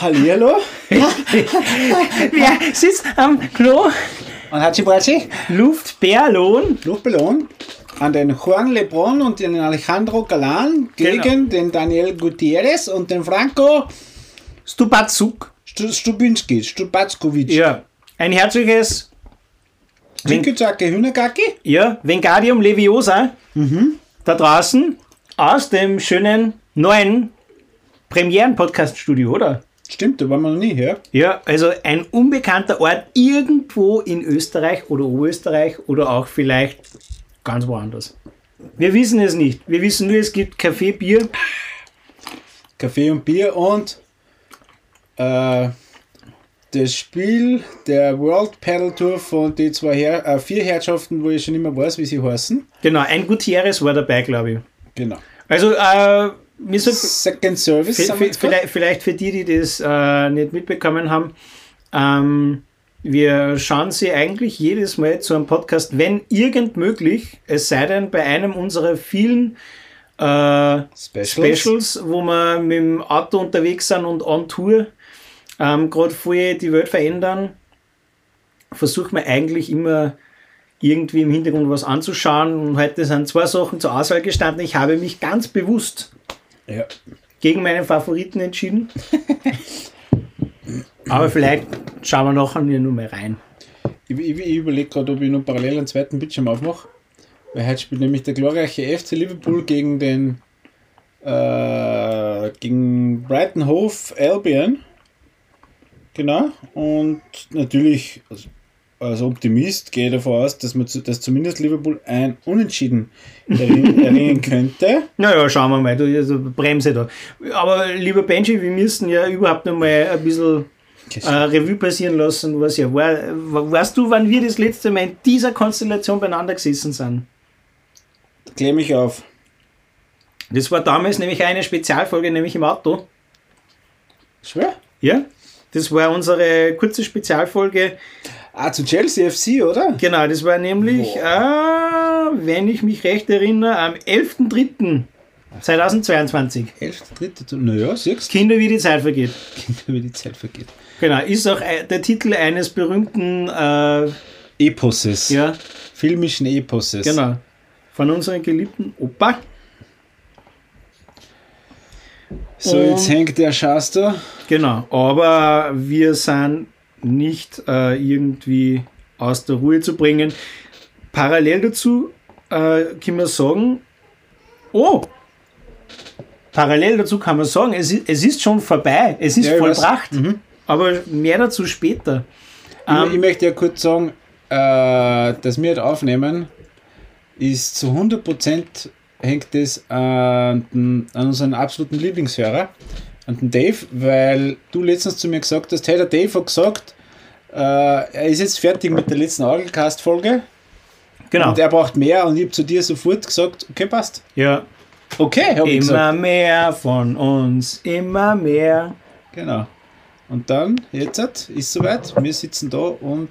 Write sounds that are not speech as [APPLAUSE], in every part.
Hallihallo. Wer sitzt am Klo? Und Hatschi Bratschi, Luftballon. Luftballon an den Juan Lebron und den Alejandro Galan gegen Genau. den Daniel Gutierrez und den Franco Stubatzuk. Stu- Stubinski, Stubackovic. Ja. Ein herzliches Zinkizacke Hühnerkacki. ja, Vengadium Leviosa da draußen aus dem schönen neuen Premieren-Podcast-Studio, oder? Stimmt, da waren wir noch nie her. Ja, also ein unbekannter Ort irgendwo in Österreich oder Oberösterreich oder auch vielleicht ganz woanders. Wir wissen es nicht. Wir wissen nur, es gibt Kaffee, Bier. Kaffee und Bier und äh, das Spiel der World Paddle Tour von die zwei Her äh, vier Herrschaften, wo ich schon immer weiß, wie sie heißen. Genau, ein Gutierrez war dabei, glaube ich. Genau. Also, äh, so, Second Service. vielleicht, vielleicht für die, die das äh, nicht mitbekommen haben, ähm, wir schauen sie eigentlich jedes Mal zu einem Podcast, wenn irgend möglich, es sei denn bei einem unserer vielen äh, Specials. Specials, wo wir mit dem Auto unterwegs sind und on Tour ähm, gerade voll die Welt verändern, versuchen wir eigentlich immer irgendwie im Hintergrund was anzuschauen. Und heute sind zwei Sachen zur Auswahl gestanden. Ich habe mich ganz bewusst Ja. gegen meinen Favoriten entschieden. [LAUGHS] Aber vielleicht schauen wir nachher nur mal rein. Ich, ich, ich überlege gerade, ob ich noch parallel einen zweiten Bildschirm aufmache. Weil heute spielt nämlich der glorreiche FC Liverpool gegen den äh, gegen Brighton Hove Albion. Genau. Und natürlich, als, als Optimist gehe ich davon aus, dass, man dass zumindest Liverpool ein Unentschieden erringen, [LAUGHS] erringen könnte. Naja, schauen wir mal, du also Bremse da. Aber lieber Benji, wir müssen ja überhaupt noch mal ein bisschen äh, Revue passieren lassen, was ja war. Weißt du, wann wir das letzte Mal in dieser Konstellation beieinander gesessen sind? Klär mich auf. Das war damals nämlich eine Spezialfolge, nämlich im Auto. Schwer? Ja? Das war unsere kurze Spezialfolge. Ah, zu Chelsea FC, oder? Genau, das war nämlich, äh, wenn ich mich recht erinnere, am 11.03.2022. 11.3. Naja, siehst Kinder, wie die Zeit vergeht. du, wie die Zeit vergeht. Genau, ist auch äh, der Titel eines berühmten, äh, Eposes. ja, Filmischen Eposes. genau, von unserem geliebten Opa. So, Und- jetzt hängt der Schatz da. Genau, aber wir sind nicht äh, irgendwie aus der Ruhe zu bringen. Parallel dazu äh, kann man sagen, oh, parallel dazu kann man sagen, es ist, es ist schon vorbei, es ist Ja, vollbracht, aber mehr dazu später. Ich, Ähm, ich möchte ja kurz sagen, äh, dass wir heute aufnehmen, ist zu 100% hängt es an, an unseren absoluten Lieblingshörer, an den Dave, weil du letztens zu mir gesagt hast, hey, der Dave hat gesagt, äh, er ist jetzt fertig mit der letzten Orgelcast-Folge genau, und er braucht mehr und ich habe zu dir sofort gesagt, okay, passt. ja, Okay, habe ich gesagt. immer mehr von uns, immer mehr. Genau. Und dann, jetzt ist soweit, wir sitzen da und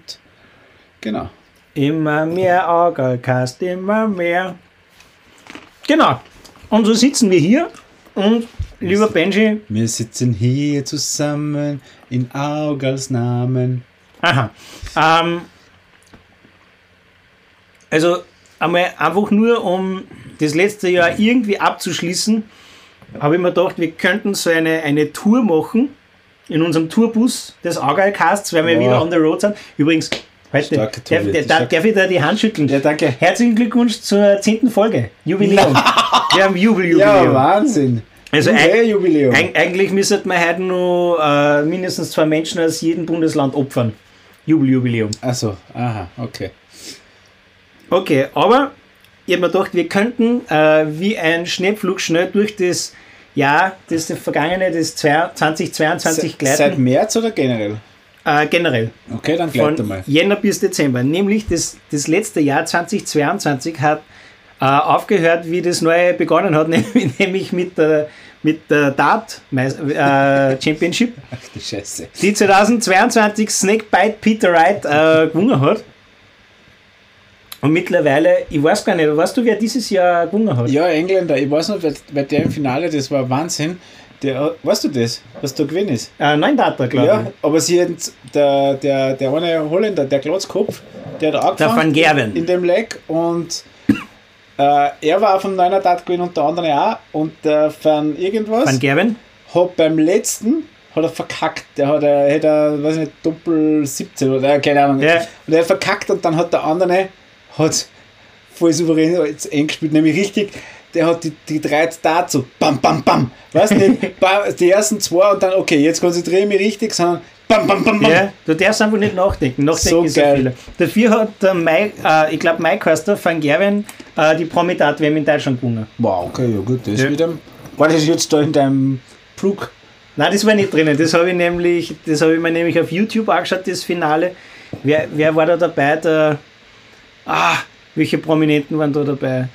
genau. Immer mehr Augalcast, immer mehr. Genau. Und so sitzen wir hier und lieber Benji, Wir sitzen hier zusammen in Augals Namen. aha, ähm, also einmal einfach nur, um das letzte Jahr irgendwie abzuschließen, habe ich mir gedacht, wir könnten so eine, eine Tour machen in unserem Tourbus des Augalcasts, weil wir Wow. wieder on the road sind. Übrigens, heute, darf, darf, darf ich da die Hand schütteln? Ja, danke. Herzlichen Glückwunsch zur zehnten Folge. Jubiläum. [LAUGHS] Wir haben Jubel-Jubiläum. Ja, Wahnsinn. Also Jubiläum. eig eigentlich müsste man heute nur äh, mindestens zwei Menschen aus jedem Bundesland opfern. Jubel-Jubiläum. Achso, aha, okay. Okay, aber ich habe mir gedacht, wir könnten äh, wie ein Schneepflug schnell durch das Jahr, das vergangene, das zwei- 2022 Se- Seit gleiten. März oder generell? Äh, generell. Okay, dann gleich von mal. Jänner bis Dezember. Nämlich das, das letzte Jahr 2022 hat äh, aufgehört, wie das neue begonnen hat, [LAUGHS] nämlich, mit der, mit der Dart äh, Championship, Ach die Scheiße. die 2022 Snakebite Peter Wright äh, gewonnen hat. Und mittlerweile, ich weiß gar nicht, weißt du, wer dieses Jahr gewonnen hat? Ja, Engländer, ich weiß noch, wer, wer der im Finale, das war Wahnsinn. Der, weißt du das, was da gewesen ist? Äh, neun Data, glaube Ja, aber sie haben, der, der, der eine Holländer, der Glotzkopf, der hat Der angefangen Van Gerwen. in dem Leck und äh, er war vom 9er Tat gewesen, unter anderem auch und der Van irgendwas. Van Gerwen. hat beim letzten hat er verkackt. Der hat, er, hätte er, weiß nicht, Doppel 17 oder keine Ahnung. Ja. Und er hat verkackt und dann hat der andere hat voll souverän jetzt eng gespielt, nämlich richtig. Der hat die, die drei dazu, bam, bam, bam. Weißt du nicht? [LAUGHS] Bam, die ersten zwei und dann, okay, jetzt konzentriere ich mich richtig, sondern bam, bam, bam, bam. Ja, du darfst einfach nicht nachdenken. Nachdenken So ist so geil. viele. Dafür hat der Mai, äh, ich glaube, Mike heißt der, Van Gerwen, äh, die Promitat WM in Deutschland gewonnen. Wow, okay, ja gut, das Ja. wieder. War das jetzt da in deinem Flug? Nein, das war nicht drinnen. Das habe ich nämlich, das habe ich mir nämlich auf YouTube angeschaut, das Finale. Wer, wer war da dabei? Der, ah, welche Prominenten waren da dabei?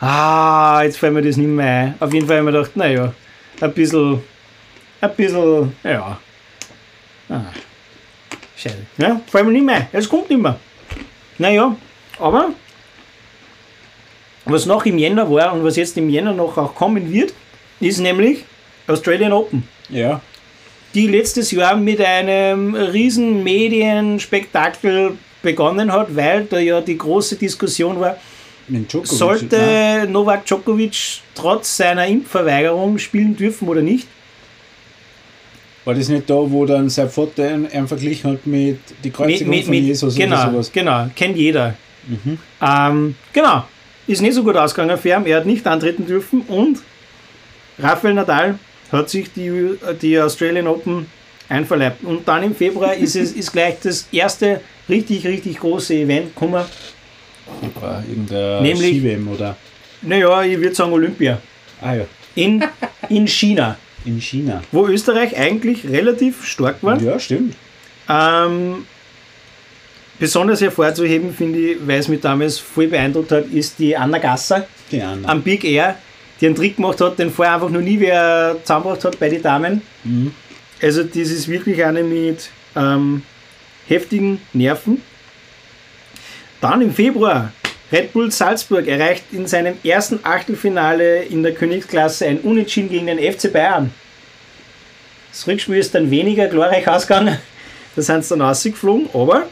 Ah, jetzt fällt mir das nicht mehr ein. Auf jeden Fall habe ich mir gedacht, naja, ein bisschen, ein bisschen, ja. Ah, schade. Ja, fällt mir nicht mehr ein. Es kommt nicht mehr. Naja, aber was noch im Jänner war und was jetzt im Jänner noch auch kommen wird, ist nämlich Australian Open Ja. die letztes Jahr mit einem riesen Medienspektakel begonnen hat, weil da ja die große Diskussion war, Djokovic, sollte nein. Novak Djokovic trotz seiner Impfverweigerung spielen dürfen oder nicht. War das nicht da, wo dann sein Vater ihn verglichen hat mit die Kreuzigung mit, von mit, Jesus genau, oder sowas? genau, kennt jeder. Mhm. Ähm, genau, ist nicht so gut ausgegangen für ihn, er hat nicht antreten dürfen und Rafael Nadal hat sich die, die Australian Open einverleibt. Und dann im Februar ist es ist gleich das erste richtig, richtig große Event gekommen. War irgendein Nämlich- Ski-WM oder. Naja, ich würde sagen Olympia. Ah ja, In, in China, in China. wo Österreich eigentlich relativ stark war. Ja, stimmt. Ähm, besonders hervorzuheben, finde ich, weil es mich damals voll beeindruckt hat, ist die Anna Gasser Die Anna. am Big Air, die einen Trick gemacht hat, den vorher einfach noch nie wer zusammengebracht hat bei den Damen. Mhm. Also das ist wirklich eine mit ähm, heftigen Nerven. Dann im Februar, Red Bull Salzburg erreicht in seinem ersten Achtelfinale in der Königsklasse ein Unentschieden gegen den FC Bayern. Das Rückspiel ist dann weniger glorreich ausgegangen. Da sind sie dann rausgeflogen, aber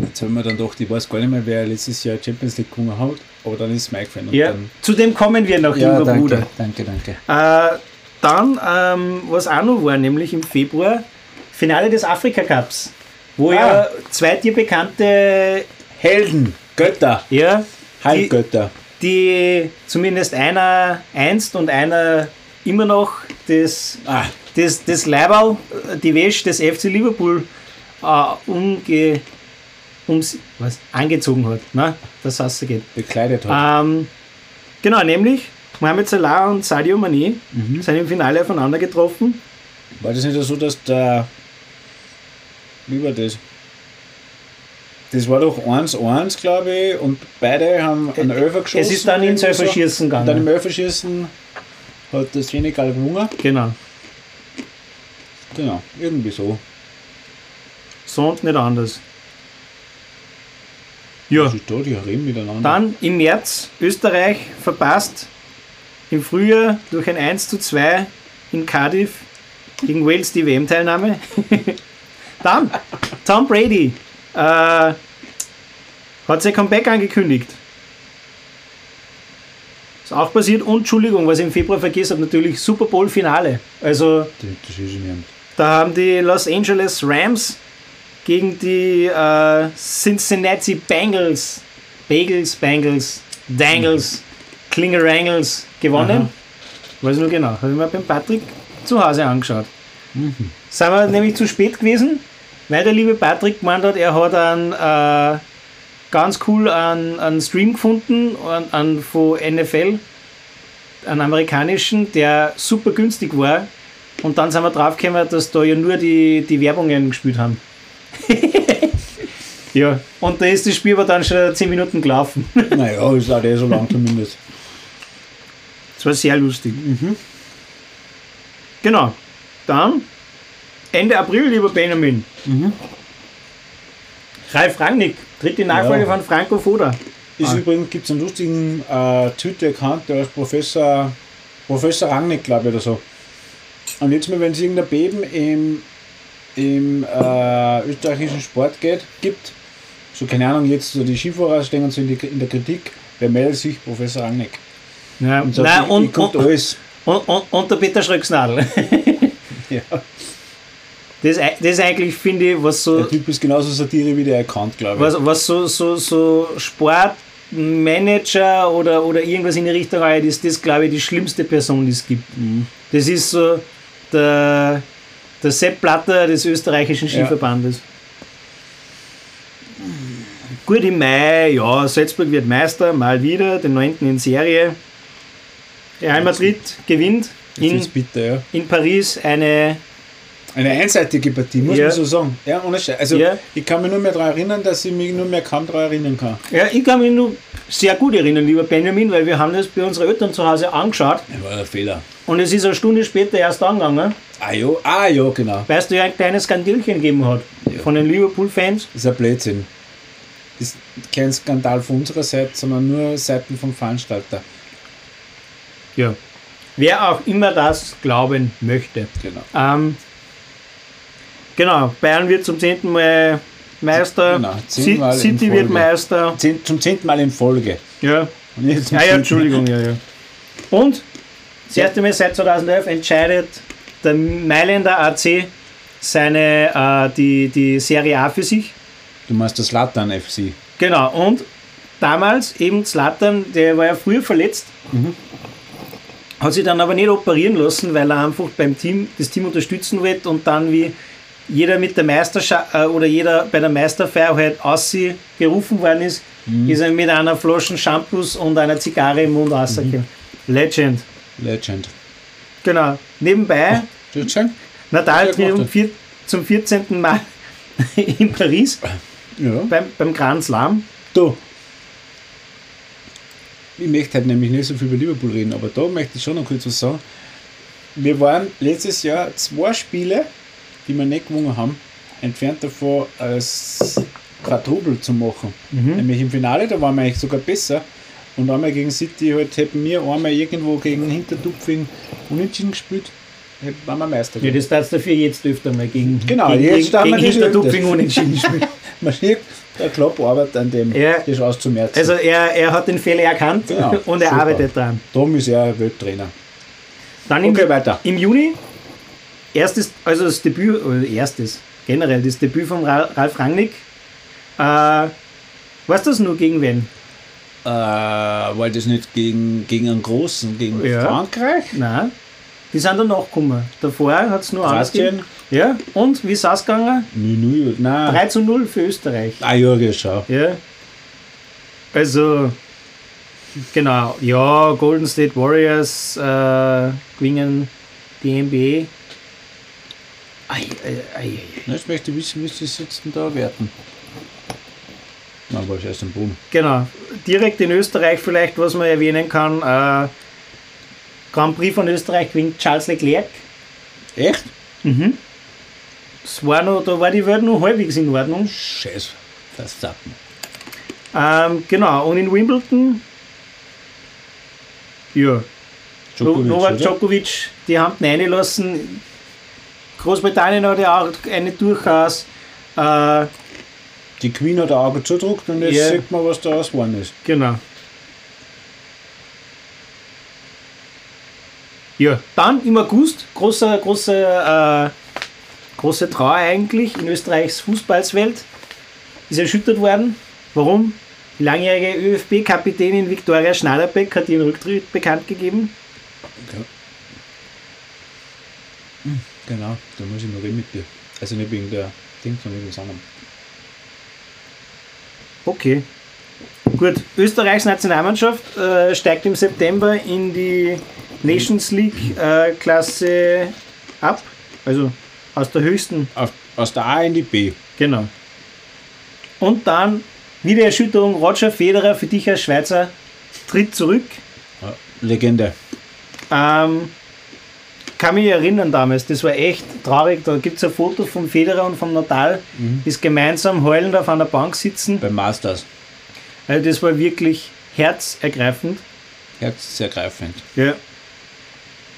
Jetzt haben wir dann doch, ich weiß gar nicht mehr, wer letztes Jahr Champions League gewonnen hat, aber dann ist Mike gefallen. und ja, zu dem kommen wir noch, ja, lieber danke, Bruder. danke, danke. Äh, dann, ähm, was auch noch war, nämlich im Februar, Finale des Afrika Cups, wo Ah. ja zwei dir bekannte, Helden, Götter, ja, die, Heilgötter. die zumindest einer einst und einer immer noch das, Ah, das, das Leiberl, die Wäsche des FC Liverpool äh, umge, ums, was, angezogen hat. Ne? Das heißt, geht. bekleidet hat. Ähm, genau, nämlich Mohamed Salah und Sadio Mané Mhm. sind im Finale aufeinander getroffen. War das nicht so, dass der. Wie war das? Das war doch 1-1, glaube ich, und beide haben einen Elfer geschossen. Es ist dann ins. Elferschießen Und dann im gegangen. Elferschießen hat das Senegal gewonnen. Genau. Genau, irgendwie so. So und nicht anders. Ja, Was ist da? Die reden miteinander. dann im März Österreich verpasst. Im Frühjahr durch ein 1 zu 2 in Cardiff gegen Wales die WM-Teilnahme. [LAUGHS] dann Tom Brady äh, hat sein Comeback angekündigt. Ist auch passiert. Und Entschuldigung, was ich im Februar vergessen habe, natürlich Super Bowl-Finale. Also Das, ist. Da haben die Los Angeles Rams gegen die äh, Cincinnati Bengals, Bagels, Bengals, Dangles, Klingerangles gewonnen. Weiß ich nur genau. Habe ich mir beim Patrick zu Hause angeschaut. Sind wir nämlich zu spät gewesen, weil der liebe Patrick gemeint hat, er hat einen äh, ganz cool einen, einen Stream gefunden an, an, von NFL, einen amerikanischen, der super günstig war. Und dann sind wir draufgekommen, dass da ja nur die, die Werbungen gespielt haben. [LAUGHS] ja, und da ist das Spiel aber dann schon 10 Minuten gelaufen. [LAUGHS] Naja, ist auch der so lang zumindest. Das war sehr lustig. Genau. Dann Ende April, lieber Benjamin. Ralf Rangnick, dritte Nachfolge Ja. von Franco Foda. Ist Ah. übrigens, gibt es einen lustigen äh, Twitter-Account, der als Professor Professor Rangnick, glaube ich, oder so. Und jetzt mal, wenn es irgendein Beben im, im äh, österreichischen Sport geht, gibt, so keine Ahnung, jetzt so die Skifahrer stehen so in, die, in der Kritik, wer meldet sich? Professor Rangnick. Ja, Und sagt, nein, und, und, alles. und, und, und der Peter Schröcksnadel. [LAUGHS] Ja. Das, das ist eigentlich, finde ich, was so, Der Typ ist genauso Satire wie der erkannt, glaube ich. was, was so, so, so Sportmanager oder, oder irgendwas in die Richtung halt ist, das, glaube ich, die schlimmste Person, die es gibt. Das ist so der, der Sepp Blatter des österreichischen Ja. Skiverbandes. Gut, im Mai, ja, Salzburg wird Meister, mal wieder, den 9. in Serie. Real Madrid gewinnt in, bitter, ja. in Paris eine Eine einseitige Partie, muss Ja. man so sagen. Ja, ohne Scheiß. Also, Ja. ich kann mich nur mehr daran erinnern, dass ich mich nur mehr kaum daran erinnern kann. Ja, ich kann mich nur sehr gut erinnern, lieber Benjamin, weil wir haben das bei unseren Eltern zu Hause angeschaut Das war ein Fehler. und es ist eine Stunde später erst angegangen, Ah, ja, ah, ja genau. weil es da ja ein kleines Skandilchen gegeben hat von den Liverpool-Fans. Das ist ein Blödsinn. Das ist kein Skandal von unserer Seite, sondern nur Seiten vom Veranstalter. Ja. Wer auch immer das glauben möchte. Genau. Ähm, genau, Bayern wird zum zehnten Mal Meister, Genau, zehnmal City wird Meister. Zehn, zum zehnten Mal in Folge. Ja, Und jetzt ja, ja Entschuldigung, ja, ja. Und das erste Mal seit 2011 entscheidet der Mailänder AC seine, äh, die, die Serie A für sich. Du meinst das Lattern FC. Genau, und damals eben Zlatan, der war ja früher verletzt, hat sich dann aber nicht operieren lassen, weil er einfach beim Team das Team unterstützen wollte und dann wie jeder mit der Meisterschaft äh, oder jeder bei der Meisterfeier halt ausgerufen worden ist, ist er mit einer Flasche Shampoos und einer Zigarre im Mund rausgekommen. Legend. Legend. Genau. Nebenbei, schon? Nadal triumphiert zum 14. Mal [LAUGHS] in Paris Ja. beim, beim Grand Slam. Du. Ich möchte halt nämlich nicht so viel über Liverpool reden, aber da möchte ich schon noch kurz was sagen. Wir waren letztes Jahr zwei Spiele, die wir nicht gewonnen haben, entfernt davon, als Quadruple zu machen. Nämlich im Finale, da waren wir eigentlich sogar besser. Und einmal gegen City halt, hätten wir einmal irgendwo gegen Hintertupfing unentschieden gespielt, hätten- waren wir Meister. Ja, das darfst dafür jetzt öfter mal gegen, Genau, gegen, jetzt gegen, gegen Hintertupfing unentschieden [LAUGHS] spielen. Man sieht, der Klopp arbeitet an dem, Ja. das auszumerzen. Also er, er hat den Fehler erkannt Genau, [LAUGHS] und er super. arbeitet dran. Darum ist er Welttrainer. Dann im, Okay, weiter. im Juni, erstes, also das Debüt, oder erstes, generell das Debüt von Ra- Ralf Rangnick. Äh, weißt du das nur gegen wen? Äh, war das nicht gegen, gegen einen Großen, gegen Ja. Frankreich? Nein, die sind danach gekommen. Davor hat es nur Kroatien? Ja, und wie ist es ausgegangen? Nö, nö, nein. 3 zu 0 für Österreich. Ah, ja, ja, schau. Ja. Also, genau, ja, Golden State Warriors äh, gewinnen die NBA. Ei, ei, ei, ei. Na, Jetzt möchte ich wissen, wie sie sitzen da werten. Na, war ich erst am Boden. Genau, direkt in Österreich vielleicht, was man erwähnen kann, äh, Grand Prix von Österreich gewinnt Charles Leclerc. Echt? Das war noch, da war die Welt noch halbwegs in Ordnung. Scheiß. Das sagt man. Ähm, genau, und in Wimbledon, ja, Djokovic, Novak oder? Djokovic die Hand reinlassen. Großbritannien hat ja auch eine durchaus. Äh, Die Queen hat ein Auge zudruckt und jetzt Ja. sieht man, was daraus geworden ist. genau. Ja, dann im August, große, große, äh, große Trauer eigentlich in Österreichs Fußballswelt. Ist erschüttert worden. Warum? Die langjährige ÖFB-Kapitänin Viktoria Schneiderbeck hat ihren Rücktritt bekannt gegeben. Genau, da muss ich noch reden mit dir. Also nicht wegen der Ding, sondern wegen dem anderen. Okay. Gut, Österreichs Nationalmannschaft äh, steigt im September in die Nations League äh, Klasse ab. Also aus der höchsten. Auf, aus der A in die B. Genau. Und dann wieder Erschütterung. Roger Federer für dich als Schweizer tritt zurück. Legende. Ähm, kann mich erinnern damals, das war echt traurig. Da gibt es ein Foto vom Federer und vom Natal, die gemeinsam heulend auf einer Bank sitzen. Beim Masters. Also das war wirklich herzergreifend. Herzzergreifend. Ja.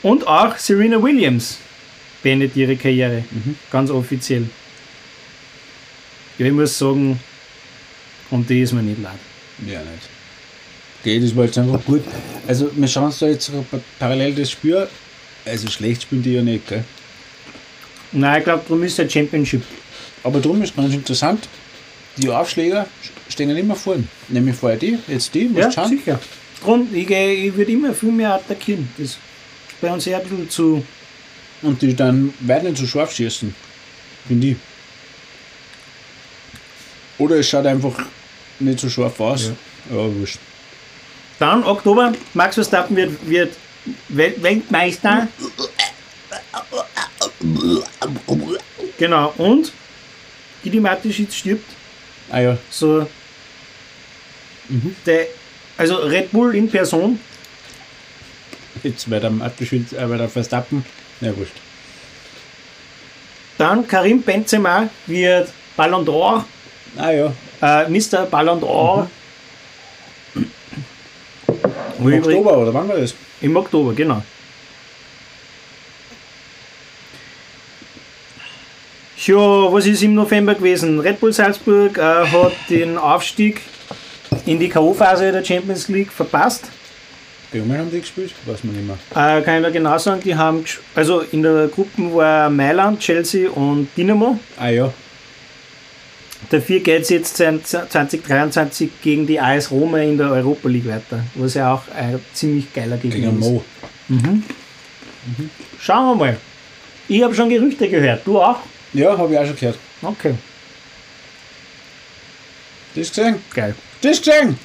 Und auch Serena Williams beendet ihre Karriere. Ganz offiziell. Ja, ich muss sagen, und die ist mir nicht leid. Ja, nicht. Okay, das war jetzt einfach gut. Also, wir schauen uns da jetzt parallel das Spiel. Also, schlecht spielen die ja nicht, gell? Nein, ich glaube, darum ist der Championship. Aber darum ist ganz interessant, die Aufschläger stehen ja immer vorne. Nämlich vorher die, jetzt die, musst schauen. sicher. Drum, ich, ich würde immer viel mehr attackieren. Das ist bei uns eher ein bisschen zu. Und die dann weit nicht so scharf schießen. Finde ich. Oder es schaut einfach nicht so scharf aus. Ja, wurscht. Dann, Oktober, Max Verstappen wird, wird Weltmeister. Genau, und Gidi Mateschitz stirbt. Ah ja, So, der, also Red Bull in Person. jetzt bei der Mathe-Schild, äh, bei der Verstappen. Ja, wurscht. Dann Karim Benzema wird Ballon d'Or, Ah ja, äh, Mr. Ballon d'Or. Im Oktober, oder wann war das? Im Oktober, genau. Ja, was ist im November gewesen? Red Bull Salzburg äh, hat den Aufstieg in die K.O.-Phase der Champions League verpasst. Gegen wen haben die gespielt? Weiß man nicht mehr. Äh, kann ich da genau sagen, die haben, also in der Gruppe war Mailand, Chelsea und Dynamo. Ah ja, Dafür geht es jetzt 2023 gegen die AS Roma in der Europa League weiter, was ja auch ein ziemlich geiler Gegner gegen ist. Mo. Schauen wir mal. Ich habe schon Gerüchte gehört, du auch? Ja, habe ich auch schon gehört. Okay, Das gesehen? geil. Das gesehen?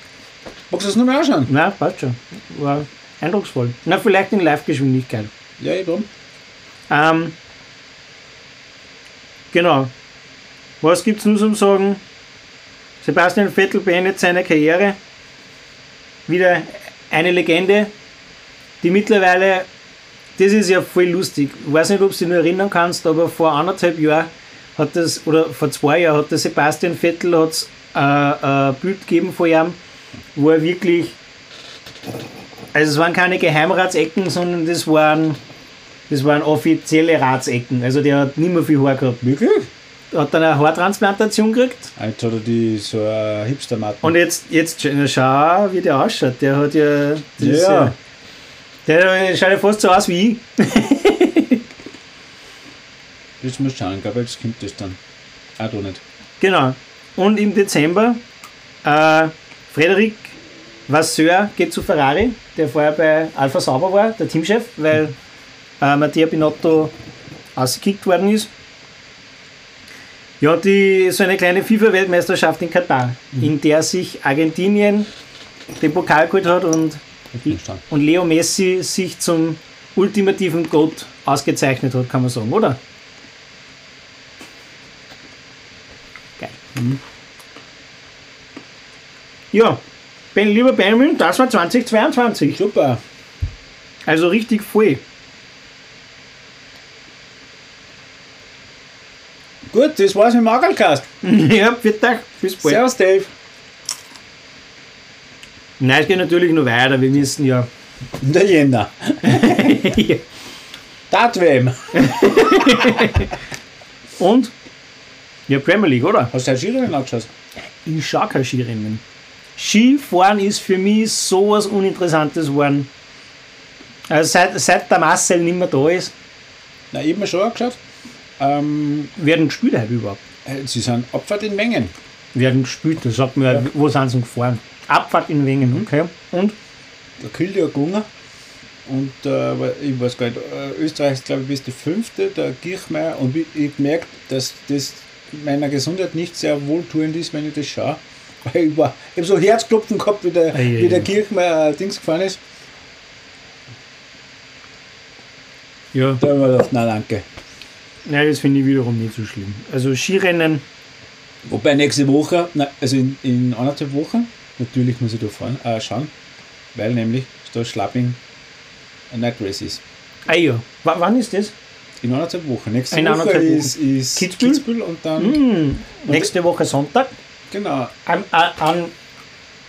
Magst du das nochmal anschauen? Na, passt schon. War eindrucksvoll. Na, vielleicht in Live-Geschwindigkeit. Ja, eben. Ähm, genau. Was gibt es nur zum Sagen? Sebastian Vettel beendet seine Karriere. Wieder eine Legende, die mittlerweile, das ist ja voll lustig. Ich weiß nicht, ob du dich nur erinnern kannst, aber vor anderthalb Jahren hat das, oder vor zwei Jahren hat der Sebastian Vettel hat's, äh, ein Bild gegeben von ihm, wo er wirklich, also es waren keine Geheimratsecken, sondern das waren das waren offizielle Ratsecken. Also der hat nicht mehr viel Haar gehabt. Wirklich? Hat dann eine Haartransplantation gekriegt. Jetzt hat er die so eine Hipster-Matte. Und jetzt, jetzt sch- schau, wie der ausschaut. Der hat ja. Ist Ja. Der schaut ja fast so aus wie ich. [LAUGHS] Jetzt muss ich schauen, ich glaube, jetzt kommt das dann. Ah, du nicht. Genau. Und im Dezember, äh, Frederik Vasseur geht zu Ferrari, der vorher bei Alpha Sauber war, der Teamchef, weil äh, Mattia Binotto ausgekickt worden ist. Ja, die, so eine kleine FIFA-Weltmeisterschaft in Katar, in der sich Argentinien den Pokal geholt hat und, und Leo Messi sich zum ultimativen Goat ausgezeichnet hat, kann man sagen, oder? Geil. Ja, ben, lieber Benjamin, das war 2022. Super. Also richtig voll. Gut, das war's mit dem Augelcast. [LAUGHS] ja, bitte. Bis bald. Servus, Dave. Nein, es geht natürlich noch weiter. Wir müssen ja. Der Jänner. [LAUGHS] Dat-WM. [LAUGHS] Und? Ja, Premier League, oder? Hast du heute Skirennen angeschaut? Ich schaue kein Skirennen. Skifahren ist für mich sowas Uninteressantes geworden. Also seit, seit der Marcel nicht mehr da ist, Na, ich hab mir schon angeschaut. Ähm, werden gespielt heute überhaupt. äh, sie sind Abfahrt in Mengen. Werden gespielt, das sagt mir, Ja. wo sind sie gefahren? Abfahrt in Wengen, okay. Und? Der Kilde hat gewonnen. Und äh, ich weiß gar nicht, äh, Österreich ist glaube ich bis die fünfte, der Kirchmeier. Und ich, gemerkt, dass das meiner Gesundheit nicht sehr wohltuend ist, wenn ich das schaue. Weil [LAUGHS] ich, war, ich habe so Herzklopfen gehabt, wie der, Ei, ei, wie der ei. Kirchmeier Dings gefahren ist. Ja. Da habe ich mir gedacht, na danke. Nein, das finde ich wiederum nicht so schlimm. Also Skirennen, Wobei nächste Woche, na, also in, in anderthalb Wochen, natürlich muss ich da fahren, äh, schauen, weil nämlich da Schlapping ein Night Race ist. ah ja, W wann ist das? In anderthalb Wochen. Nächste In Woche anderthalb Wochen. ist, ist Kitzbühel? und dann, Hm, nächste Woche Sonntag, genau, an, an, an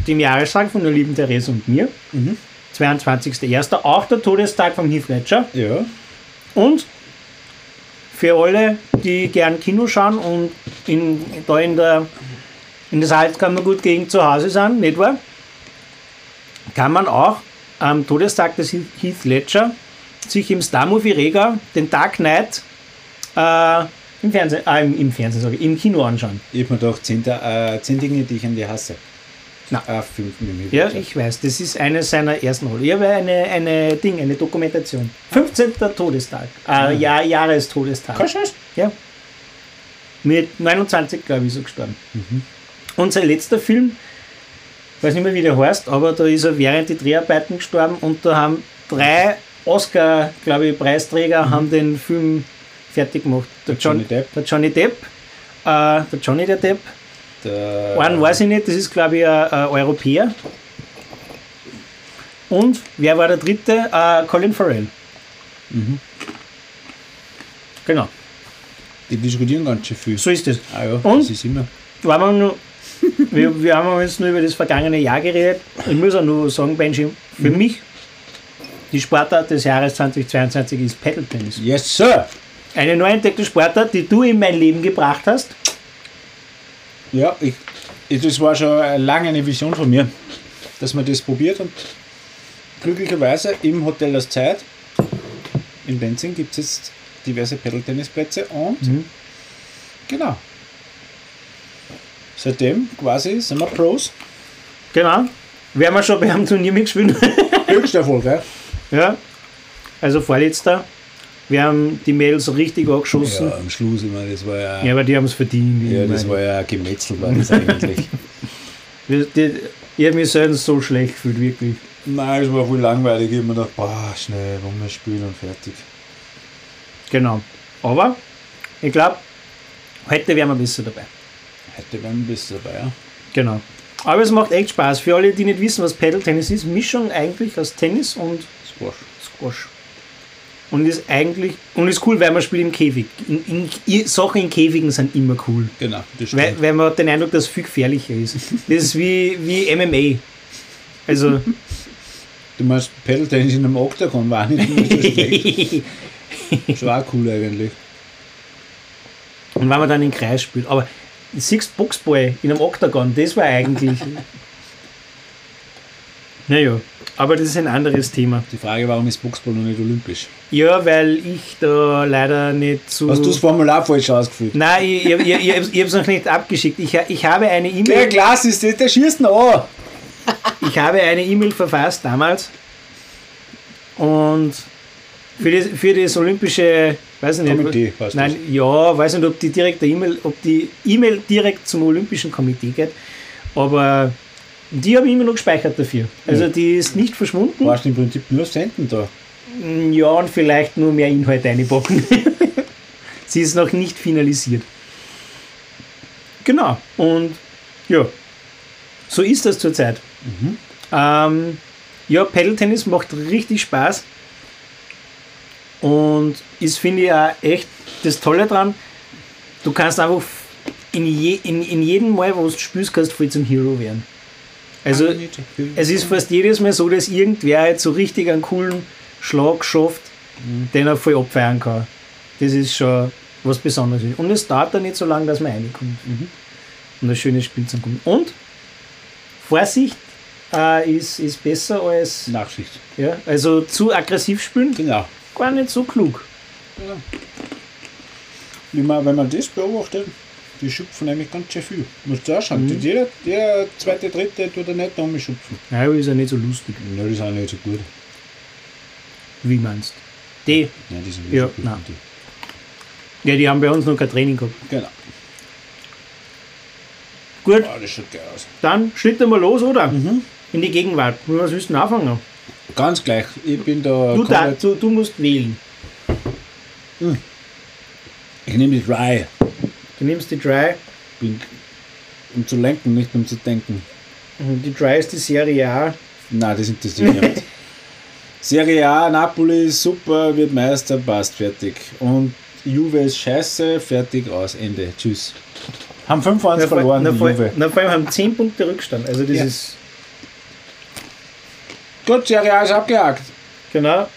dem Jahrestag von der lieben Therese und mir, Mhm. 22.01. Auch der Todestag von Heath Ledger. Ja. Und für alle, die gern Kino schauen und in, da in der, in der Salzkammer gut gegen zu Hause sind, nicht wahr? Kann man auch am Todestag des Heath Ledger sich im Star Movie Rega den Dark Knight äh, im Fernsehen, äh, im, Fernsehen sage ich, im Kino anschauen. Ich hab mir gedacht, 10, äh, 10 Dinge, die ich an dir hasse. Na. Ah, fünf Minuten. Ja, ich weiß, das ist eine seiner ersten Rollen. Ich habe eine, eine Ding, eine Dokumentation. 15. Todestag. Äh, Jahr, Jahrestodestag. Kannst? Ja. Mit 29, glaube ich, ist er gestorben. Und sein letzter Film, weiß nicht mehr, wie der heißt, aber da ist er während die Dreharbeiten gestorben und da haben drei Oscar, glaube ich, Preisträger haben den Film fertig gemacht. Der, Der Johnny Depp. Der Johnny Depp. Äh, der Johnny der Depp. Der, Einen weiß ich nicht, das ist, glaube ich, ein, ein Europäer. Und wer war der dritte? Äh, Colin Farrell. Genau, Die diskutieren ganz schön viel. so ist es. Ah ja, Und? das ist immer. Man nur, [LAUGHS] wir, wir haben jetzt nur über das vergangene Jahr geredet. Ich muss auch nur sagen, Benji, für mich die Sportart des Jahres 2022 ist Paddle Tennis. Yes, Sir! Eine neu entdeckte Sportart, die du in mein Leben gebracht hast. Ja, ich, ich, das war schon lange eine Vision von mir, dass man das probiert und glücklicherweise im Hotel Das Zeit in Benzing gibt es jetzt diverse Pedal-Tennisplätze und genau. Seitdem quasi sind wir Pros. Genau. Wir haben ja schon beim Turnier mitgespielt. Höchster Erfolg, ja? ja. Also vorletzter. Wir haben die Mädels richtig angeschossen. Ja, am Schluss, ich meine, das war ja, Ja, aber die haben es verdient. ja, das meine. war ja Gemetzel, war das eigentlich. [LAUGHS] Die- die- Ich habe mich selten so schlecht gefühlt, wirklich. Nein, es war voll langweilig. Ich hab mir gedacht, boah, schnell, Runde spielen und fertig. Genau. Aber ich glaube, heute wären wir besser dabei. Heute wären wir besser dabei, ja? Genau. Aber es macht echt Spaß. Für alle, die nicht wissen, was Paddle-Tennis ist, Mischung eigentlich aus Tennis und Squash. Squash. Und ist eigentlich, und ist cool, weil man spielt im Käfig. In, in, Sachen in Käfigen sind immer cool. Genau, das Weil, stimmt. weil man hat den Eindruck, dass es viel gefährlicher ist. [LAUGHS] Das ist wie, wie MMA. Also, Du meinst, Pedal-Tennis in einem Oktagon war nicht so schlecht. [LAUGHS] Das war cool eigentlich. Und wenn man dann in den Kreis spielt. Aber siehst Boxball in einem Oktagon, das war eigentlich. [LAUGHS] naja, aber das ist ein anderes Thema. Die Frage, warum ist Boxball noch nicht olympisch? Ja, weil ich da leider nicht so. Hast du das Formular falsch ausgefüllt? Nein, ich, ich, ich, ich, habe es noch nicht abgeschickt. Ich, ich habe eine Der E-Mail. Glas ist das, der schießt noch an. Ich habe eine E-Mail verfasst damals und für das, für das olympische, weiß ich nicht, Komitee heißt nein, ja, weiß nicht, ob die direkte E-Mail, ob die E-Mail direkt zum olympischen Komitee geht, aber die habe ich immer noch gespeichert dafür. Also Ja. die ist nicht verschwunden. Warst im Prinzip nur senden da. Ja, und vielleicht nur mehr Inhalt einpacken. [LAUGHS] Sie ist noch nicht finalisiert. Genau. Und ja, so ist das zurzeit. Ähm, ja, Paddle-Tennis macht richtig Spaß. Und ist, finde ich, auch echt das Tolle dran. Du kannst einfach in, je, in, in jedem Mal, wo du spielst, kannst du voll zum Hero werden. Also, es ist fast jedes Mal so, dass irgendwer halt so richtig einen coolen Schlag schafft, den er voll abfeiern kann. Das ist schon was Besonderes. Und es dauert dann nicht so lange, dass man reinkommt. Und ein schönes Spiel zu kommen. Und Vorsicht äh, ist, ist besser als. Nachsicht. Ja, also zu aggressiv spielen, Genau. gar nicht so klug. Wie man, wenn man das beobachtet, die schupfen nämlich ganz schön viel. Musst du auch schauen. Jeder, der zweite, dritte tut er nicht da schupfen. Ja, aber ist ja nicht so lustig. Ja, die sind nicht so gut. Wie meinst Die, Nein, die sind nicht Ja, so gut. nein. Die. ja, die haben bei uns noch kein Training gehabt. Genau. Gut, Ah, das schaut geil aus. dann schlitten wir los, oder? In die Gegenwart. Was willst du denn anfangen? Ganz gleich. Ich bin da. Du, da, du, du musst wählen. ich nehme die Dry. Du nimmst die Dry. Um zu lenken, nicht um zu denken. Die Dry ist die Serie A. Nein, das interessiert mich nicht. [LAUGHS] Serie A, Napoli ist super, wird Meister, passt, fertig. Und Juve ist scheiße, fertig, aus, Ende. Tschüss. Haben 5-1 Na, vor, verloren, na, die vor, Juve. na, vor allem haben 10 Punkte Rückstand. Also das Ja. ist. Gut, Serie A ist abgehakt. Genau.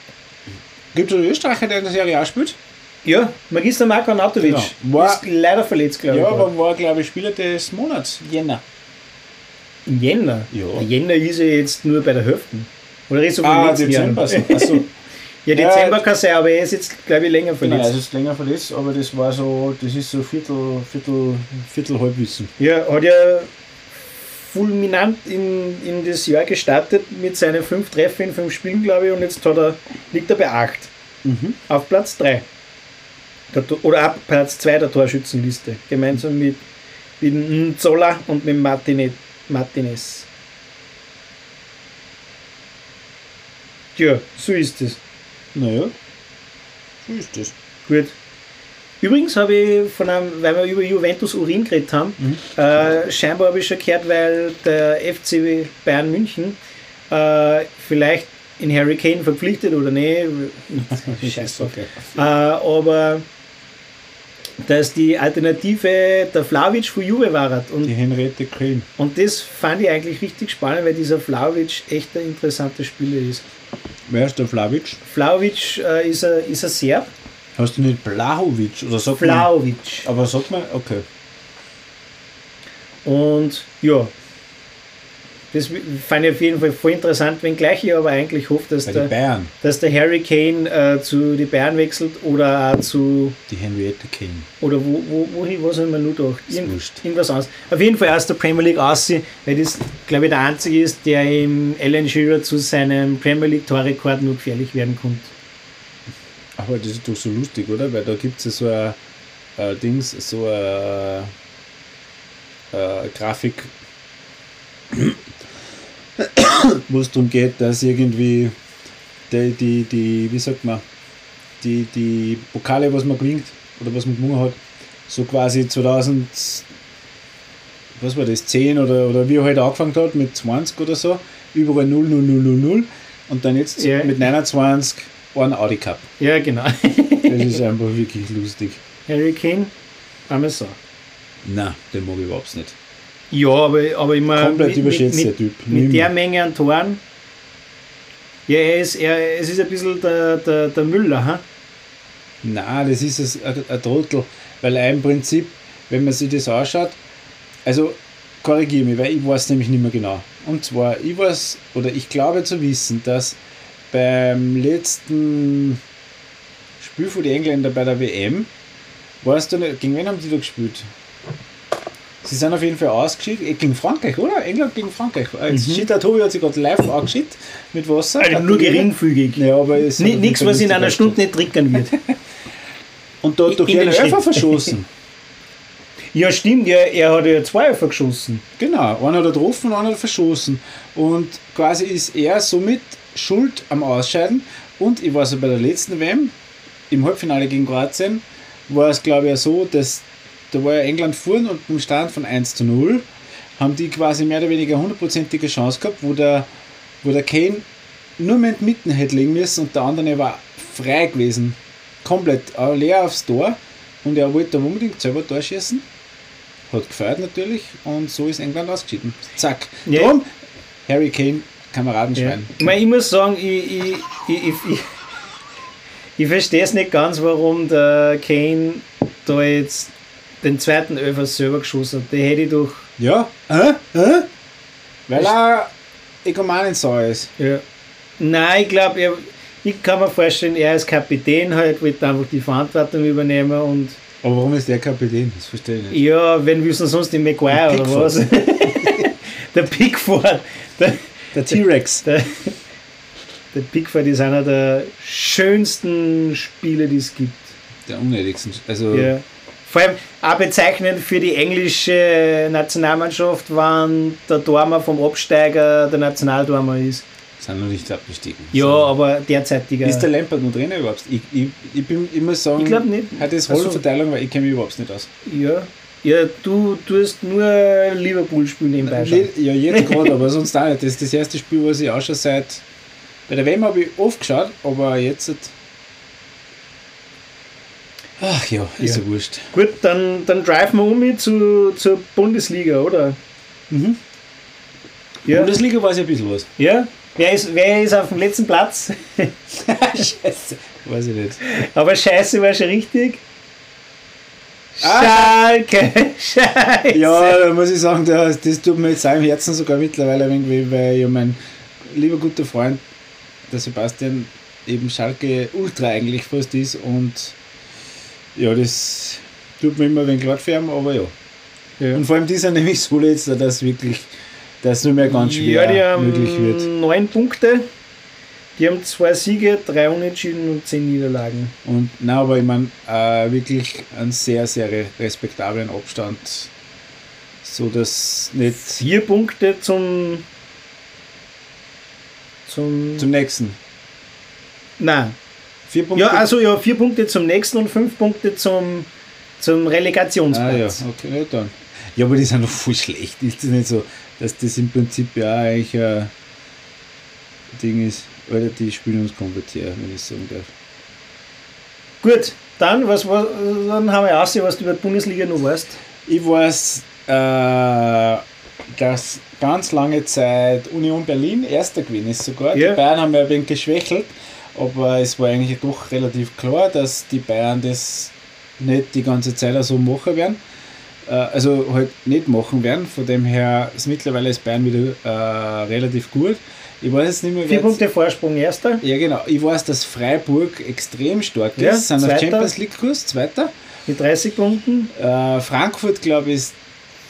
Gibt es einen Österreicher, der in der Serie A spielt? Ja, Magister Marko Anatovic. Genau. War- Ist leider verletzt, glaube Ja, ich. aber war, glaube ich, Spieler des Monats. Jänner. Im Jänner? Ja. Der Jänner ist ja jetzt nur bei der Hälfte. Oder ist so von Ah, Dezember. So. Achso. [LAUGHS] Ja, Ja, Dezember kann sein, aber er ist jetzt, glaube ich, länger Genau, verletzt. es ist länger verletzt, aber das war so, das ist so Viertel, Viertel, Viertel Halbwissen. Ja, hat ja fulminant in, in das Jahr gestartet mit seinen fünf Treffer in fünf Spielen, glaube ich, und jetzt hat er, liegt er bei acht. Mhm. Auf Platz 3. Oder ab Platz 2 der Torschützenliste. Gemeinsam mit, mit dem Zola und mit Martine, Martinez. Tja, so ist es. Naja, so ist das. Gut. Übrigens habe ich von einem, weil wir über Juventus Urin geredet haben, äh, scheinbar habe ich schon gehört, weil der FC Bayern München äh, vielleicht in Harry Kane verpflichtet oder nicht. [LAUGHS] Scheiß drauf. Okay. Äh, aber dass die Alternative der Flavic von Juve war. Die Und, Henriette Köln. und das fand ich eigentlich richtig spannend, weil dieser Flavic echt ein interessanter Spieler ist. Wer ist der Flavic? Flavic äh, ist, ein, ist ein Serb. Hast du nicht Blahovic oder sagt man? Flavic. Aber sagt man, okay. Und ja, das fand ich auf jeden Fall voll interessant, wenngleich ich aber eigentlich hoffe, dass, der, Bayern, dass der Harry Kane äh, zu den Bayern wechselt oder auch zu, die Henriette Kane. oder wo, wo, wohin, was haben wir nur gedacht? Irgend, irgendwas anderes. Auf jeden Fall aus der Premier League aussehen, weil das, glaube ich, der einzige ist, der im Alan Shearer zu seinem Premier League Torrekord nur gefährlich werden konnte. Aber das ist doch so lustig, oder? Weil da gibt es ja so ein, ein Dings, so eine, eine Grafik, wo es darum geht, dass irgendwie die, die, die, wie sagt man, die, die Pokale, was man gewinnt oder was man gewonnen hat, so quasi 2000, was war das, 10 oder, oder wie er halt angefangen hat, mit 20 oder so, überall 0, 0, 0, 0, 0 und dann jetzt Ja. mit 29 einen Audi Cup. Ja, genau. Das ist [LAUGHS] einfach wirklich lustig. Harry Kane, so. Nein, den mag ich überhaupt nicht. Ja, aber, aber immer Komplett überschätzt, mit, der Typ. mit Nimmer. der Menge an Toren. Ja, er ist, er, es ist ein bisschen der, der, der Müller, ha? Nein, das ist es- ein, ein Trottel, weil im Prinzip, wenn man sich das anschaut, also korrigiere mich, weil ich weiß nämlich nicht mehr genau. Und zwar, ich weiß, oder ich glaube zu wissen, dass beim letzten Spiel von den Engländern bei der WM, weißt du nicht, gegen wen haben die da gespielt? Sie sind auf jeden Fall ausgeschieden, eh, gegen Frankreich, oder? England gegen Frankreich. Jetzt Mhm. mhm. der Tobi hat sich gerade live angeschickt mit Wasser. Also nur geringfügig. Ja, aber es Nichts, was in einer. Stunde nicht trickern wird. [LAUGHS] Und da hat doch er einen Elfer verschossen. [LAUGHS] ja, stimmt, ja, er hat ja zwei Elfer geschossen. genau, einen hat er getroffen und einen hat er verschossen. Und quasi ist er somit schuld am Ausscheiden. Und ich weiß ja bei der letzten WM, im Halbfinale gegen Kroatien, war es glaube ich so, dass da war ja England vorn und im Stand von 1 zu 0 haben die quasi mehr oder weniger hundertprozentige Chance gehabt, wo der, wo der Kane nur mehr in Mitten hätte legen müssen und der andere war frei gewesen. Komplett leer aufs Tor und er wollte da unbedingt selber Tor schießen. Hat gefeiert natürlich und so ist England ausgeschieden. Zack. Ja. Drum, Harry Kane, Ja. Kameradenschwein. Ich, meine, ich muss sagen, ich, ich, ich, ich, ich, ich verstehe es nicht ganz, warum der Kane da jetzt den zweiten Elfer selber geschossen hat. Den hätte ich doch. Ja? Äh? Äh? Weil er Egomanensau ist. Ja. Nein, ich glaube, ich kann mir vorstellen, er als Kapitän halt wird einfach die Verantwortung übernehmen und Aber warum ist der Kapitän? Das verstehe ich nicht. ja, wenn wir sonst den Maguire oder was? [LAUGHS] der Pickford. Der, Der T-Rex. der, der Pickford ist einer der schönsten Spiele, die es gibt. Der unnötigsten. Also, Ja. Vor allem auch bezeichnend für die englische Nationalmannschaft, wann der Dormer vom Absteiger der Nationaldormer ist. sind noch nicht abgestiegen. Ja, So. aber derzeitiger. Ist der Lampert noch drin überhaupt? Ich, ich, ich, bin, muss sagen, Ich glaub nicht. hat das Ach so. Rollenverteilung, weil ich kenne mich überhaupt nicht aus. ja. ja, du tust nur Liverpool spielen nebenbei schon. Ja, jetzt [LAUGHS] gerade, aber sonst auch nicht. Das ist das erste Spiel, was ich auch schon seit. Bei der WM habe ich oft geschaut, aber jetzt. Ach ja, ist ja, Ja. wurscht. Gut, dann, dann driven wir um zu, zur Bundesliga, oder? Mhm. Ja. Bundesliga war es ja ein bisschen was. Ja? Wer ist, wer ist auf dem letzten Platz? [LAUGHS] Scheiße. Weiß ich nicht. Aber Scheiße war schon richtig. Ah, Schalke, [LAUGHS] Scheiße. Ja, da muss ich sagen, das, das tut mir jetzt im Herzen sogar mittlerweile weh, weil ja mein lieber guter Freund, der Sebastian, eben Schalke Ultra eigentlich fast ist und ja, das tut mir immer ein wenig für ihn, aber ja. Ja. Und vor allem dieser nämlich so jetzt, dass wirklich, dass nur mehr ganz schwer ja, die haben möglich wird. neun Punkte. Die haben zwei Siege, drei Unentschieden und zehn Niederlagen. Und na, aber ich meine, äh, wirklich einen sehr, sehr re- respektablen Abstand. So dass nicht Vier Punkte zum. Zum. zum nächsten. Nein. Vier Punkte. Ja, also ja, vier Punkte zum nächsten und fünf Punkte zum, zum Ah Relegationsplatz. ja, okay, ja dann. Ja, aber die sind doch voll schlecht. Ist das nicht so, dass das im Prinzip ja eigentlich ein Ding ist? Alter, die spielen uns komplett her, wenn ich sagen darf. Gut, dann, was, war, dann haben wir aussehen, was du über die Bundesliga noch weißt. Ich weiß, äh, dass ganz lange Zeit Union Berlin erster gewesen ist sogar. Ja. Die Bayern haben ja ein wenig geschwächelt, aber es war eigentlich doch relativ klar, dass die Bayern das nicht die ganze Zeit so machen werden. Äh, also halt nicht machen werden. Von dem her ist mittlerweile ist Bayern wieder äh, relativ gut. Ich weiß jetzt nicht mehr, Vier Punkte Vorsprung, erster. Ja, genau. Ich weiß, dass Freiburg extrem stark ist. Ja, sind auf Zweiter. Champions League Kurs, Zweiter. Mit 30 Punkten. Äh, Frankfurt, glaube ich, ist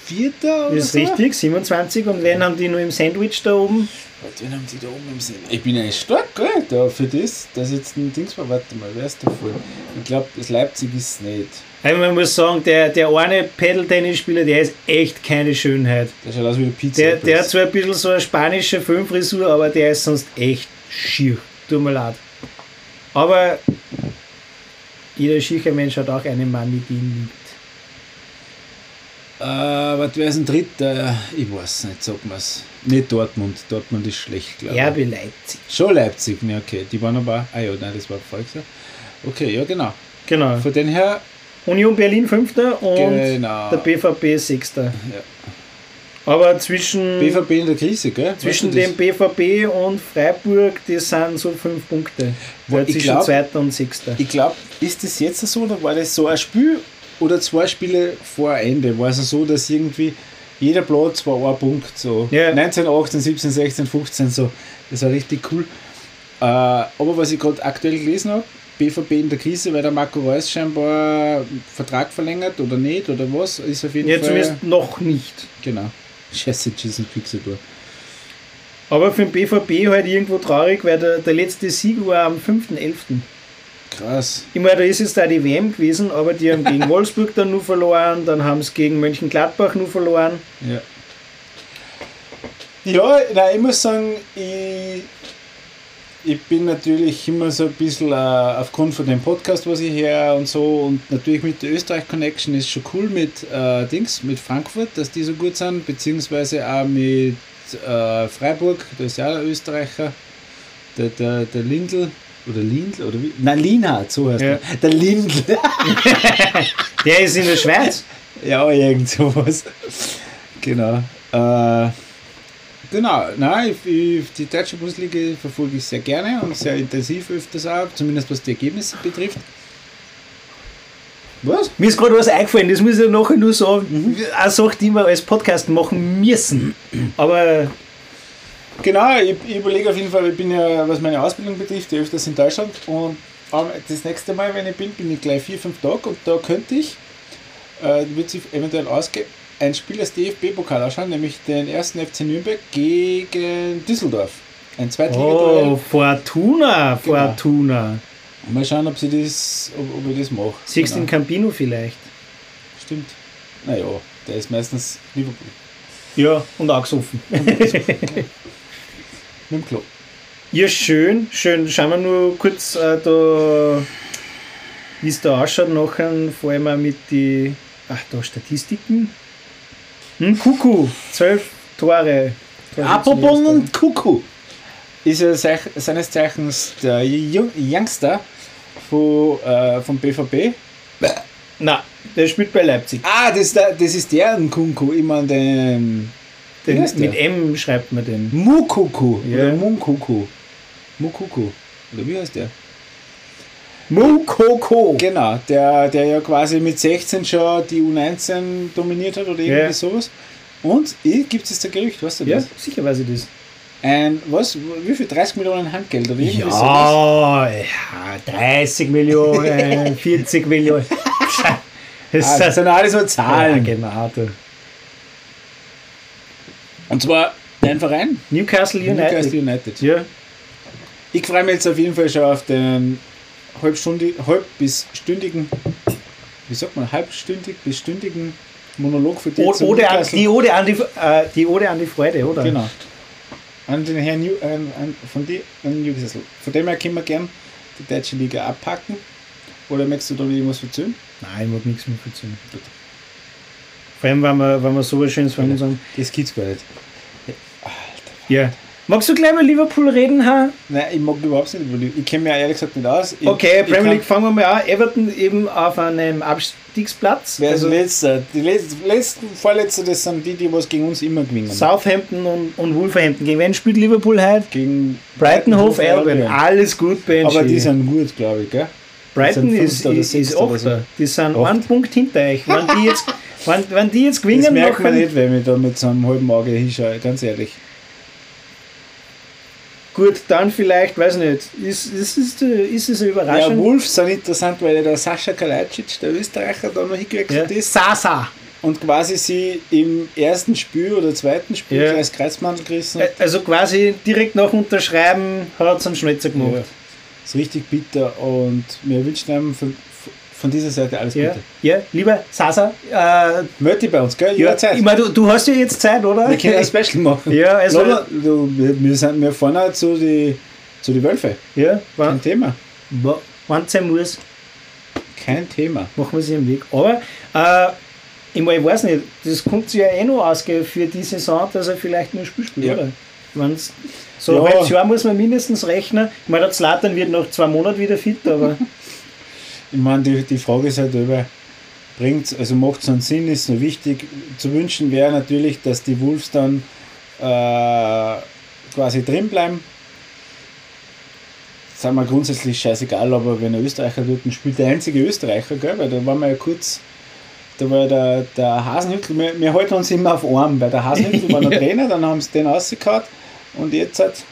Vierter oder Das ist so. richtig, 27. Und wen haben die nur im Sandwich da oben? Warte, wen haben die da oben im Sinn? Ich bin eigentlich stark, gell? Da für das, dass jetzt ein Dings war. Warte mal, wer ist da voll? Ich glaube, das Leipzig ist es nicht. Also man muss sagen, der, der eine Pedal-Tennis-Spieler, der ist echt keine Schönheit. Der schaut aus wie eine Pizza. Der, der hat zwar ein bisschen so eine spanische Filmfrisur, aber der ist sonst echt schier. Tut mir leid. Aber jeder schiefe Mensch hat auch einen Mann, die ihn liebt. Äh, warte, wer ist ein Dritter? Ich weiß nicht, sag mal's. Nicht Dortmund. Dortmund ist schlecht, glaube ich. RB Leipzig. Schon Leipzig, ne, okay. Die waren aber. Ah ja, nein, das war Volksjahr. Okay, ja, genau. Genau. Von den her, Union Berlin Fünfter und Genau. der BVB Sechster. Ja. Aber zwischen, BVB in der Krise, gell? zwischen dem BVB und Freiburg, das sind so fünf Punkte. Ja, ich zwischen glaub- Zweiter und Sechster. Ich glaube, ist das jetzt so oder war das so ein Spiel oder zwei Spiele vor Ende? War es so, dass irgendwie jeder Platz war ein Punkt, so Ja. 19, 18, 17, 16, 15, so. Das war richtig cool. Äh, aber was ich gerade aktuell gelesen habe, BVB in der Krise, weil der Marco Reus scheinbar Vertrag verlängert oder nicht oder was, ist auf jeden Ja, Fall. zumindest noch nicht. Genau. Scheiße, Jason Pixeldoor. Aber für den BVB halt irgendwo traurig, weil der, der letzte Sieg war am 5.11. Krass. Ich meine, da ist jetzt da die WM gewesen, aber die haben gegen [LAUGHS] Wolfsburg dann nur verloren, dann haben sie gegen Mönchengladbach nur verloren. Ja. Ja, nein, ich muss sagen, ich, ich bin natürlich immer so ein bisschen äh, aufgrund von dem Podcast, was ich höre und so und natürlich mit der Österreich Connection ist schon cool mit äh, Dings, mit Frankfurt, dass die so gut sind, beziehungsweise auch mit äh, Freiburg, da ist ja auch ein Österreicher, der, der, der Lindl oder Lindl oder wie? Nein, Lienhardt, so heißt Ja. er. Der Lindl. [LAUGHS] Der ist in der Schweiz. Ja, irgend sowas. Genau. Äh, genau, nein, ich, ich, die deutsche Bundesliga verfolge ich sehr gerne und sehr intensiv öfters auch, zumindest was die Ergebnisse betrifft. Was? Mir ist gerade was eingefallen, das muss ich nachher nur sagen. Mhm. Eine Sache, die wir als Podcast machen müssen. Aber Genau, ich, ich überlege auf jeden Fall, ich bin ja, was meine Ausbildung betrifft, öfters in Deutschland und ähm, das nächste Mal, wenn ich bin, bin ich gleich vier, fünf Tage und da könnte ich, äh, wird sich eventuell ausgehen, ein Spiel des DFB-Pokal anschauen, nämlich den ersten FC Nürnberg gegen Düsseldorf. Ein Zweitliga-Duell. oh, Fortuna, Genau. Fortuna. Mal schauen, ob, sie das, ob, ob ich das mache. Siehst Genau. in Campino vielleicht. Stimmt. Naja, der ist meistens Liverpool. Ja, und auch gesoffen. [LAUGHS] Mit dem Klo. Ja, schön, schön. Schauen wir nur kurz äh, da, wie es da ausschaut nachher, vor allem auch mit die, ach da, Statistiken. Hm, Kuku, zwölf Tore. Apropos und Kuku. Ist ja sech- seines Zeichens der Youngster von, äh, vom BVB. Na, der spielt bei Leipzig. Ah, das ist der, das ist der Nkunku, immer den. Den, mit M schreibt man den. Mukuku Ja. oder Munkuku. Mukuku. Oder wie heißt der? Mukoko. Genau, der, der ja quasi mit 16 schon die U19 dominiert hat oder irgendwie Ja. sowas. Und gibt es das Gerücht, weißt du Ja, das? sicher weiß ich das. Ein, was, wie viel? 30 Millionen Handgeld oder irgendwie sowas? Ja, ja, 30 Millionen, 40 Millionen. [LAUGHS] Das Ah, das sind alles nur Zahlen. Ja, genau. Und zwar dein Verein, Newcastle United. Newcastle United. Ja, Ich freue mich jetzt auf jeden Fall schon auf den halbstundig, halb bis stündigen, wie sagt man, halbstündig bis stündigen Monolog für dich. O- Ode an, die, Ode an die, äh, die Ode an die Freude, oder? Genau. An den Herrn New, an, an, von dir, an Newcastle. Von dem her können wir gern die deutsche Liga abpacken. Oder möchtest du da irgendwas erzählen? Nein, ich mag nichts mehr erzählen. Vor allem, wenn wir, wenn wir sowas Schönes von unserem. Das gibt's gar nicht. Ja. Magst du gleich mal Liverpool reden, ha? Nein, ich mag überhaupt nicht. weil Ich, ich kenne mich auch ehrlich gesagt nicht aus. Ich, Okay, ich Premier League fangen wir mal an. Everton eben auf einem Abstiegsplatz. Wer ist Also der Letzte? Die letzten, letzten, vorletzte, das sind die, die was gegen uns immer gewinnen. Southampton und, und Wolverhampton. Gegen wen spielt Liverpool heute? Gegen Brighton Hove Albion. Alles gut, Benji. Aber die sind gut, glaube ich, gell? Brighton ist, ist, ist Sechster oder so. Achter. Die sind einen Punkt hinter euch. Wenn die jetzt, [LAUGHS] wenn, wenn die jetzt gewinnen, Das merkt man nicht, wenn ich da mit so einem halben Auge hinschaue, ganz ehrlich. Gut, dann vielleicht, weiß nicht, ist, ist, ist, ist es eine Ja, Überraschung? Wolves sind interessant, weil der Sascha Kalajdzic, der Österreicher, da noch hingewechselt Ja. ist Sasa. und quasi sie im ersten Spiel oder zweiten Spiel Ja. das Kreuzmantel gerissen hat. Also quasi direkt nach Unterschreiben hat es einen Schnitzer Ja. gemacht. ist richtig bitter und wir wünschen ihm von, dieser Seite alles Ja, Gute. ja. lieber Sasa, äh, dich bei uns, gell? ja, Jederzeit. ich meine, du, du hast ja jetzt Zeit, oder? wir können ein [LAUGHS] Special machen. Ja, also- Lola, du, wir, sind, wir fahren auch zu die, zu die Wölfe. ja, Kein wann Thema. wann sein muss, Kein Thema. machen wir sie im Weg. Aber äh, ich, mein, ich weiß nicht, das kommt sich ja eh noch ausgehen für die Saison, dass er vielleicht nur Spiel spielt, Ja. oder? Wenn's, so Ja. ein halbes Jahr muss man mindestens rechnen. Ich meine, der Zlatan wird nach zwei Monaten wieder fit, aber [LAUGHS] Ich meine, die, die Frage ist halt über, bringt also macht es einen Sinn, ist so wichtig. Zu wünschen wäre natürlich, dass die Wolves dann äh, quasi drin bleiben. Das ist mir grundsätzlich scheißegal, aber wenn ein Österreicher dort spielt, der einzige Österreicher, gell? weil da waren wir ja kurz, da war der, der Hasenhüttel, wir, wir halten uns immer auf Arm, weil der Hasenhüttel war der [LAUGHS] Trainer, dann haben sie den rausgehauen und jetzt halt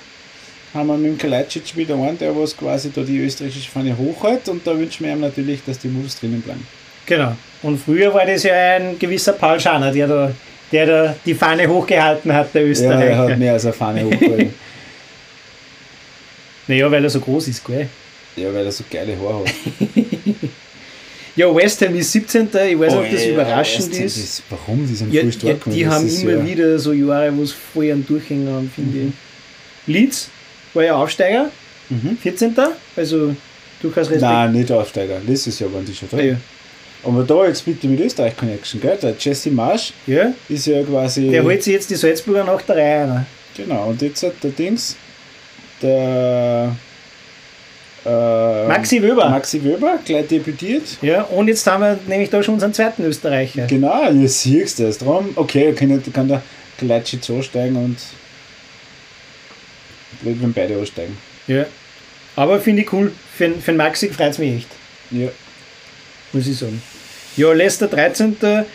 haben wir mit dem Kalajdzic wieder einen, der was quasi da die österreichische Fahne hochhält und da wünschen wir ihm natürlich, dass die Wolves drinnen bleiben. genau. Und früher war das ja ein gewisser Paul Schaner, der da, der da die Fahne hochgehalten hat, der Ja, Österreicher. er hat mehr als eine Fahne hochgehalten. [LAUGHS] naja, weil er so groß ist, gell? ja, weil er so geile Haare hat. [LAUGHS] Ja, West Ham ist 17. Ich weiß nicht, ob das Oh, ja, überraschend ist. das- Warum? Die sind Ja, voll ja, stark. die das haben ist immer ja, wieder so Jahre, wo es voll einen Durchhänger haben, finde Mhm. ich. Leeds war ja Aufsteiger, Mhm. 14. Also durchaus Respekt. Nein, nicht Aufsteiger. Letztes Jahr waren die schon drin. Ja. Aber da jetzt bitte mit Österreich Connection, gell? Der Jesse Marsch ja, ist ja quasi. der holt sich jetzt die Salzburger nach der Reihe. rein. Genau, und jetzt hat der Dings, der äh, Maxi Wöber. Maxi Wöber gleich debütiert. Ja, und jetzt haben wir nämlich da schon unseren zweiten Österreicher. Genau, ihr siehst das. Drum, okay, kann, kann der Gleitschitz ansteigen und blöd, wenn beide aussteigen. Ja. Aber finde ich cool. Für, für den Maxi freut es mich echt, Ja. muss ich sagen. Ja, Leicester 13. Gro-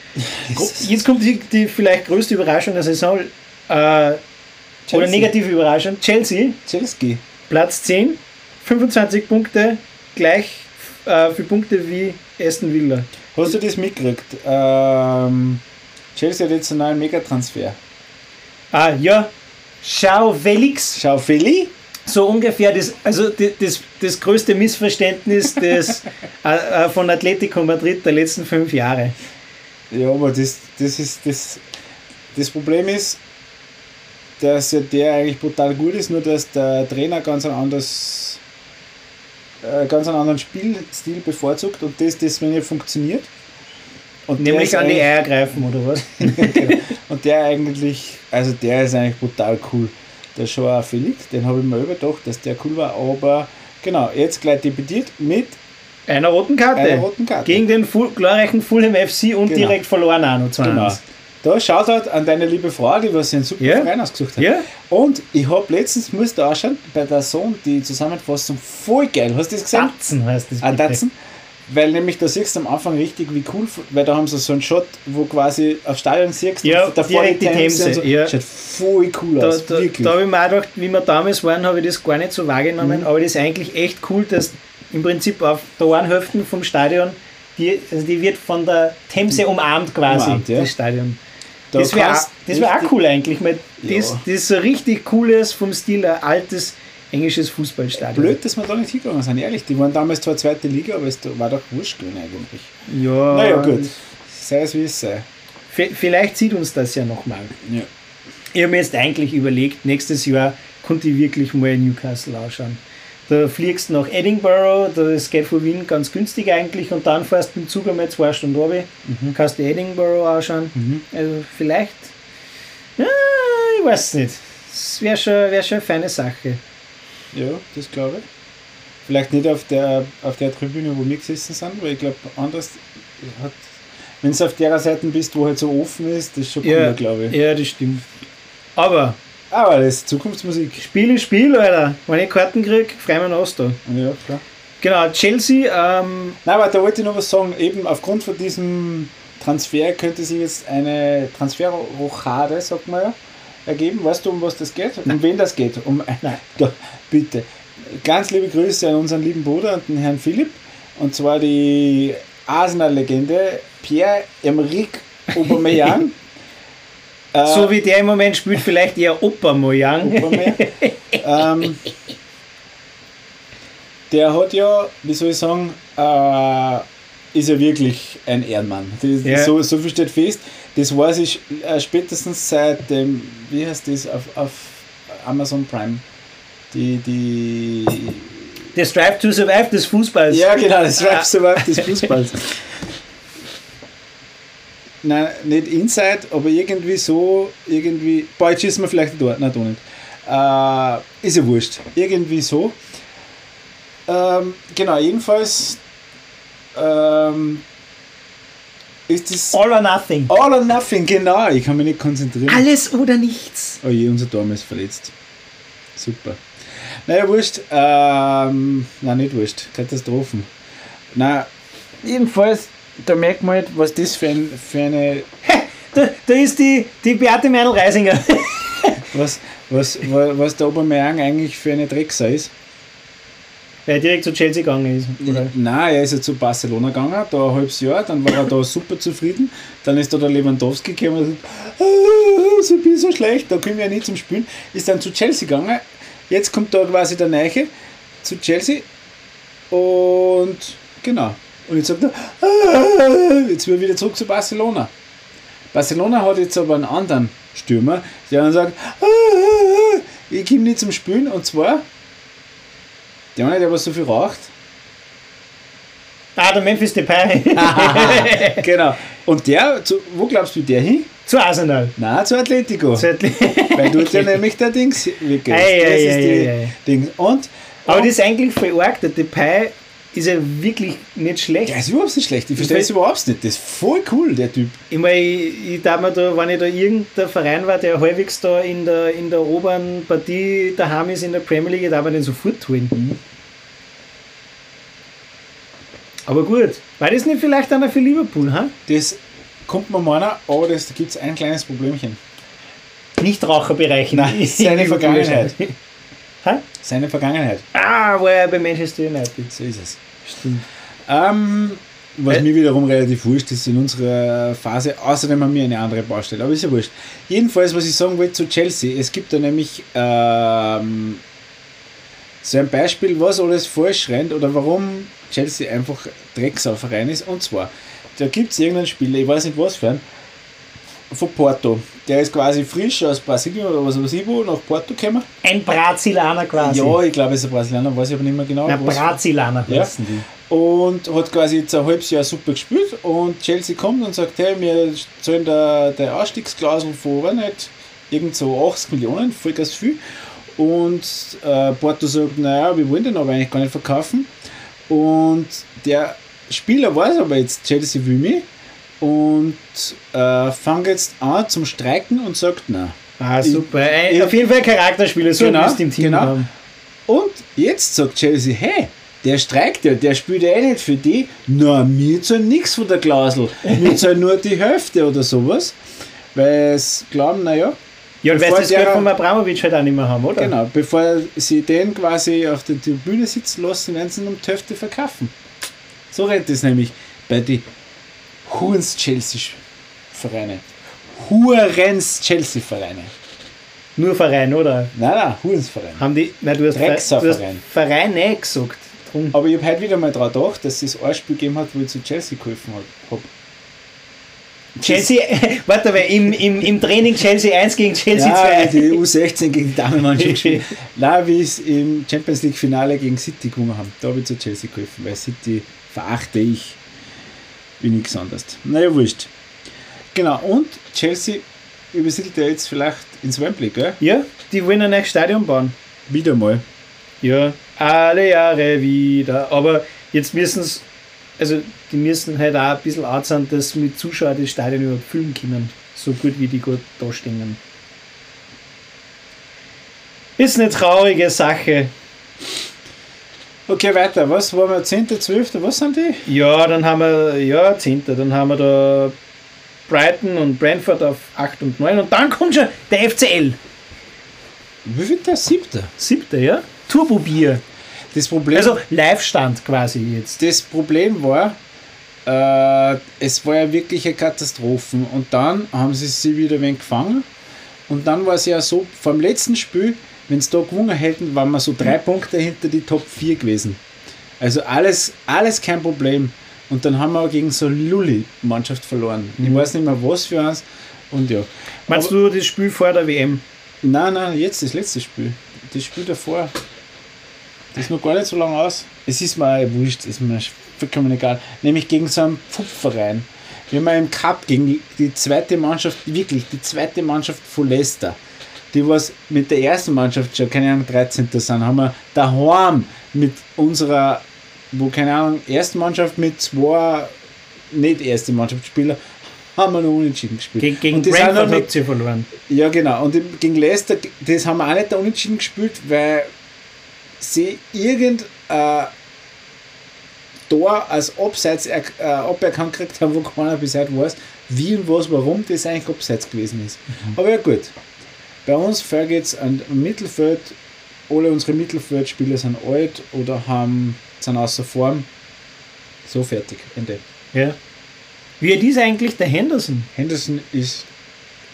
[LAUGHS] Jetzt kommt die, die vielleicht größte Überraschung der Saison. Äh, oder negative Überraschung. Chelsea, Chelsea. Platz 10, 25 Punkte, gleich äh, viele Punkte wie Aston Villa. Hast du das mitgekriegt? Ähm, Chelsea hat jetzt einen neuen Megatransfer. Ah, ja. Schau, Felix, Schau, Feli. so ungefähr das, also das, das, größte Missverständnis des, [LAUGHS] äh, äh, von Atletico Madrid der letzten fünf Jahre. Ja, aber das, das ist das. Das Problem ist, dass ja der eigentlich brutal gut ist, nur dass der Trainer ganz ein anderes äh, ganz einen anderen Spielstil bevorzugt und das deswegen nicht funktioniert. Und Nämlich an die Eier greifen, oder was? [LAUGHS] [LAUGHS] Und der eigentlich, also der ist eigentlich brutal cool. Der Joao Felix, den habe ich mir überdacht, dass der cool war, aber genau, jetzt gleich debütiert mit Einer roten Karte. einer roten Karte. Gegen den Full, glorreichen Fulham FC und Genau. direkt verloren auch noch 2 Genau. Da schaut halt an deine liebe Frau, die was sie einen super Ja. Verein ausgesucht hat. Ja. Und ich habe letztens, musst du ausschauen, bei der Sohn die Zusammenfassung voll geil. Hast du das gesehen? Tatzen heißt das. Ah, bitte. Weil nämlich da siehst du am Anfang richtig, wie cool, weil da haben sie so einen Shot, wo quasi auf Stadion siehst Ja, und davor direkt die Themse, so. ja. Schaut voll cool Da, aus. da, wirklich. da habe ich mir auch gedacht, wie wir damals waren, habe ich das gar nicht so wahrgenommen, Mhm. aber das ist eigentlich echt cool, dass im Prinzip auf der einen Hälfte vom Stadion, die, also die wird von der Themse umarmt quasi, Umarmt, ja. das Stadion. Da das wäre das wär auch cool eigentlich, weil das, Ja. das ist so richtig cooles, vom Stil ein altes englisches Fußballstadion. Blöd, dass wir da nicht hingegangen sind, ehrlich. Die waren damals zwar zweite Liga, aber es war doch wurscht eigentlich. Ja, Naja, gut. Sei es wie es sei. Vielleicht sieht uns das ja nochmal. Ja. Ich habe mir jetzt eigentlich überlegt, nächstes Jahr konnte ich wirklich mal in Newcastle ausschauen. Da fliegst du nach Edinburgh, das geht von Wien ganz günstig eigentlich, und dann fährst du mit dem Zug einmal zwei Stunden runter, kannst du Edinburgh anschauen. Also vielleicht, ja, ich weiß nicht. Das wäre schon, wär schon eine feine Sache. Ja, das glaube ich. Vielleicht nicht auf der, auf der Tribüne, wo wir gesessen sind, weil ich glaube, anders hat. Wenn du auf der Seite bist, wo halt so offen ist, das ist schon cooler, glaube ich. ja, das stimmt. Aber Aber das ist Zukunftsmusik. Spiel ist Spiel, Alter. Wenn ich Karten kriege, freue ich mich aus da. Ja, klar. Genau, Chelsea, ähm, Nein, aber da wollte ich noch was sagen. Eben aufgrund von diesem Transfer könnte sich jetzt eine Transferrochade, sagt man ja, ergeben. Weißt du, um was das geht? Um wen das geht? Um, [LAUGHS] Nein. Bitte. Ganz liebe Grüße an unseren lieben Bruder und den Herrn Philipp. Und zwar die Arsenal-Legende Pierre-Emerick Aubameyang. Äh, [LAUGHS] so wie der im Moment spielt, vielleicht eher. Aubameyang. ähm, der hat ja, wie soll ich sagen, äh, ist ja wirklich ein Ehrenmann. Das, Ja. so, so viel steht fest. Das weiß ich äh, spätestens seit dem, wie heißt das, auf, auf Amazon Prime. Die, die. Der Strive to Survive des Fußballs. Ja, genau, das Ah. Rap Survive des [LAUGHS] Fußballs. Nein, nicht Inside, aber irgendwie so, irgendwie. Boah, jetzt schießen wir vielleicht dort, nein, da nicht. Äh, ist ja wurscht. Irgendwie so. Ähm, genau, jedenfalls ähm, ist das All or nothing. All or Nothing, genau. Ich kann mich nicht konzentrieren. Alles oder nichts. Oh je, unser Turm ist verletzt. Super. Naja, wurscht. Ähm, nein, nicht wurscht. Katastrophen. Na, jedenfalls, da merkt man halt, was das für, ein, für eine. [LAUGHS] Da, da ist die, die Beate Meinl-Reisinger. [LAUGHS] Was, was, was, was der Obermeier eigentlich für eine Drecksau ist. Weil er direkt zu Chelsea gegangen ist. Oder? Nein, er ist ja zu Barcelona gegangen, da ein halbes Jahr, dann war er da super zufrieden. Dann ist da der Lewandowski gekommen und gesagt, ah, so bin so schlecht, da können wir ja nicht zum Spielen. Ist dann zu Chelsea gegangen. Jetzt kommt da quasi der Neiche zu Chelsea und genau. Und jetzt sagt er, ah, jetzt will er wieder zurück zu Barcelona. Barcelona hat jetzt aber einen anderen Stürmer, der dann sagt, ah, ich komme nicht zum Spielen und zwar der eine, der was so viel raucht. Ah, der Memphis Depay. [LAUGHS] genau. Und der, zu, wo glaubst du der hin? zu Arsenal. Nein, zu Atletico. Zu Atle- [LAUGHS] Weil dort ja nämlich der Dings. Ei, ei, ei, ei, ei. Ding. Und Aber das ist eigentlich voll arg. Der Depay ist ja wirklich nicht schlecht. der ist überhaupt nicht schlecht. Ich verstehe es überhaupt nicht. Das ist voll cool, der Typ. Ich meine, ich, ich darf mir da, wenn ich da irgendein Verein war, der halbwegs da in der, in der oberen Partie daheim ist in der Premier League, darf man den sofort tun. Aber gut, war das nicht vielleicht einer für Liverpool, ha? Das kommt mir meiner, aber das, da gibt es ein kleines Problemchen. Nichtraucherbereich. in- Nein, [LAUGHS] in seine Vergangenheit. Ha? Seine Vergangenheit. Ah, war er bei Manchester United. So ist es. Stimmt. Ähm, was Äh. mir wiederum relativ wurscht ist in unserer Phase. Außerdem haben wir eine andere Baustelle, aber ist ja wurscht. Jedenfalls, was ich sagen wollte zu Chelsea, es gibt da nämlich ähm, so ein Beispiel, was alles falsch rennt oder warum Chelsea einfach Drecksauverein ist. Und zwar, da gibt es irgendeinen Spieler, ich weiß nicht was für einen, von Porto. Der ist quasi frisch aus Brasilien oder was weiß ich wo, nach Porto gekommen. Ein Brasilaner quasi. Ja, ich glaube, es ist ein Brasilianer, weiß ich aber nicht mehr genau. Na, was- Brazilaner Ja. heißen die. und hat quasi jetzt ein halbes Jahr super gespielt und Chelsea kommt und sagt, hey, wir zahlen der, der Ausstiegsklausel von, weiß nicht, irgend so 80 Millionen, voll ganz viel. Und äh, Porto sagt, naja, wir wollen den aber eigentlich gar nicht verkaufen. Und der Spieler weiß aber jetzt, Chelsea will mich und äh, fängt jetzt an zum Streiken und sagt nein. Ah, super. Ein, ich- auf jeden Fall Charakterspieler, so Genau, im Team genau. haben. Und jetzt sagt Chelsea, hey, der streikt ja, der spielt ja eh nicht für die. Na, mir zahlen nichts von der Klausel. Mir [LAUGHS] zahlen nur die Hälfte oder sowas. Weil sie glauben, naja, Ja, und weil sie das Geld von Abramovic halt auch nicht mehr haben, oder? genau, bevor sie den quasi auf der Tribüne sitzen lassen, werden sie ihn um die Hälfte verkaufen. So rennt es nämlich bei den Hurens Chelsea Vereine. Hurens Chelsea Vereine. Nur Verein, oder? Nein, nein, Hurens Verein. Haben die. Nein, du hast, Ver- du hast Verein. Vereine gesagt. Drum. Aber ich habe heute wieder mal daran gedacht, dass es ein Spiel gegeben hat, wo ich zu Chelsea geholfen habe. Chelsea, [LAUGHS] warte, weil im, im, im Training Chelsea 1 gegen Chelsea Ja, 2. die U16 gegen die Damenmannschaft [LAUGHS] gespielt. Nein, wie es im Champions League Finale gegen City gewonnen haben. Da habe ich zu Chelsea geholfen, weil City verachte ich wie nichts anderes. Naja, wurscht. Genau, und Chelsea übersiedelt ja jetzt vielleicht ins Wembley, gell? Ja, die wollen ein neues Stadion bauen. Wieder mal. Ja, alle Jahre wieder. Aber jetzt müssen es, also die müssen halt auch ein bisschen arg sein, dass mit Zuschauern das Stadion überhaupt füllen können. So gut wie die gut da stehen. Ist eine traurige Sache. Okay, weiter. Was waren wir? 10., 12., was sind die? Ja, dann haben wir, ja, 10. Dann haben wir da Brighton und Brentford auf 8 und 9. Und dann kommt schon der FCL. Wie viel der? Siebter. 7. ja? Turbo-Bier. Das Problem, Also Live-Stand quasi jetzt. das Problem war, äh, es war ja wirklich eine Katastrophe. Und dann haben sie sie wieder ein wenig gefangen. Und dann war es ja so, vom letzten Spiel, wenn sie da gewonnen hätten, waren wir so drei Punkte hinter die Top 4 gewesen. Also alles, alles kein Problem. Und dann haben wir auch gegen so eine Lulli-Mannschaft verloren. Ich weiß nicht mehr was für eins. Und ja. Meinst du das Spiel vor der WM? Nein, nein, jetzt das letzte Spiel. Das Spiel davor. Das ist noch gar nicht so lange aus. Es ist mir auch wurscht, ist mir vollkommen egal. Nämlich gegen so einen Pfupfverein. Wir haben im Cup gegen die zweite Mannschaft, wirklich die zweite Mannschaft von Leicester, die was mit der ersten Mannschaft schon, keine Ahnung, 13. sind, haben wir daheim mit unserer, wo keine Ahnung, ersten Mannschaft mit zwei nicht erste Mannschaftsspieler, haben wir noch unentschieden gespielt. Gegen, gegen Und noch Brentford habt ihr verloren. ja, genau. Und gegen Leicester, das haben wir auch nicht da unentschieden gespielt, weil sie irgend äh, Tor als Abseits äh, aberkannt gekriegt haben, wo keiner bis heute weiß, wie und was, warum das eigentlich Abseits gewesen ist. Aber ja, gut. Bei uns fällt jetzt an Mittelfeld, alle unsere Mittelfeldspieler sind alt oder haben, sind außer Form. So fertig. Ende. Ja. Wie ist eigentlich der Henderson? Henderson ist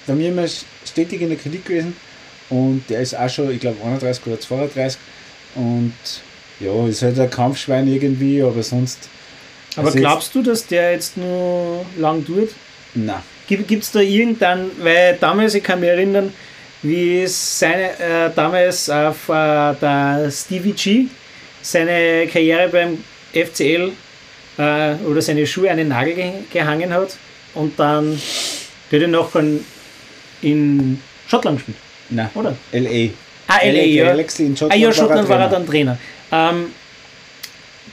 bei mir immer stetig in der Kritik gewesen und der ist auch schon, ich glaube, 31 oder 32 und ja, ist halt ein Kampfschwein irgendwie, aber sonst. Aber Also glaubst du, dass der jetzt nur lang tut? Na, Gibt es da irgendeinen, weil damals, ich kann mich erinnern, wie seine, äh, damals auf äh, der Stevie G seine Karriere beim FCL äh, oder seine Schuhe an den Nagel ge gehangen hat und dann der hat ihn nachher in Schottland gespielt, na, oder? LA. Ah, LA, LA ja. Galaxy in Ah Schottland, ja, Schottland war er Trainer. dann Trainer. Ähm,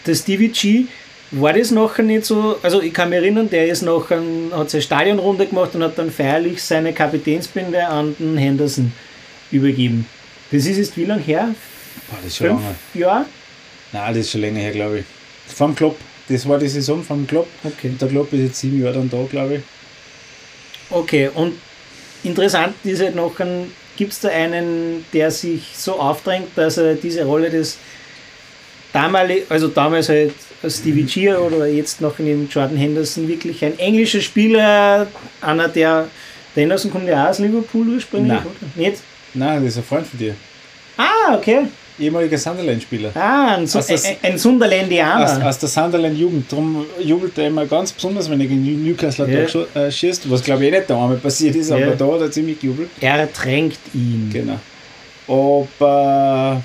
der Stevie G, war das nachher nicht so, also ich kann mich erinnern, der ist nachher, hat seine Stadionrunde gemacht und hat dann feierlich seine Kapitänsbinde an den Henderson übergeben. Das ist jetzt wie lange her? Boah, das ist schon Fünf lange. Jahre? Nein, das ist schon länger her, glaube ich. Vom Club. Das war die Saison vom Club. Okay. Und der Club ist jetzt sieben Jahre dann da, glaube ich. Okay, und interessant ist halt noch, gibt es da einen, der sich so aufdrängt, dass er diese Rolle des damalig, also damals halt Stevie G oder jetzt noch in dem Jordan Henderson wirklich ein englischer Spieler, einer der, der Henderson kommt ja auch aus Liverpool ursprünglich, Nein. oder? Nicht? Nein, das ist ein Freund von dir. Ah, okay. Ehemaliger Sunderland-Spieler. Ah, ein, Su Aus das- ein, Sunderlandianer. Aus, aus der Sunderland-Jugend. Darum jubelt er immer ganz besonders, wenn er gegen Newcastle gescho- äh, schießt. Was glaube ich eh nicht da einmal passiert ist, aber Ja. da hat er ziemlich gejubelt. er tränkt ihn. Genau. Aber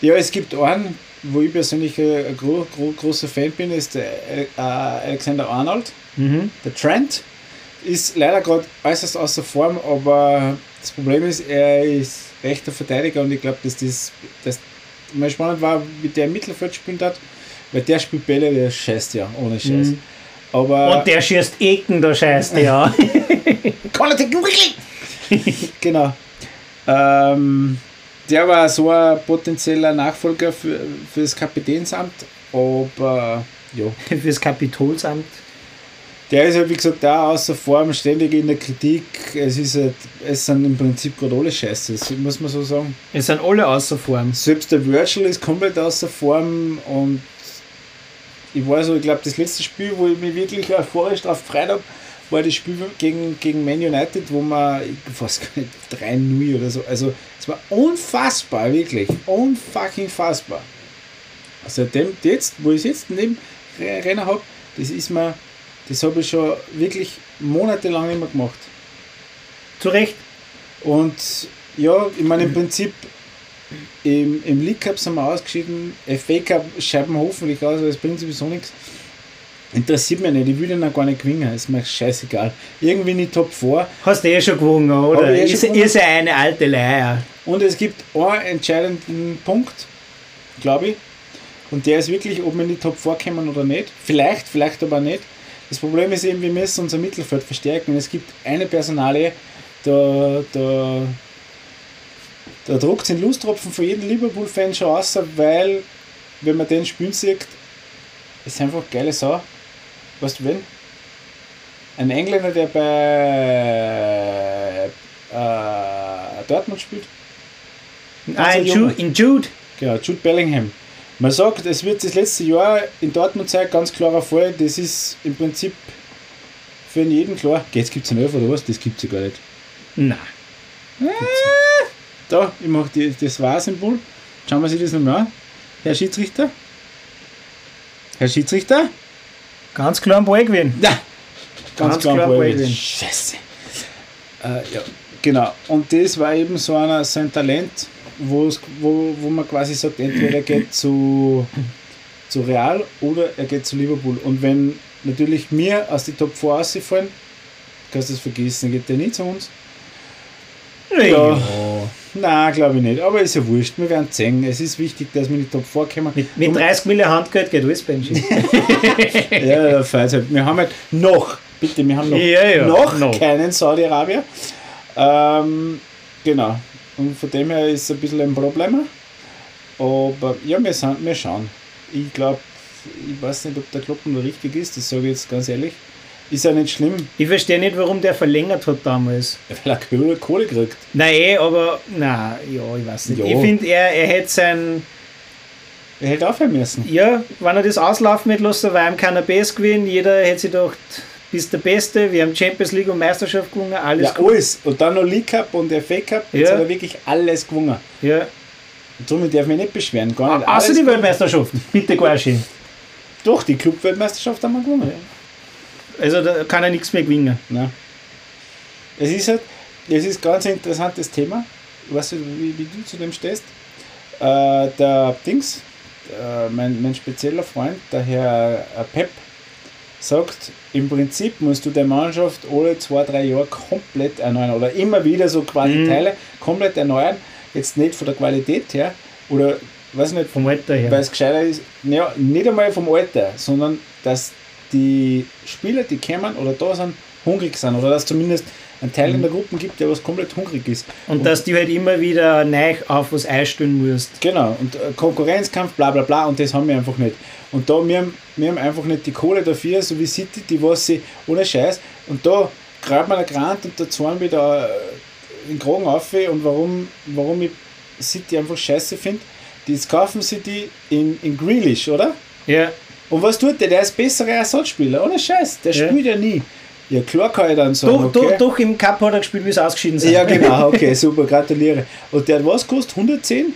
ja, es gibt einen, wo ich persönlich ein, gro gro großer Fan bin, ist der äh, Alexander Arnold. Mhm. Der Trent ist leider gerade äußerst außer Form, aber das Problem ist, er ist rechter Verteidiger und ich glaube, dass das, das mal spannend war, wie der im Mittelfeld spielt hat, weil der spielt Bälle, der scheißt ja, ohne Scheiß. Mhm. Aber Und der schießt Ecken, der Scheiße, ja. [LAUGHS] [LAUGHS] genau. Ähm, der war so ein potenzieller Nachfolger für, für das Kapitänsamt, aber ja. [LAUGHS] Fürs Kapitolsamt. Der ist halt, wie gesagt, da außer Form, ständig in der Kritik. Es, ist halt, es sind im Prinzip gerade alle Scheiße, das muss man so sagen. Es sind alle außer Form. Selbst der Virtual ist komplett außer Form und ich war so, ich glaube, das letzte Spiel, wo ich mich wirklich euphorisch drauf gefreut habe, war das Spiel gegen, gegen Man United, wo man, ich weiß gar nicht, 3-0 oder so. Also, es war unfassbar, wirklich. Unfucking fassbar. Also, dem, jetzt, wo ich jetzt neben Renner habe, das ist mir, das habe ich schon wirklich monatelang nicht mehr gemacht. Zu Recht. Und ja, ich meine, im Prinzip im, im League Cup sind wir ausgeschieden, FA Cup schreiben wir hoffentlich aus, aber es bringt sowieso nichts. Interessiert mich nicht, ich will den auch gar nicht gewinnen, ist mir scheißegal. Irgendwie in die Top 4. Hast du eh schon gewonnen, oder? Eh Ist, gewonnen. ist ja eine alte Leier. Und es gibt einen entscheidenden Punkt, glaube ich. Und der ist wirklich, ob wir in die Top 4 kommen oder nicht. Vielleicht, vielleicht aber nicht. Das Problem ist eben, wir müssen unser Mittelfeld verstärken. Und es gibt eine Personalie, da, da, da druckt den Lusttropfen für jeden Liverpool-Fan schon aus, weil, wenn man den spielen sieht, ist einfach geile Sau. Weißt du wen? Ein Engländer, der bei äh, Dortmund spielt. Ah, in, Junge. Jude, in Jude. Genau, Jude Bellingham. Man sagt, es wird das letzte Jahr in Dortmund sein, ganz klarer Fall. Das ist im Prinzip für jeden klar. Jetzt gibt es einen Elf oder was? Das gibt es ja gar nicht. Na. Da, ich mache die, das Wahr-Symbol. Schauen wir sich das nochmal an. Herr Schiedsrichter? Herr Schiedsrichter? Ganz klar ein Ball gewinnen. Ja! Ganz, Ganz klar, klar Ball Ball gewinnen. Scheiße. Äh, ja, genau. Und das war eben so, einer, so ein Talent, wo, wo man quasi sagt, entweder er geht zu, zu Real oder er geht zu Liverpool. Und wenn natürlich wir aus die Top 4 rausfallen, kannst du das vergessen, dann geht der nicht zu uns. Ja. Nein, glaube ich nicht. Aber ist ja wurscht, wir werden sehen. Es ist wichtig, dass wir in die Top 4 kommen. Mit, mit 30 Millionen Handgeld geht alles, Benji. [LAUGHS] Ja, da feiert's halt. Wir haben halt noch, bitte, wir haben noch, Ja, ja, noch, noch. keinen Saudi-Arabier. Ähm, genau. Und von dem her ist es ein bisschen ein Problem. Aber ja, wir, sind, wir schauen. Ich glaube, ich weiß nicht, ob der Kloppen richtig ist, das sage ich jetzt ganz ehrlich. Ist ja nicht schlimm, Ich verstehe nicht, warum der verlängert hat damals. [LAUGHS] weil er Kohle, Kohle kriegt. Nein, aber, na, ja, ich weiß nicht. Ja. Ich finde, er, er hätte sein, Er hätte aufhören müssen. ja, wenn er das auslaufen hätte lassen, war ihm keiner Best gewinnen. Jeder hätte sich gedacht, bist der Beste, wir haben Champions League und Meisterschaft gewonnen, alles Ja, alles. Und dann noch League Cup und FA Cup. Jetzt Ja. hat er wirklich alles gewonnen. Ja. Und somit darf ich mich nicht beschweren. Gar nicht. Außer die gewonnen. Weltmeisterschaft. Bitte gar schön. Doch, die Clubweltmeisterschaft haben wir gewonnen. Also da kann er nichts mehr gewinnen. Nein. Es ist halt, es ist ganz ein interessantes Thema. Nicht, wie, wie du zu dem stehst. Äh, der Dings, äh, mein, mein spezieller Freund, der Herr äh, Pep, sagt, im Prinzip musst du der Mannschaft alle zwei, drei Jahre komplett erneuern oder immer wieder so quasi Mhm. Teile komplett erneuern. Jetzt nicht von der Qualität her oder weiß nicht, Vom Alter her. weil es gescheiter ist, ja, nicht einmal vom Alter, sondern dass die Spieler, die kommen oder da sind, hungrig sind oder dass zumindest ein Teil Mhm. in der Gruppe gibt, der was komplett hungrig ist. Und dass du halt immer wieder neu auf was einstellen musst. Genau, und äh, Konkurrenzkampf, bla bla bla, und das haben wir einfach nicht. Und da, wir haben, wir haben einfach nicht die Kohle dafür, so wie City, die was sie, ohne Scheiß, und da grabt man ein Grant und da zahlen wir da äh, den Kragen auf und warum, warum ich City einfach scheiße finde, jetzt kaufen sie die in, in Grealish, oder? Ja. Und was tut der? Der ist bessere Ersatzspieler, ohne Scheiß, der Ja. spielt ja nie. Ja, klar kann ich dann sagen, Doch, okay. doch, doch, im Cup hat er gespielt, wie sie ausgeschieden sind. Ja, genau, okay, super, gratuliere. Und der hat was kostet? 110?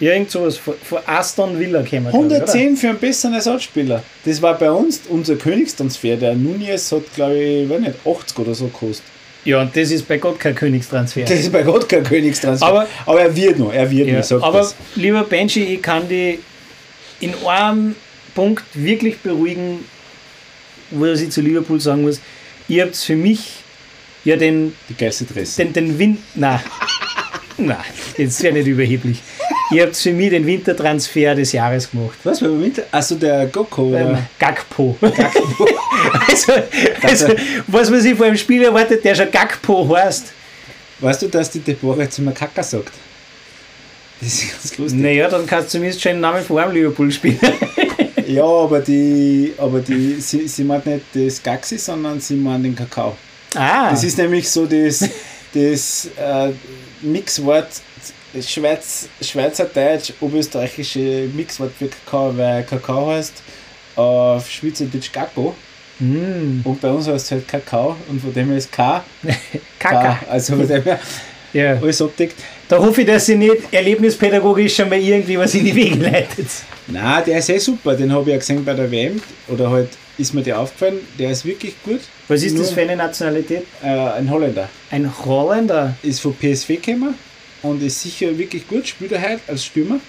Ja, irgend sowas. Von, von Aston Villa kämen. 110 für einen besseren Ersatzspieler. Das war bei uns unser Königstransfer. Der Nunez hat, glaube ich, weiß nicht, 80 oder so gekostet. Ja, und das ist bei Gott kein Königstransfer. Das ist bei Gott kein Königstransfer. Aber- Aber er wird noch, er wird Ja, noch, sagt aber das. lieber Benji, ich kann dich in einem Punkt wirklich beruhigen, wo ich zu Liverpool sagen muss, ihr habt für mich ja den, Die geilste Dresse. den, den Wind. Na, [LAUGHS] na, jetzt wäre nicht überheblich. Ihr habt für mich den Wintertransfer des Jahres gemacht. Was war Winter? Also der Goko oder? Ähm, [LAUGHS] Gakpo. also, also, was man sich vor einem Spiel erwartet, der schon Gakpo heißt. Weißt du, dass die Deborah jetzt immer Kaka sagt? Das ist ganz lustig. Naja, dann kannst du zumindest schon den Namen vor einem Liverpool spielen. Ja, aber die, aber die, sie, sie meint nicht das Gaxi, sondern sie meint den Kakao. Ah, Das ist nämlich so das, das äh, Mixwort Schweiz, Schweizerdeutsch, oberösterreichische Mixwort für Kakao, weil Kakao heißt auf Schweizerdeutsch Gacko mm, und bei uns heißt es halt Kakao und von dem her ist K. [LAUGHS] Kaka. K. Also von dem her Ja. alles abdeckt. Da hoffe ich, dass sie nicht erlebnispädagogisch schon mal irgendwie was in die Wege leitet. Nein, der ist eh super, den habe ich ja gesehen bei der WM oder halt ist mir der aufgefallen, der ist wirklich gut. Was ist Nur, das für eine Nationalität? Äh, ein Holländer. Ein Holländer. Ist von PSV gekommen und ist sicher wirklich gut, spielt er halt als Stürmer.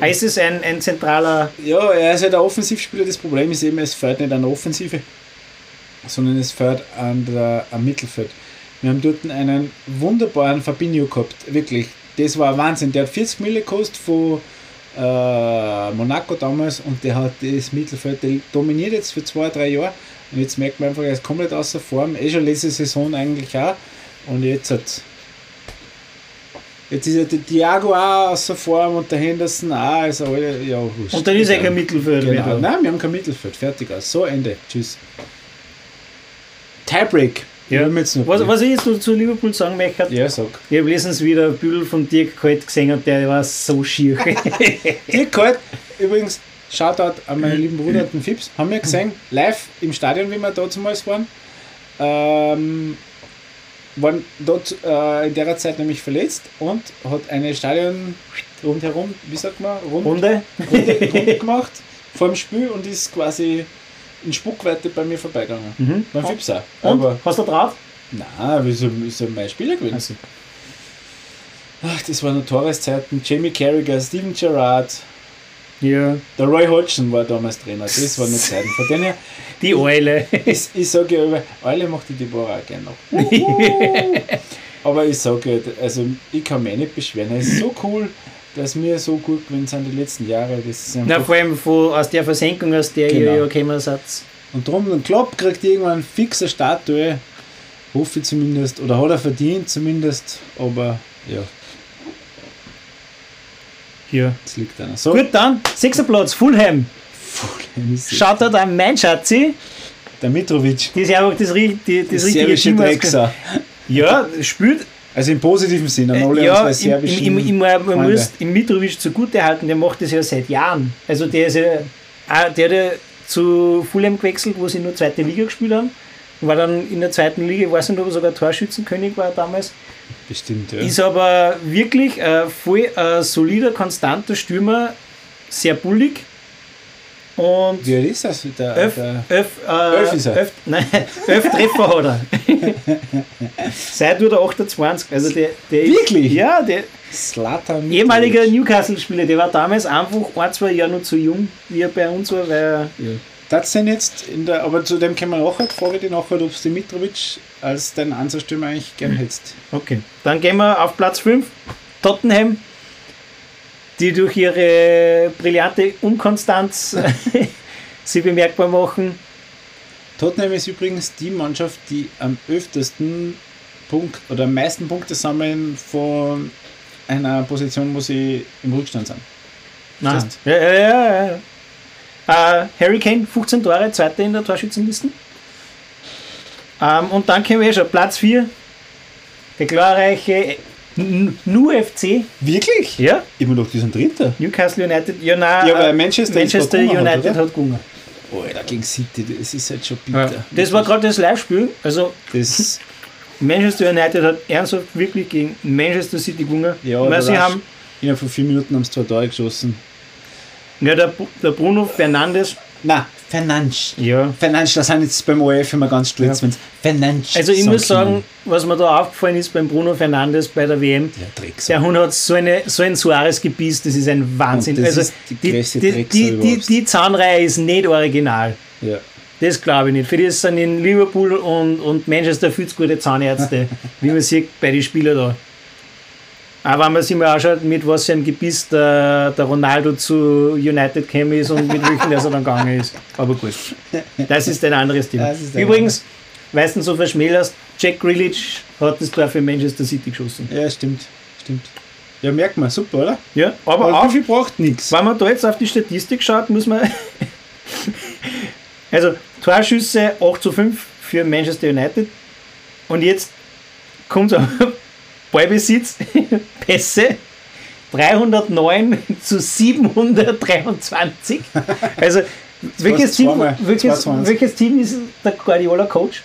Heißt es ein, ein zentraler. Ja, er ist halt ein Offensivspieler. Das Problem ist eben, es fällt nicht an der Offensive, sondern es fällt an der, am Mittelfeld. Wir haben dort einen wunderbaren Fabinho gehabt, wirklich. Das war Wahnsinn. Der hat 40 Mille gekostet von äh, Monaco damals und der hat das Mittelfeld der dominiert jetzt für zwei, drei Jahre. Und jetzt merkt man einfach, er ist komplett außer Form. Eh schon letzte Saison eigentlich auch. Und jetzt hat Jetzt ist ja der Thiago auch außer Form und der Henderson auch. Also alle, ja, wurscht. Und dann ist er Egal. kein Mittelfeld Genau. mehr. Nein, wir haben kein Mittelfeld. Fertig aus. So, Ende. Tschüss. Tiebreak. Ja. Was, was ich jetzt noch zu Liverpool sagen möchte, ja, sag. ich habe letztens wieder ein Bild von Dirk Kalt gesehen und der war so schier. [LAUGHS] [LAUGHS] Dirk Kalt, übrigens, Shoutout an meinen lieben Bruder, den Fips, haben wir gesehen, live im Stadion, wie wir damals waren. Ähm, waren dort äh, in der Zeit nämlich verletzt und hat eine Stadion rundherum, wie sagt man, rund, Runde? Runde, Runde gemacht vor dem Spiel und ist quasi in Spuckweite bei mir vorbeigegangen. Mhm. Beim Fips auch. Und? Aber Hast du drauf? nein, wieso ist er mein Spieler gewesen? Also, Ach, das waren Torreszeiten. Jamie Carragher, Steven Gerrard, ja. der Roy Hodgson war damals Trainer. Das waren noch Zeiten. Von denen her, Die Eule. ich, ich sage ja immer, alle macht die Deborah auch gerne noch. [LAUGHS] Aber ich sage also ich kann mich nicht beschweren. Es ist so cool, dass wir so gut gewesen sind die letzten Jahre. Das ist Na, einfach, vor allem von, aus der Versenkung, aus der Genau. ihr ja gekommen seid. und darum, ein Klopp kriegt irgendwann fixe Statue. Hoffe ich zumindest. Oder hat er verdient zumindest. Aber ja, Ja. es liegt einer. So, Gut, dann, sechster Platz, Fulham. Schaut da an mein Schatzi. Der Mitrovic. Das ist einfach das, die, das Das richtige Team. Ja, spielt. Also im positiven Sinn, an alle Äh, ja, unsere im, serbischen im, im, man muss im Mitrovic zugutehalten, der macht das ja seit Jahren. Also der ist ja, der hat ja zu Fulham gewechselt, wo sie nur zweite Liga gespielt haben. War dann in der zweiten Liga, ich weiß nicht, ob er sogar Torschützenkönig war damals. Bestimmt, ja. Ist aber wirklich äh, voll äh, solider, konstanter Stürmer, sehr bullig. Und Wie alt ist das? Der, der, elf, äh, Elf ist er. Elf, nein, [LAUGHS] elf Treffer hat er. [LAUGHS] Seit nur der 28. Also der, der ist- Wirklich? Ja, der Slatan ehemaliger Newcastle-Spieler, der war damals einfach ein, zwei Jahre noch zu jung, wie er bei uns war, weil er Das denn jetzt in der, aber zu dem können wir nachher, frage ich dich nachher, ob du Mitrovic als deinen Ansatzstürmer eigentlich gern hättest. Okay. Dann gehen wir auf Platz 5. Tottenham, die durch ihre brillante Unkonstanz [LAUGHS] sie bemerkbar machen. Tottenham ist übrigens die Mannschaft, die am öftesten Punkt oder am meisten Punkte sammeln von einer Position, wo sie im Rückstand sind. Nein. Ja, ja, ja. ja. Äh, Harry Kane, 15 Tore, zweiter in der Torschützenliste. Ähm, und dann kommen wir schon, Platz 4. Der glorreiche N- nur FC. Wirklich? Ja, Ich habe gedacht, die sind Dritter. Newcastle United. Ja, nein, Ja, weil äh, Manchester, Manchester gerade gewonnen United hat, hat gewonnen. oder? Alter, gegen City, das ist halt schon bitter. Das war gerade das Live-Spiel. Also Das, [LAUGHS] Manchester United hat ernsthaft wirklich gegen Manchester City gewonnen. ja, weil da sie haben, innerhalb von vier Minuten haben sie zwei Tore geschossen. ja, der, der Bruno Fernandes, Na, Fernandes. ja. Fernandes, da sind jetzt beim ORF immer ganz stolz, Ja. wenn es Fernandes Also ich muss sagen, was mir da aufgefallen ist beim Bruno Fernandes bei der WM, Ja, der Hund hat so, eine, so ein Suarez gebiss, das ist ein Wahnsinn. Und das also ist die die, die, die, die Zahnreihe ist nicht original. Ja. Das glaube ich nicht. Für das sind in Liverpool und, und Manchester viel zu gute Zahnärzte, [LAUGHS] wie man sieht bei den Spielern da. Auch wenn man sich mal anschaut, mit was für einem Gebiss der, der Ronaldo zu United gekommen ist und mit welchen der so dann gegangen ist. Aber gut, das ist ein anderes Thema. Übrigens, weißt du, so verschmälerst, Jack Grealish hat das Tor für Manchester City geschossen. Ja, stimmt. Stimmt. Ja, merkt man, super, oder? Ja, aber Aber auch, wie viel braucht nichts. wenn man da jetzt auf die Statistik schaut, muss man. also, Torschüsse 8 zu 5 für Manchester United. Und jetzt kommt so [LAUGHS] Ballbesitz, [LAUGHS] Pässe 309 [LAUGHS] zu 723. Also, welches Team, welches, 22. welches Team ist der Guardiola-Coach?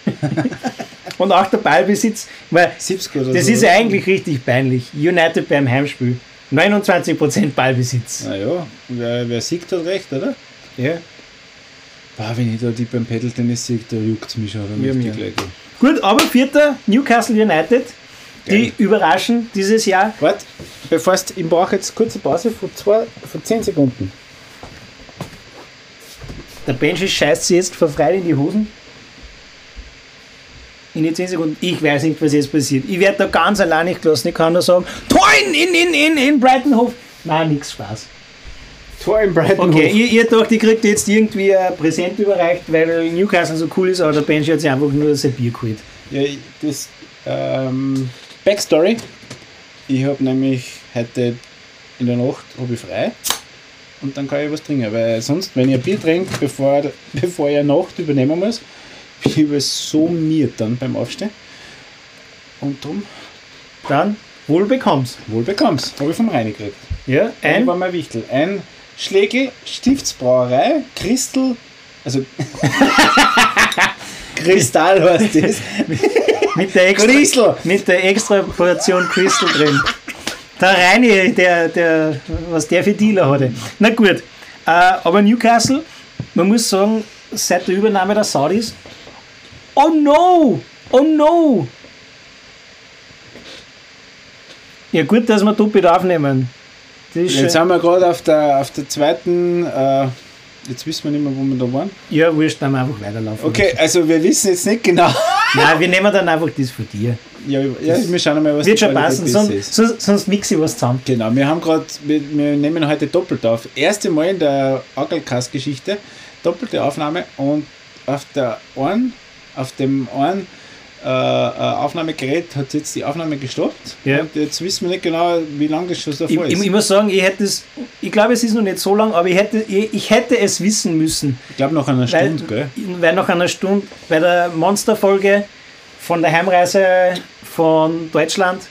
[LAUGHS] Und auch der Ballbesitz. Weil 70 oder das ist ja eigentlich richtig peinlich. United beim Heimspiel. 29% Ballbesitz. Naja, wer, wer siegt, hat recht, oder? Ja. Boah, wenn ich da die beim Pedal-Tennis sehe, da juckt es mich schon. Ja, gehen. Gut, aber vierter Newcastle United. Die überraschen dieses Jahr. Warte, bevor du, ich brauche jetzt kurze Pause von, zwei, von 10 Sekunden. Der Benji scheißt sie jetzt verfreit in die Hosen. In die 10 Sekunden. Ich weiß nicht, was jetzt passiert. Ich werde da ganz allein nicht gelassen. Ich kann nur sagen, Tor in, in, in, in, in Brightonhof. Nein, nix Spaß. Tor im Brighton. Okay, ihr, ihr dacht, ihr kriegt jetzt irgendwie ein Präsent überreicht, weil Newcastle so cool ist, aber der Benji hat sich einfach nur sein Bier geholt. Ja, ich- das ähm, Backstory. Ich habe nämlich heute in der Nacht hab ich frei und dann kann ich was trinken, weil sonst, wenn ich ein Bier trinke, bevor, [LAUGHS] bevor ich eine Nacht übernehmen muss, bin ich über so miert dann beim Aufstehen. Und darum, Dann wohl bekomm's. wohl bekomm's, habe ich vom Reini gekriegt. Ja, Ein ein war mein Wichtel. Ein Schlegel Stiftsbrauerei, Christel, also [LAUGHS] [LAUGHS] Kristall heißt das. mit der extra, Christel! mit der extra Portion Crystal drin. Der Reini, der, der, was der für Dealer hatte. Na gut, äh, aber Newcastle, man muss sagen, seit der Übernahme der Saudis, oh no, oh no. Ja gut, dass wir doppelt aufnehmen. Das ist Jetzt sind wir gerade auf der, auf der zweiten, äh, jetzt wissen wir nicht mehr, wo wir da waren. ja, wurscht, dann einfach weiterlaufen. Okay, also wir wissen jetzt nicht genau. Nein, wir nehmen dann einfach das von dir. ja, ja, wir schauen mal, was Wird schon passen, sonst, sonst, sonst mixe ich was zusammen. Genau, wir haben gerade, wir, wir nehmen heute doppelt auf. Erste Mal in der Agelcast-Geschichte, doppelte Aufnahme und auf der einen, auf dem einen äh, äh, Aufnahmegerät hat jetzt die Aufnahme gestoppt. Ja. Und jetzt wissen wir nicht genau, wie lange das schon davor ich, ist. ich muss sagen, ich hätte es, ich glaube, es ist noch nicht so lang, aber ich hätte, ich, ich hätte es wissen müssen. Ich glaube nach einer Weil, Stunde, gell? weil nach einer Stunde bei der Monsterfolge von der Heimreise von Deutschland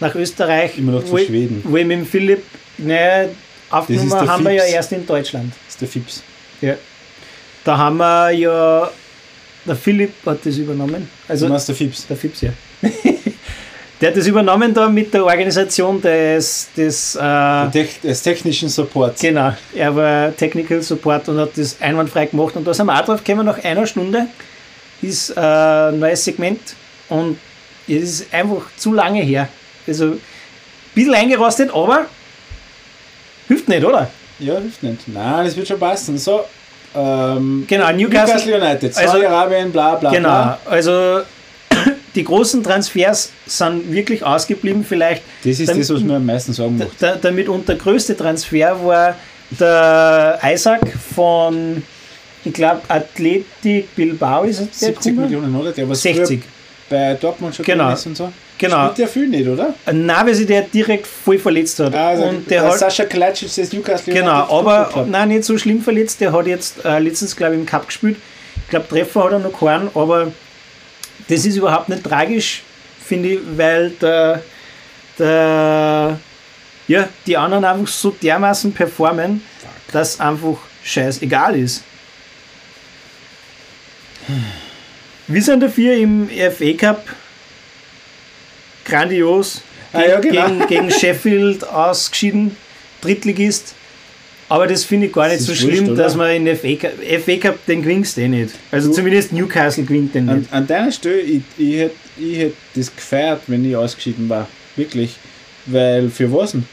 nach Österreich, Immer noch zu wo, Schweden. wo ich mit dem Philipp, ne, aufgenommen haben wir ja Fips. erst in Deutschland. Das ist der Fips. Ja. Da haben wir ja, der Philipp hat das übernommen. Also, du meinst der Fips. der Fips, ja. [LAUGHS] Der hat das übernommen da mit der Organisation des, des äh, des technischen Supports. genau, er war Technical Support und hat das einwandfrei gemacht und da sind wir auch drauf gekommen, nach einer Stunde ist äh, ein neues Segment und es ist einfach zu lange her. Also ein bisschen eingerostet, aber hilft nicht, oder? Ja, hilft nicht. Nein, das wird schon passen. So, ähm, Genau, Newcastle, Newcastle United, Also- Saudi-Arabien, bla bla Genau, bla. also [CLEARS THROAT] die großen Transfers sind wirklich ausgeblieben. Vielleicht Das ist Dann- das, was mir am meisten Sorgen macht. der, der mitunter größte Transfer war der Isaac von, ich glaube, Athletic Bilbao ist es der 70 gekommen? Millionen, oder? Der was 60. früher bei Dortmund schon Genau. und so. Genau. Spielt der viel nicht, oder? Nein, weil sich der direkt voll verletzt hat. Also, und der der hat, Sascha Kalacic ist Newcastle genau, aber nein, nicht so schlimm verletzt. Der hat jetzt äh, letztens, glaube ich, im Cup gespielt. Ich glaube, Treffer hat er noch keinen, aber das ist überhaupt nicht tragisch, finde ich, weil der, der, ja, die anderen einfach so dermaßen performen, dass einfach scheißegal ist. Wir sind dafür im FA Cup grandios Ah, ja, genau. gegen, gegen [LAUGHS] Sheffield ausgeschieden, Drittligist. Aber das finde ich gar nicht so schlimm, oder? dass man in FA Cup, FA Cup den gewinnst eh nicht. Also Du- zumindest Newcastle gewinnt den An, nicht. an deiner Stelle, ich, ich hätte ich hätt das gefeiert, wenn ich ausgeschieden war. Wirklich. Weil, für was denn?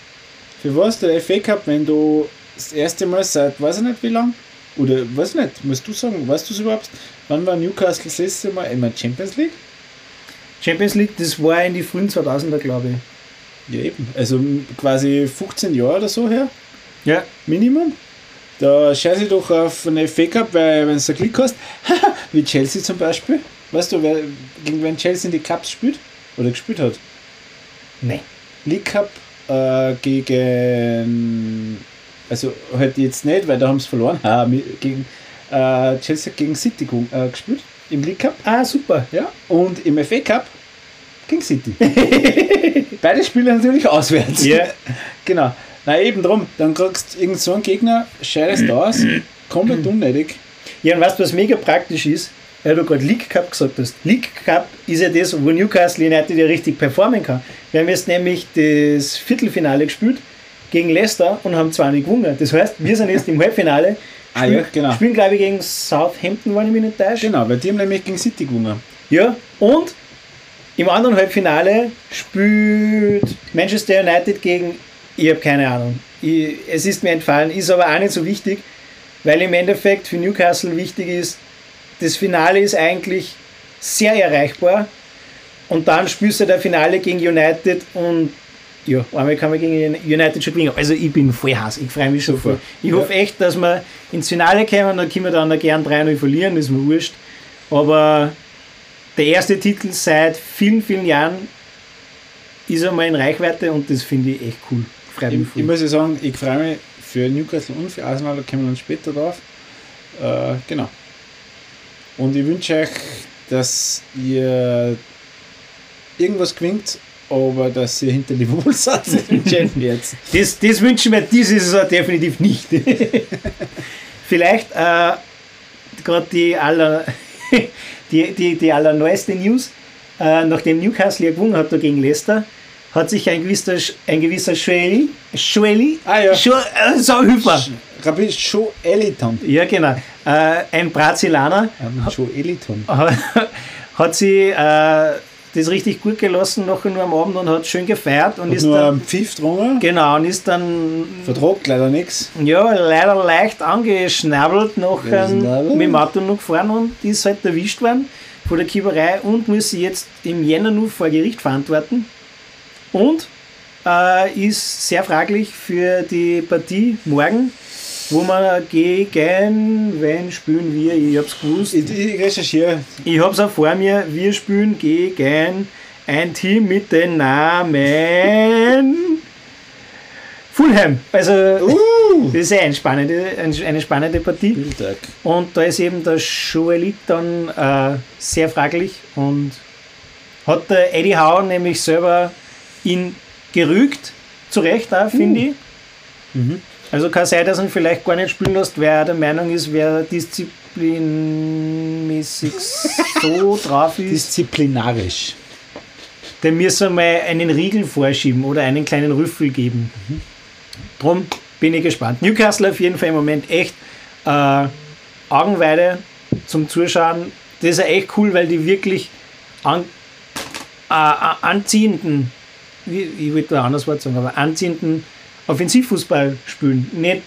Für was der FA Cup, wenn du das erste Mal seit, weiß ich nicht wie lang, oder weiß ich nicht, musst du sagen, weißt du es überhaupt? Wann war Newcastle das letzte Mal in der Champions League? Champions League, das war in die frühen 2000er, glaube ich. Ja, eben. Also quasi 15 Jahre oder so her, Ja. Minimum. Da scheiße ich doch auf eine FA Cup, weil wenn du einen Klick hast, [LAUGHS] wie Chelsea zum Beispiel. Weißt du, wer, gegen wen Chelsea in die Cups spielt? Oder gespielt hat? Nee. League Cup äh, gegen. Also halt jetzt nicht, weil da haben sie verloren. Ha, gegen, äh, Chelsea gegen City äh, gespielt. Im League Cup. Ah, super. Ja. Und im FA Cup gegen City. [LAUGHS] Beide Spiele natürlich auswärts. Ja. [LAUGHS] Genau. Na eben drum, dann kriegst du irgend so einen Gegner, scheidest aus, [CLEARS THROAT] komplett unnötig. Ja, und weißt du, was mega praktisch ist? Weil du gerade League Cup gesagt hast. League Cup ist ja das, wo Newcastle United ja richtig performen kann. Wir haben jetzt nämlich das Viertelfinale gespielt gegen Leicester und haben zwar nicht gewonnen. Das heißt, wir sind jetzt im Halbfinale. Ah, Spielen, ja, genau. Spielen, glaube ich, gegen Southampton, wenn ich mich nicht täusche. Genau, weil die haben nämlich gegen City gewonnen. Ja, und im anderen Halbfinale spielt Manchester United gegen, ich habe keine Ahnung, ich, es ist mir entfallen, ist aber auch nicht so wichtig, weil im Endeffekt für Newcastle wichtig ist, das Finale ist eigentlich sehr erreichbar und dann spielst du der Finale gegen United und ja, einmal kann man gegen United schon gewinnen. Also ich bin voll heiß, ich freue mich schon voll. Ich Ja. hoffe echt, dass wir ins Finale kommen, dann können wir dann auch gern 3-0 verlieren, ist mir wurscht. Aber der erste Titel seit vielen, vielen Jahren ist einmal in Reichweite und das finde ich echt cool. Freut Ich, ich muss ja sagen, ich freue mich für Newcastle und für Arsenal, da kommen wir dann später drauf. Äh, genau. Und ich wünsche euch, dass ihr irgendwas gewinnt, aber dass ihr hinter Liverpool [LAUGHS] seid. Das wünsche ich euch jetzt. Das, das wünschen wir diese Saison definitiv nicht. [LAUGHS] Vielleicht äh, gerade die aller, [LAUGHS] die, die, die allerneueste News, äh, nachdem Newcastle ja gewonnen hat gegen Leicester, hat sich ein gewisser, ein gewisser Schweli, Schweli, Ah, ja. Scho, äh, so Hüpfer, Rabbi Joe Eliton. ja genau, äh, ein Brasilianer, Ähm, Joe Eliton. hat sie äh, das richtig gut gelassen nachher nur am Abend und hat schön gefeiert und Hat ist nur dann, Pfiff drungen, genau, und ist dann vertragt leider nichts. Ja, leider leicht angeschnabelt, nachher Geschnabelt? mit dem Auto noch gefahren und ist halt erwischt worden von der Kieberei und muss jetzt im Jänner nur vor Gericht verantworten. Und äh, ist sehr fraglich für die Partie morgen, wo wir gegen, wen spielen wir? Ich hab's gewusst. Ich, ich recherchiere. Ich hab's auch vor mir. Wir spielen gegen ein Team mit dem Namen Fulham. Also, Uh! das ist eine spannende, ein- eine spannende Partie. Bildtag. Und da ist eben der Joelit dann äh, sehr fraglich und hat der Eddie Howe nämlich selber ihn gerügt, zu Recht auch, finde ich. Mhm. Also kann sein, dass ihn vielleicht gar nicht spielen lässt, weil er der Meinung ist, wer disziplinmäßig so [LAUGHS] drauf ist, Disziplinarisch. dem müssen wir mal einen Riegel vorschieben oder einen kleinen Rüffel geben. Drum bin ich gespannt. Newcastle auf jeden Fall im Moment echt äh, Augenweide zum Zuschauen. Das ist ja echt cool, weil die wirklich an, äh, äh, anziehenden, wie, ich will da ein anderes Wort sagen, aber anziehenden Offensivfußball spielen. Nicht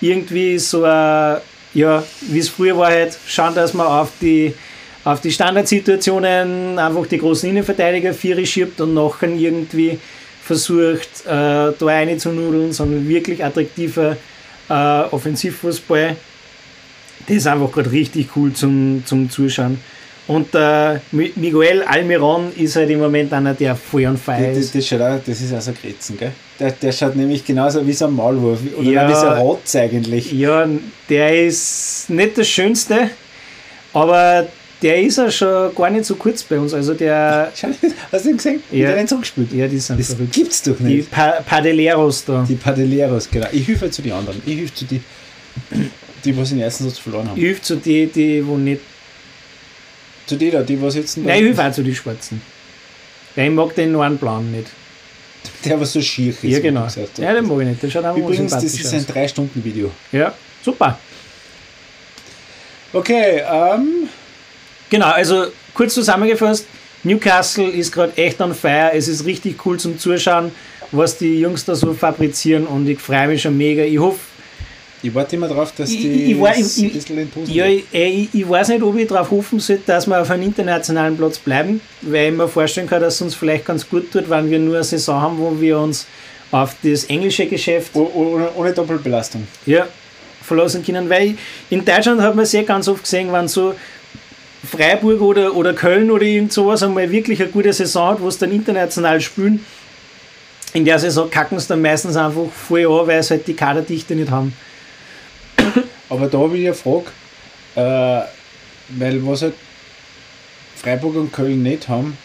irgendwie so, äh, ja, wie es früher war, halt schauen, dass man auf die, auf die Standardsituationen einfach die großen Innenverteidiger Viere schiebt und nachher irgendwie versucht, äh, da eine zu nudeln, sondern wirklich attraktiver äh, Offensivfußball. Das ist einfach gerade richtig cool zum, zum Zuschauen. Und äh, Mi- Miguel Almiron ist halt im Moment einer, der voll on fire Das, ist. das, schaut auch, das ist auch so ein Kretzen, gell? Der, der schaut nämlich genauso wie so ein Maulwurf. Oder Ja. wie so ein Rotz eigentlich. Ja, der ist nicht das Schönste, aber der ist ja schon gar nicht so kurz bei uns. Also der, [LAUGHS] Schau, hast du ihn gesehen? Ja. der den zurückspielt? ja, die sind Das verrückt. gibt's doch Die nicht. pa Padeleros da. Die Padeleros, genau. Ich helfe zu den anderen. Ich helfe zu die, die was den ersten Satz verloren haben. Ich helfe zu die, die wo nicht. Zu die da, die was jetzt. Nein, ich helfe auch zu den Schwarzen. Weil ich mag den neuen Plan nicht. Der was so schier ist. Ja, genau. gesagt. Ja, den mag ich nicht. Der schaut einfach Übrigens, das ist ein aus. 3-Stunden-Video. Ja, super. Okay, ähm. Genau, also kurz zusammengefasst, Newcastle ist gerade echt on fire. Es ist richtig cool zum Zuschauen, was die Jungs da so fabrizieren und ich freue mich schon mega. Ich hoffe, Ich warte immer drauf, dass Ich- die ich war- ich- ein ich- bisschen in Puzzle Ja, ich, ich, ich weiß nicht, ob ich darauf hoffen sollte, dass wir auf einem internationalen Platz bleiben, weil ich mir vorstellen kann, dass es uns vielleicht ganz gut tut, wenn wir nur eine Saison haben, wo wir uns auf das englische Geschäft Oh- Ohne, ohne Doppelbelastung. ja, verlassen können. Weil in Deutschland hat man sehr ganz oft gesehen, wenn so Freiburg oder, oder Köln oder irgend sowas einmal wirklich eine gute Saison hat, wo es dann international spielen, in der Saison kacken sie dann meistens einfach voll an, weil sie halt die Kaderdichte nicht haben. Aber da habe ich eine Frage, äh, weil was halt Freiburg und Köln nicht haben,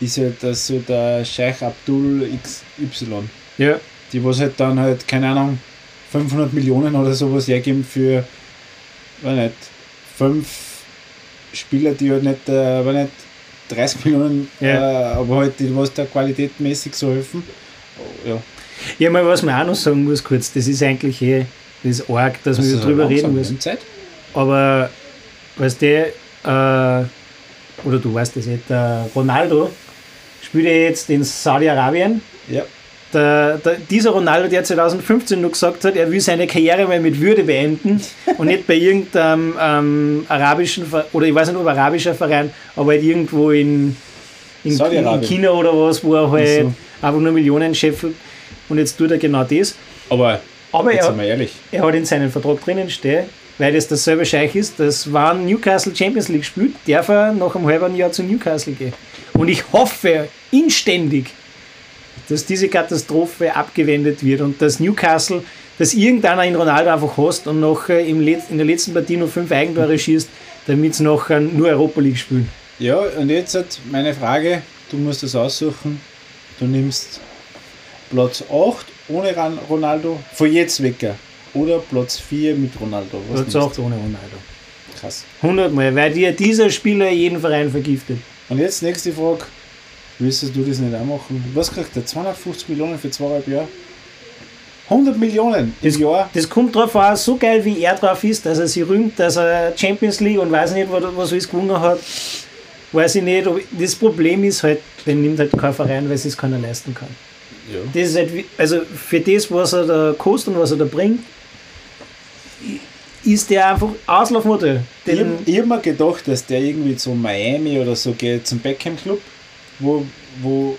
ist ja das so der Scheich Abdul XY. Ja. Die was halt dann halt, keine Ahnung, 500 Millionen oder sowas hergeben für, weiß nicht, fünf Spieler, die halt nicht, äh, weiß nicht, 30 Millionen, Ja. äh, aber halt die, was da qualitätmäßig so helfen. Ja, Ja, mal was man auch noch sagen muss kurz, das ist eigentlich eh, das ist arg, dass Das wir drüber reden müssen. Zeit. Aber, weißt du, äh, oder du weißt das nicht, der Ronaldo spielt ja jetzt in Saudi-Arabien. Ja. Der, der, dieser Ronaldo, der 2015 noch gesagt hat, er will seine Karriere mal mit Würde beenden und nicht bei irgendeinem ähm, arabischen oder ich weiß nicht ob arabischer Verein, aber halt irgendwo in, in, in. China oder was, wo er halt so. einfach nur Millionen scheffelt und jetzt tut er genau das. Aber, Aber jetzt er, er hat in seinem Vertrag drinnen stehen, weil das dasselbe Scheich ist, dass wenn Newcastle Champions League spielt, darf er nach einem halben Jahr zu Newcastle gehen. Und ich hoffe inständig, dass diese Katastrophe abgewendet wird und dass Newcastle, dass irgendeiner in Ronaldo einfach hasst und im Let in der letzten Partie noch fünf Eigentore schießt, damit sie nachher nur Europa League spielen. Ja, und jetzt hat meine Frage, du musst es aussuchen. Du nimmst Platz 8 ohne Ronaldo, von jetzt weg. Oder Platz 4 mit Ronaldo. Was Platz nimmst 8 ohne Ronaldo. Krass. 100 Mal, weil dir dieser Spieler jeden Verein vergiftet. Und jetzt nächste Frage. Willst du das nicht auch machen? Was kriegt der? 250 Millionen für zweieinhalb Jahre? 100 Millionen im Das, Jahr? das kommt drauf an, so geil wie er drauf ist, dass er sich rühmt, dass er Champions League und weiß nicht, was, alles gewonnen hat. Weiß ich nicht. ob- Das Problem ist halt, den nimmt halt kein Verein, weil es keiner leisten kann. Ja. Das ist halt, also für das, was er da kostet und was er da bringt, ist der einfach Auslaufmodell. Ich, ich habe mir gedacht, dass der irgendwie zu Miami oder so geht, zum Beckham Club, wo, wo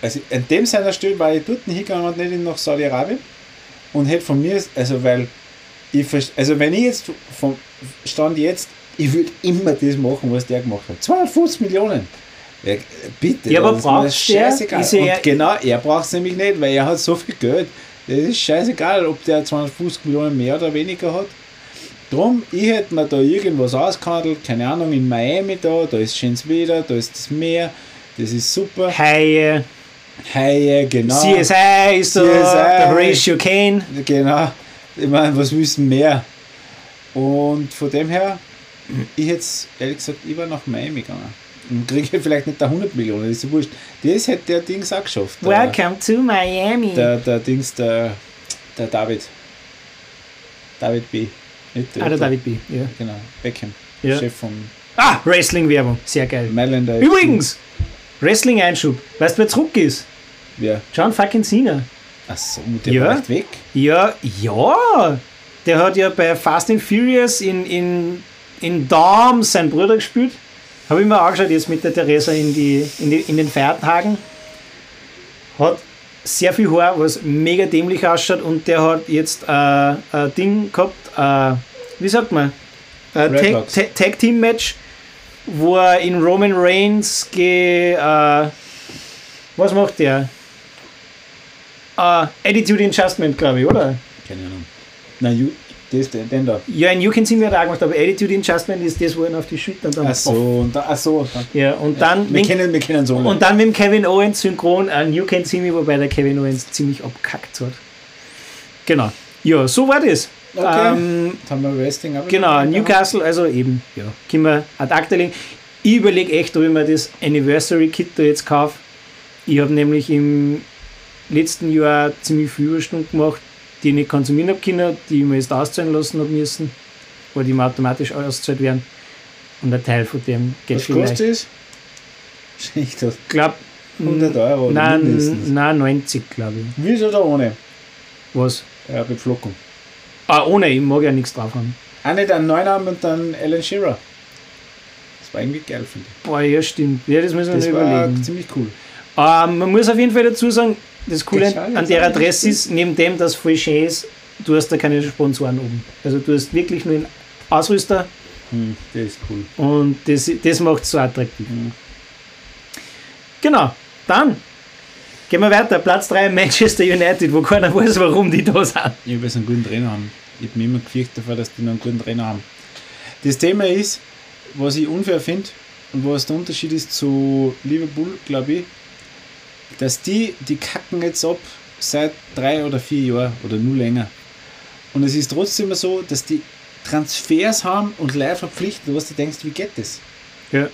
also an dem seiner Stelle war ich dort hingegangen und nicht in nach Saudi-Arabien und hätte von mir, also weil ich, also wenn ich jetzt vom Stand jetzt, ich würde immer das machen, was der gemacht hat. 250 Millionen. Ja, bitte. Ja, aber das ist scheißegal. Ist er- und genau, er braucht es nämlich nicht, weil er hat so viel Geld. Das ist scheißegal, ob der 250 Millionen mehr oder weniger hat. Drum, ich hätte mir da irgendwas ausgehandelt, keine Ahnung, in Miami da, da ist schönes Wetter, da ist das Meer, das ist super. Haie, Haie, genau. CSI ist da, CSI. der Horatio Kane. Genau. Ich meine, was wissen mehr? Und von dem her, ich hätte ehrlich gesagt, ich war nach Miami gegangen. Und kriege vielleicht nicht da 100 Millionen, ist ja wurscht. Das hätte der Dings auch geschafft. Der, Welcome to Miami. der, der Dings, der, der David. David B. Nicht ah, der David B. Ja. Genau, Beckham. Ja. Chef von Ah, Wrestling-Werbung. Sehr geil. Mailänder. Übrigens, Wrestling-Einschub. Weißt du, wer zurück ist? Wer? John fucking Cena. Achso, der Ja. war echt weg. Ja, ja. Der hat ja bei Fast and Furious in, in, in Dom seinen Bruder gespielt. Habe ich mir angeschaut, jetzt mit der Theresa in, die, in, die, in den Feiertagen. Hat sehr viel Haar, was mega dämlich ausschaut und der hat jetzt äh, ein Ding gehabt, äh, wie sagt man? Ein Tag. Tag, Tag Team Match, wo er in Roman Reigns ge, äh, was macht der? Äh, Attitude Adjustment, glaube ich, oder? Keine Ahnung. Nein, you, das, den, da. Ja, in You Can See mir auch gemacht, aber Attitude Adjustment ist das, wo er auf die Schultern dann. Achso, und da, ach so. dann- Ja, und dann, Wir mit, kennen, wir kennen so. und dann mit dem Kevin Owens synchron an You Can See Me, wobei der Kevin Owens ziemlich abkackt hat. Genau. Ja, so war das. Okay. Ähm, Jetzt haben wir Wrestling genau, Newcastle, also eben, ja, können wir ad acta legen. Ich überlege echt, ob ich mir das Anniversary Kit da jetzt kaufe. Ich habe nämlich im letzten Jahr ziemlich viele Überstunden gemacht, die ich nicht konsumieren habe können, die ich mir jetzt auszahlen lassen habe müssen, weil die mir automatisch ausgezahlt werden. Und ein Teil von dem geht Was vielleicht. kostet es? Schlecht glaube, 100 Euro oder mindestens. Nein, nein, 90, glaube ich. Wie ist oder ohne? Was? Ja, Beflockung. Ah, ohne, ich mag ja nichts drauf haben. Auch nicht einen Neunarm und dann Alan Shearer. Das war irgendwie geil, finde ich. Boah, ja, stimmt. Ja, das müssen wir Das noch war überlegen. ziemlich cool. Ähm, man muss auf jeden Fall dazu sagen, das Coole an der ich Adresse ist, neben dem, dass voll schön ist, du hast da keine Sponsoren oben. Also du hast wirklich nur einen Ausrüster Hm, der ist cool. und das, das macht es so attraktiv. Mhm. Genau, dann gehen wir weiter. Platz 3 Manchester United, wo keiner weiß, warum die da sind. Ja, weil sie einen guten Trainer haben. Ich habe mich immer gefürchtet davor, dass die noch einen guten Trainer haben. Das Thema ist, was ich unfair finde und was der Unterschied ist zu Liverpool, glaube ich, dass die, die kacken jetzt ab seit drei oder vier Jahren oder nur länger. Und es ist trotzdem so, dass die Transfers haben und live verpflichten, was du denkst, wie geht das? Ja.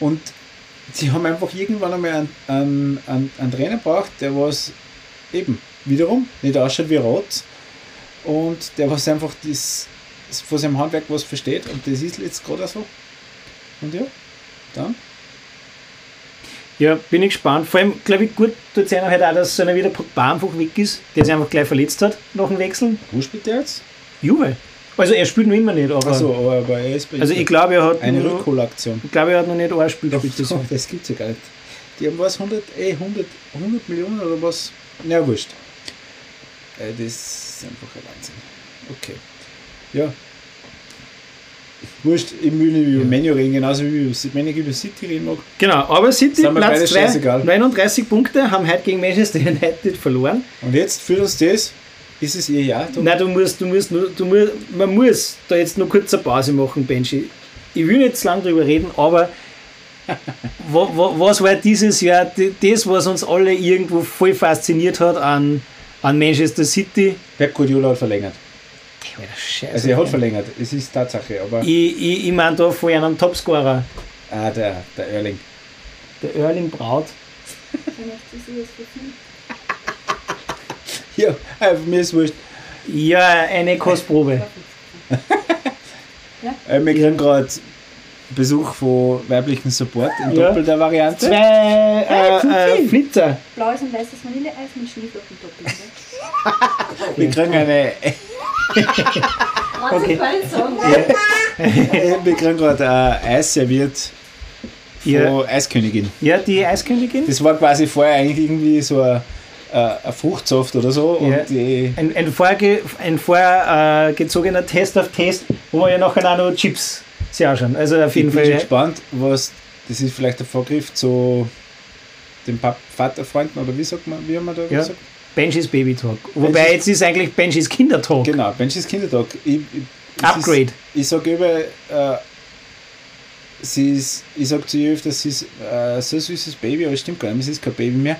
Und sie haben einfach irgendwann einmal einen, einen, einen, einen Trainer braucht, der was eben wiederum nicht ausschaut wie Rot und der was einfach das, das von seinem Handwerk was versteht und das ist jetzt gerade so. Und ja, dann. Ja, bin ich gespannt. Vor allem, glaube ich, gut tut es einer halt auch, dass so einer wie der Pogba einfach weg ist, der sich einfach gleich verletzt hat nach dem Wechseln. Wo spielt der jetzt? Juve. Also er spielt noch immer nicht, aber. Achso, aber, er ist bei also ich glaube, er hat eine Rückholaktion. ich glaube, er hat noch nicht ein Spiel gespielt. doch, [LAUGHS] das gibt's ja gar nicht. Die haben was, 100, eh, 100, 100 Millionen oder was? Na, wurscht. Äh, das ist einfach ein Wahnsinn. Okay. Ja. Wurscht, ich will nicht über Menu reden, genauso wie über, wenn ich über City reden mag. Genau, aber City, Platz 2, scheißegal. 39 Punkte, haben heute gegen Manchester [LAUGHS] United verloren. Und jetzt für uns das, ist es ihr Jahr. Nein, du musst, du musst, nur, du musst, man muss da jetzt nur kurz eine Pause machen, Benji. Ich will nicht zu lange drüber reden, aber [LAUGHS] wa, wa, was war dieses Jahr das, was uns alle irgendwo voll fasziniert hat an, an Manchester City? Pep Guardiola hat verlängert. Scheiße. Also er hat verlängert, es ist Tatsache, aber ich ich, ich meine da vor einem Topscorer, ah, der, der Erling. der Erling Braut. Ja, äh, mir ist wurscht. Ja, eine Kostprobe. Äh, wir kriegen gerade Besuch von weiblichen Support in Ja. doppelter Variante. Zwei äh, äh, Flitzer. Blaues und weißes Vanilleeis mit Schneeflocken doppelt. Ne? [LAUGHS] Wir kriegen eine, Okay. äh, wir kriegen gerade äh, Eis serviert von Ja. Eiskönigin. Ja, die Eiskönigin. Das war quasi vorher eigentlich irgendwie so ein, äh, ein Fruchtsaft oder so. Ja. Und die, Ein, ein, vorge, ein vorgezogener Test auf Test, wo wir ja nachher auch noch Chips sich anschauen. Also auf ich jeden bin schon Fall. gespannt, was das ist vielleicht der Vorgriff zu den Vaterfreunden oder wie sagt man, wie haben wir da Ja. gesagt? Benjis Baby Talk. Wobei Benjis- jetzt ist eigentlich Benjis Kindertalk. Genau, Benjis Kindertag. Ich, ich, Upgrade. Ist, ich sage immer, äh, sie ist, ich sage zu ihr öfters, sie ist äh, so süßes Baby, aber es stimmt gar nicht, sie ist kein Baby mehr.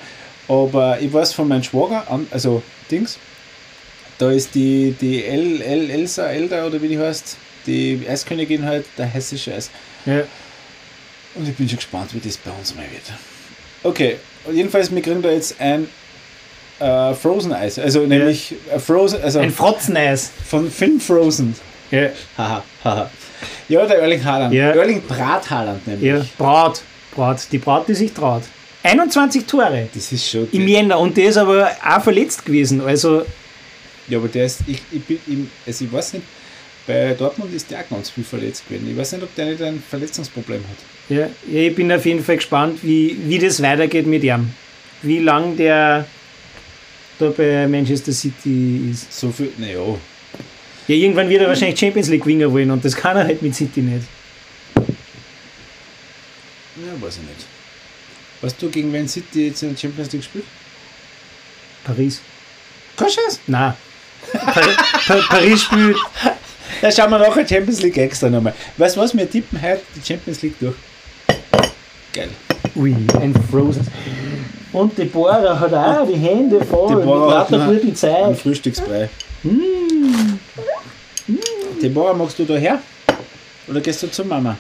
Aber ich weiß von meinem Schwager, also Dings, da ist die, die El, El, Elsa Elda oder wie die heißt, die Eiskönigin halt, der hessische Eis. Ja. Und ich bin schon gespannt, wie das bei uns mal wird. Okay, jedenfalls, wir kriegen da jetzt ein äh, Frozen Eis, also nämlich äh, Frozen, also Ein Frotzeneis. von Film Frozen. Ja. Haha, haha. Ja, der Erling Haaland. Ja. Erling Brat Haaland nämlich. ja. Braut. Braut. Die Braut, die sich traut. 21 Tore Das ist schon. im Jänner und der ist aber auch verletzt gewesen. Also, ja, aber der ist, ich, ich, bin, also ich weiß nicht, bei Dortmund ist der auch ganz viel verletzt gewesen. Ich weiß nicht, ob der nicht ein Verletzungsproblem hat. ja, ja, ich bin auf jeden Fall gespannt, wie, wie das weitergeht mit ihm. Wie lang der da bei Manchester City ist. So viel, naja, Ja, irgendwann wird er wahrscheinlich Champions League gewinnen wollen und das kann er halt mit City nicht. ja, weiß ich nicht. Weißt du, gegen wen City jetzt in der Champions League spielt? Paris. Kein Scheiß. Nein. Pa pa Paris spielt. Da schauen wir nachher Champions League extra nochmal. Weißt du was, wir tippen heute die Champions League durch. Geil. Ui, ein Frozen. Und die Bohrer hat auch die Hände voll mit Deborah hat lauter noch guten Ein Zeit. Frühstücksbrei. Deborah, magst du da her? Oder gehst du zur Mama?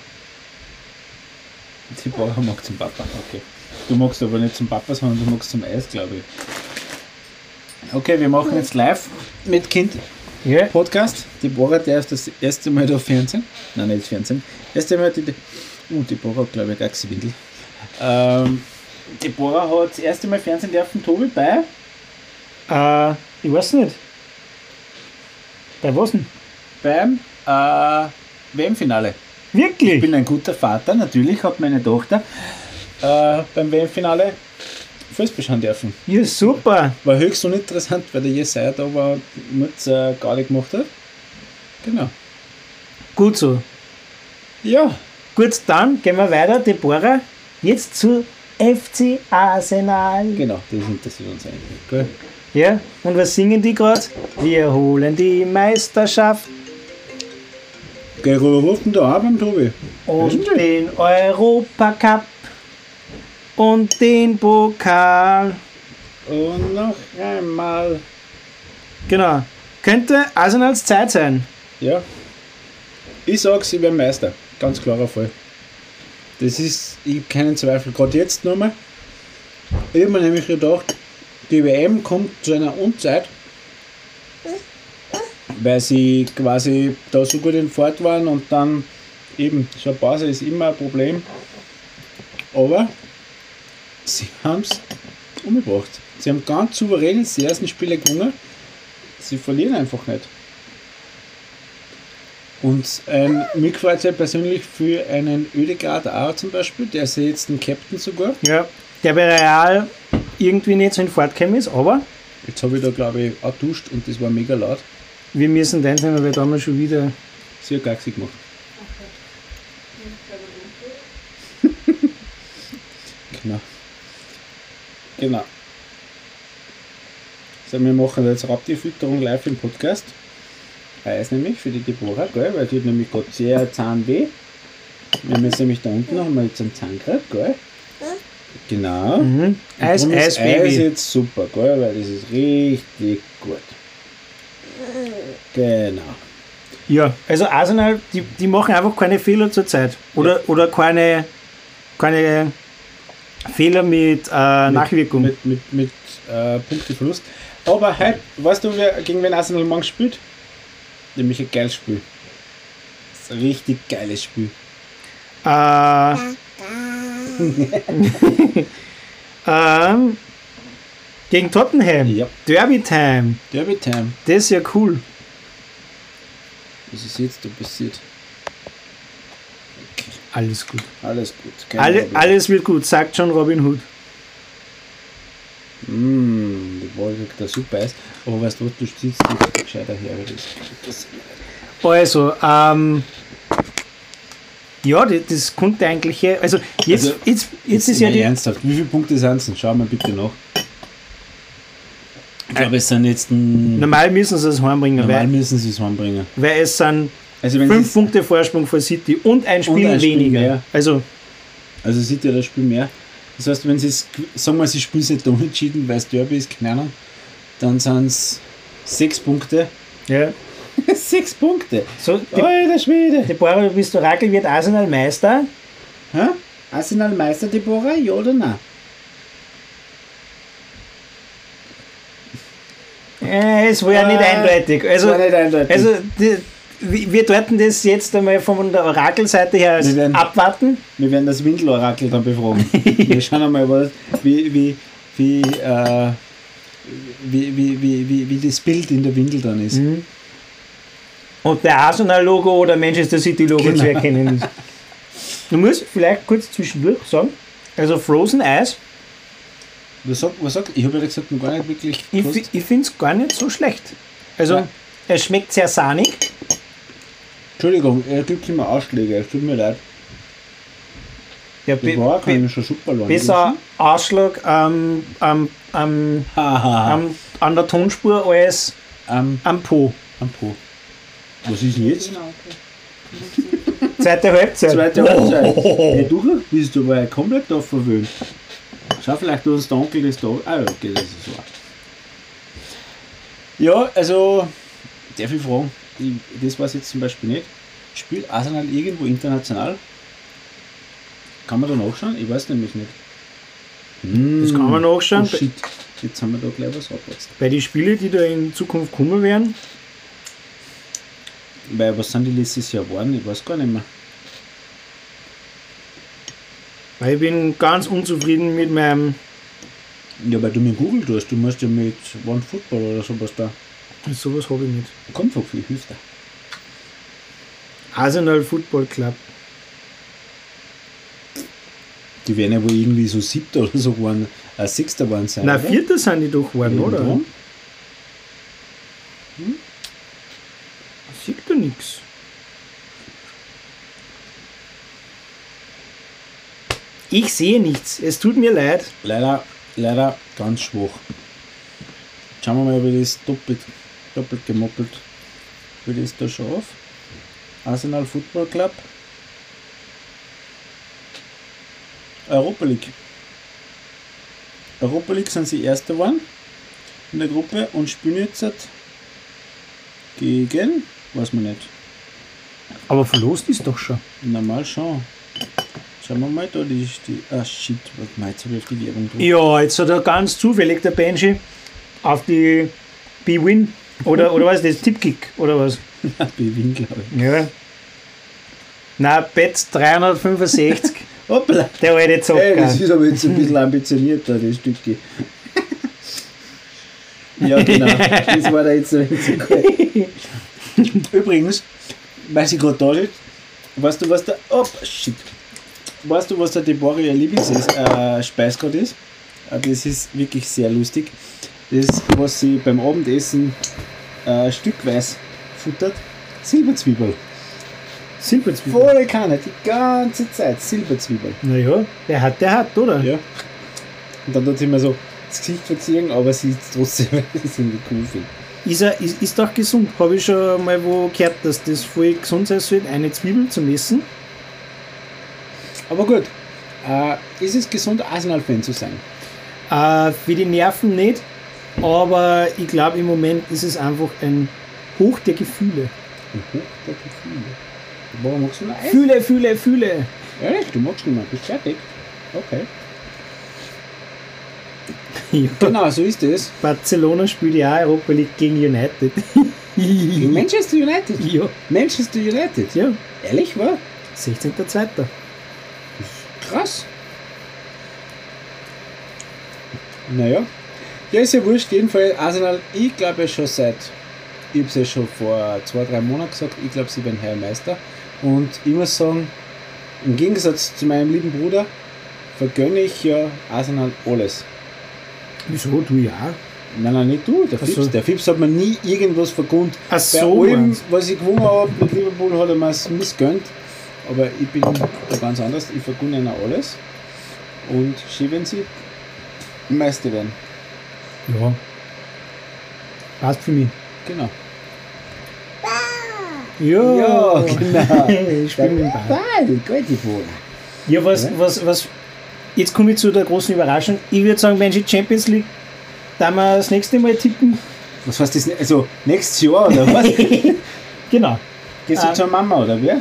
Deborah mag zum Papa, okay. Du magst aber nicht zum Papa, sondern du magst zum Eis, glaube ich. Okay, wir machen jetzt live mit Kind Ja. Podcast. Deborah, der ist das erste Mal da Fernsehen. Nein, nicht Fernsehen. Erste Mal die. Uh, Deborah hat, glaube ich, gar Windel. Ähm, Deborah hat das erste Mal Fernsehen dürfen, Tobi, bei. Äh, ich weiß nicht. Bei was denn? beim äh, WM-Finale. Ich Wirklich? bin ein guter Vater, natürlich hat meine Tochter äh, beim WM-Finale Fußball schauen dürfen. Ja, super. War höchst uninteressant, weil der Jesaja da war und äh, gar nicht gemacht hat. Genau. Gut so. Ja, Gut, dann gehen wir weiter. Deborah, jetzt zu FC Arsenal. genau, das interessiert uns eigentlich. Gell? Ja, und was singen die gerade? Wir holen die Meisterschaft Gell, denn da beim Tobi? und den Europacup und den Pokal. Und noch einmal. Genau. Könnte Arsenals Zeit sein. Ja. Ich sag, sie werden Meister. Ganz klarer Fall. Das ist, ich hab keinen Zweifel. Gerade jetzt nochmal. Ich habe mir nämlich gedacht, die WM kommt zu einer Unzeit, weil sie quasi da so gut in Fahrt waren und dann eben, so eine Pause ist immer ein Problem. Aber sie haben es umgebracht. Sie haben ganz souverän die ersten Spiele gewonnen. Sie verlieren einfach nicht. Und ähm, mir gefällt es ja persönlich für einen Ödegaard auch zum Beispiel, der ist ja jetzt ein Captain sogar. Ja. Der bei Real irgendwie nicht so in Fahrt gekommen ist, aber Jetzt habe ich da glaube ich auch duscht und das war mega laut. wir müssen den sein, weil wir damals schon wieder. Sehr gaxig gemacht. [LAUGHS] Genau. Genau. So, wir machen jetzt Raubtierfütterung live im Podcast. Eis nämlich für die Deborah, gell? weil die hat nämlich gerade sehr Zahnweh. Wir haben jetzt nämlich da unten haben wir jetzt einen Zahn gell? Genau. Mhm. Eis, Eis, ist Eis Baby. jetzt super, gell? weil das ist richtig gut. Genau. Ja, also Arsenal, die, die machen einfach keine Fehler zur Zeit. Oder, oder keine, keine Fehler mit äh, Nachwirkung. Mit, mit, mit äh, Punkteverlust. Aber heute, weißt du, wer, gegen wen Arsenal morgen spielt? Nämlich ein geiles Spiel. Das ist ein richtig geiles Spiel. Äh, [LAUGHS] ähm, gegen Tottenham. Ja. Derby Time. Derby Time. Das ist ja cool. Was ist jetzt da passiert? Alles gut. Alles gut. Alle, alles wird gut, sagt schon Robin Hood. Mm, die kriegt da super Eis. Aber weißt du was, du ziehst dich gescheiter her. Das, Also, ähm, ja, das, das konnte eigentlich, also jetzt, Also, jetzt, jetzt ist ja die, ernsthaft. Wie viele Punkte sind es denn? Schauen wir bitte nach. Ich glaube, es sind jetzt ein, normal müssen sie es heimbringen, normal weil, müssen sie es heimbringen. weil es sind Also fünf Punkte Vorsprung vor City und ein Spiel ein Spiel weniger. mehr. Also, Also sieht ja das Spiel mehr. Das heißt, wenn sie es, sagen wir, sie spielen es nicht unentschieden, weil es Derby ist, keine Ahnung, dann sind es sechs Punkte. ja. [LAUGHS] sechs Punkte! So, die, Alter Schwede! Deborah, du bist Orakel, wird Arsenal Meister. Hä? Arsenal Meister Deborah, ja oder nein? Äh, es war ja nicht Äh, eindeutig. Also, war nicht eindeutig. also die, wir sollten das jetzt einmal von der Orakelseite her Wir werden- abwarten. Wir werden das Windelorakel dann befragen. Wir [LAUGHS] schauen einmal, was, wie, wie, wie, äh, wie, wie, wie, wie, wie das Bild in der Windel dann ist. Mhm. Und der Arsenal-Logo oder Manchester City-Logo Genau. zu erkennen ist. Du musst vielleicht kurz zwischendurch sagen, also Frozen Eis, Was sagt, was sagt? Ich habe ja gesagt, noch gar nicht wirklich. ich, gewusst. fi- ich finde es gar nicht so schlecht. Also, Ja. es schmeckt sehr sahnig. Entschuldigung, er gibt immer Ausschläge, es tut mir leid. Ja, Das be war be kann schon super lang. besser Ausschlag am, am, am, am, an der Tonspur als Am, am Po. am Po. Was ist denn jetzt? Genau, okay. Zweite Halbzeit. Zweite Halbzeit. Hey, du bist aber ja komplett da verwöhnt. Schau, vielleicht uns der Onkel das da. Ah, ja, okay, das ist wahr. Ja, also, darf ich fragen, das weiß ich jetzt zum Beispiel nicht. Spielt Arsenal irgendwo international? Kann man da nachschauen? Ich weiß nämlich nicht. Hm, Das kann man nachschauen. Oh shit, jetzt haben wir da gleich was abgepasst. Bei den Spielen, die da in Zukunft kommen werden, Weil, was sind die letztes Jahr geworden? Ich weiß gar nicht mehr. weil ich bin ganz unzufrieden mit meinem Ja, weil du mit Google tust. Du musst ja mit OneFootball oder sowas da. Sowas habe ich nicht. Kommt von viel Hüfter. Arsenal Football Club. Die werden ja wohl irgendwie so siebter oder so geworden, äh, sechster waren sein. Na, vierter sind die doch geworden, oder? Irgendwo. Sieht da nichts. Ich sehe nichts. Es tut mir leid. Leider, leider ganz schwach. Schauen wir mal, ob ich das doppelt, doppelt gemoppelt. Wie das da schon auf? Arsenal Football Club. Europa League. Europa League sind sie Erster geworden in der Gruppe und spielen jetzt gegen, weiß man nicht, Aber verlost ist doch schon. normal schon. Schauen wir mal, da die, die ah shit, jetzt habe ich auf die Werbung gedrückt. Ja, jetzt hat er ganz zufällig der Benji auf die B-Win oder, oder was ist das? Tippkick oder was? Bewin, glaube ich. Ja. Na, Bet 365. [LAUGHS] Hoppla! Der alte Ey, das Zocker. ist aber jetzt ein bisschen ambitionierter, das Stückchen. ja, genau. Das war da jetzt so so cool. Übrigens, weil sie gerade da steht, weißt du, was der. Oh, shit. Weißt du, was der Deborah Lieblingsspeis äh, gerade ist? Äh, das ist wirklich sehr lustig. Das, was sie beim Abendessen äh, stückweise futtert: Silberzwiebel. Silberzwiebel. Volle Kanne, die ganze Zeit Silberzwiebel. Naja, der hat, der hat, oder? Ja. Und dann tut sie immer so das Gesicht verziehen, aber sie ist trotzdem irgendwie cool finde. Ist, er, ist, ist doch gesund. Habe ich schon mal wo gehört, dass das voll gesund sein soll, eine Zwiebel zum Essen. Aber gut, äh, ist es gesund, Arsenal-Fan zu sein? Äh, für die Nerven nicht, aber ich glaube im Moment ist es einfach ein Hoch der Gefühle. Ein Hoch der Gefühle. Warum magst du noch Eis? Fühle, fühle, fühle. Ehrlich, du magst nicht mehr, bist fertig. Okay. [LAUGHS] Ja. Genau, so ist es. Barcelona spielt ja auch Europa League gegen United. Manchester United. [LAUGHS] ja, Manchester United. ja. Ehrlich, war? 16.02. Krass. Naja. Ja, ist ja wurscht. Jedenfalls Arsenal, ich glaube ja schon seit, ich habe es ja schon vor zwei, drei Monaten gesagt, ich glaube, sie werden heuer Meister. Und ich muss sagen, im Gegensatz zu meinem lieben Bruder, vergönne ich ja Arsenal alles. Wieso, du ja? Nein, nein, nicht du, der Ach Fips. so. Der Fips hat mir nie irgendwas vergönnt. Ach Bei so, allem, meinst was ich gewonnen habe mit Liverpool, hat er mir es missgönnt. Aber ich bin da ganz anders. Ich vergönne ihnen alles. Und schön, wenn sie Meister werden. Ja. Passt für mich. Genau. Ja, Ja, genau. [LAUGHS] ich spiele mit dem Ball. Ja, was, was, was. Jetzt komme ich zu der großen Überraschung. Ich würde sagen, wenn sie Champions League, da wir das nächste Mal tippen. Was heißt das? Also, nächstes Jahr oder was? [LAUGHS] Genau. Gehst du Ähm. zur Mama oder wer?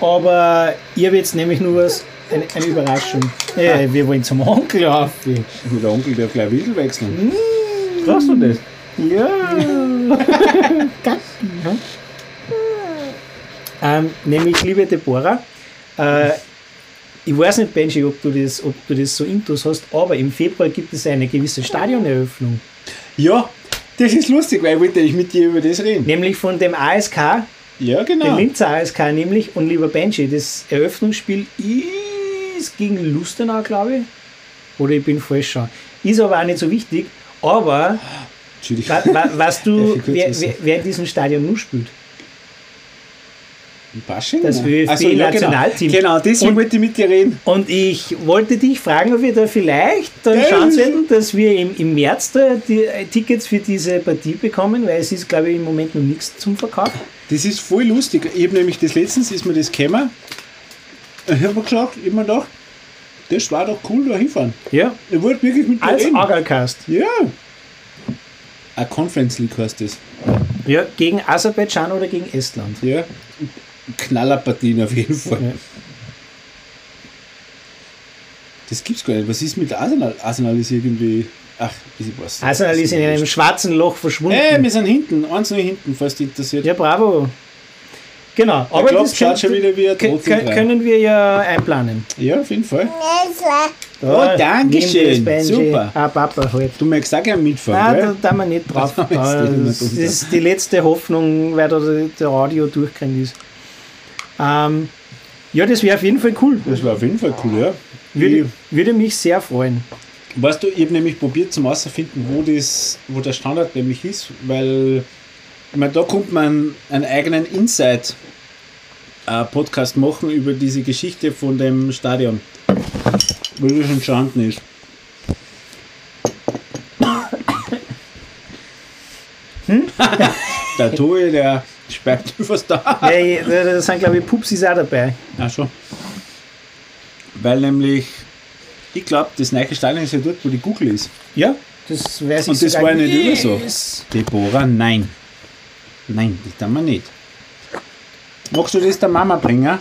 Aber ich habe jetzt nämlich nur was, eine, eine Überraschung. Ja, wir wollen zum Onkel auf. Der Onkel darf gleich Windel wechseln. Brauchst du das? Ja. [LAUGHS] Ja. ähm, nämlich, liebe Deborah, äh, ich weiß nicht, Benji, ob du, das, ob du das so intus hast, aber im Februar gibt es eine gewisse Stadioneröffnung. Ja, das ist lustig, weil ich wollte eigentlich mit dir über das reden. Nämlich von dem ASK, Ja, dem genau. Linzer ASK nämlich. Und lieber Benji, das Eröffnungsspiel ist gegen Lustenau, glaube ich. Oder ich bin falsch schon. Ist aber auch nicht so wichtig. Aber Entschuldigung. wa, wa, weißt Ja, du, [LAUGHS] wer, ist wer, wer in diesem Stadion nur spielt? Basching? Das Nein. ÖFB Ach so, ja, Nationalteam. Genau, genau deswegen Und- wollte ich mit dir reden. Und ich wollte dich fragen, ob wir da vielleicht dann ja. hätten, dass wir im, im März da die äh, Tickets für diese Partie bekommen, weil es ist, glaube ich, im Moment noch nichts zum Verkauf. Das ist voll lustig. Ich habe nämlich das letztens, ist mir das gekommen. Ich habe mir gesagt, mir gedacht, das war doch cool, da hinfahren. Ja, Ich wollte wirklich mit dir als reden. Agalcast. Ja. Eine Conference League heißt das. Ja, gegen Aserbaidschan oder gegen Estland. Ja. Knallerpartien auf jeden Fall. Ja. Das gibt's gar nicht. Was ist mit Arsenal? Arsenal ist irgendwie. Ach, ich weiß nicht. Arsenal ist in einem schwarzen Loch verschwunden. Ey, wir sind hinten. Eins nur hinten, falls dich interessiert. ja, bravo. Genau, Aber aber ich glaube, das schaut schon können- wieder wie ein können wir ja einplanen. Ja, auf jeden Fall. Da, danke nimm schön. das, Benji. Super. Ah, Papa, halt. Du magst auch gerne mitfahren, Nein, da, gell? da wir nicht drauf. [LAUGHS] Das nicht Das mehr ist die letzte Hoffnung, weil da der- Radio durchgerannt ist. Ähm, ja, das wäre auf jeden Fall cool. Das war auf jeden Fall cool, ja. Würde, würde mich sehr freuen. weißt du, ich habe nämlich probiert zum herauszufinden, wo, das, wo der Standard nämlich ist, weil ich meine, da kommt man einen eigenen Inside-Podcast machen über diese Geschichte von dem Stadion, wo das entstanden ist. [LAUGHS] der Tobi, der sperrt [LAUGHS] was da. Ja, da sind, glaube ich, Pupsis auch dabei. Ach schon. Weil nämlich, ich glaube, das neue Stadion ist ja dort, wo die Google ist. Ja, das weiß ich Und das war ja nicht immer so. Deborah, nein. Nein, das tun wir nicht. Magst du das der Mama bringen?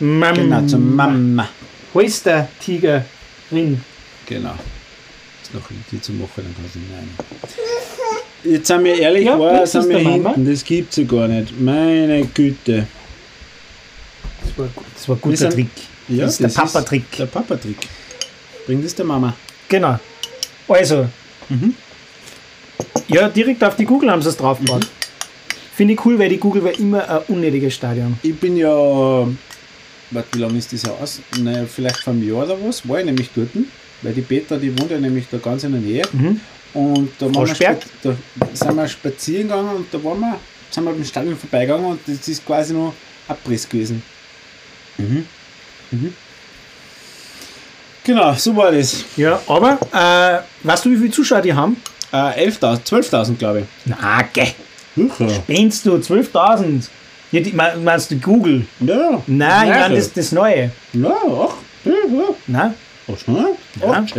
Mam. Genau, zur Mama. Wo ist der Tiger drin? Genau. Ist noch die zu machen, dann kannst du nicht rein. [LAUGHS] Jetzt sind wir ehrlich, Ja, war, das sind wir Mama. hinten. Das gibt's ja gar nicht. Meine Güte. Das war, das war ein guter sind- Trick. Ja, das ist der Papa-Trick. Der Papa-Trick. Bring das der Mama. Genau. Also. Mhm. Ja, direkt auf die Google haben sie es draufgebaut. Finde ich cool, weil die Google war immer ein unnötiges Stadion. Ich bin ja, warte, wie lange ist das aus? Naja, vielleicht vor einem Jahr oder was, war ich nämlich dort, weil die Petra, die wohnt ja nämlich da ganz in der Nähe. Mhm. Und da, waren wir da sind wir spazieren gegangen und da waren wir, sind wir beim Stadion vorbeigegangen und das ist quasi nur Abriss gewesen. Mhm. Mhm. Genau, so war das. Ja, aber äh, weißt du, wie viele Zuschauer die haben? Äh, 11.000, 12.000 glaube ich. Na, geh. Sicher. Spinnst du? 12.000. Ja, die, meinst du Google? Ja. Nein, ich meine das, das Neue. Ja, ach. Ja, ja. Nein, Ach, schon? Ja. Ach,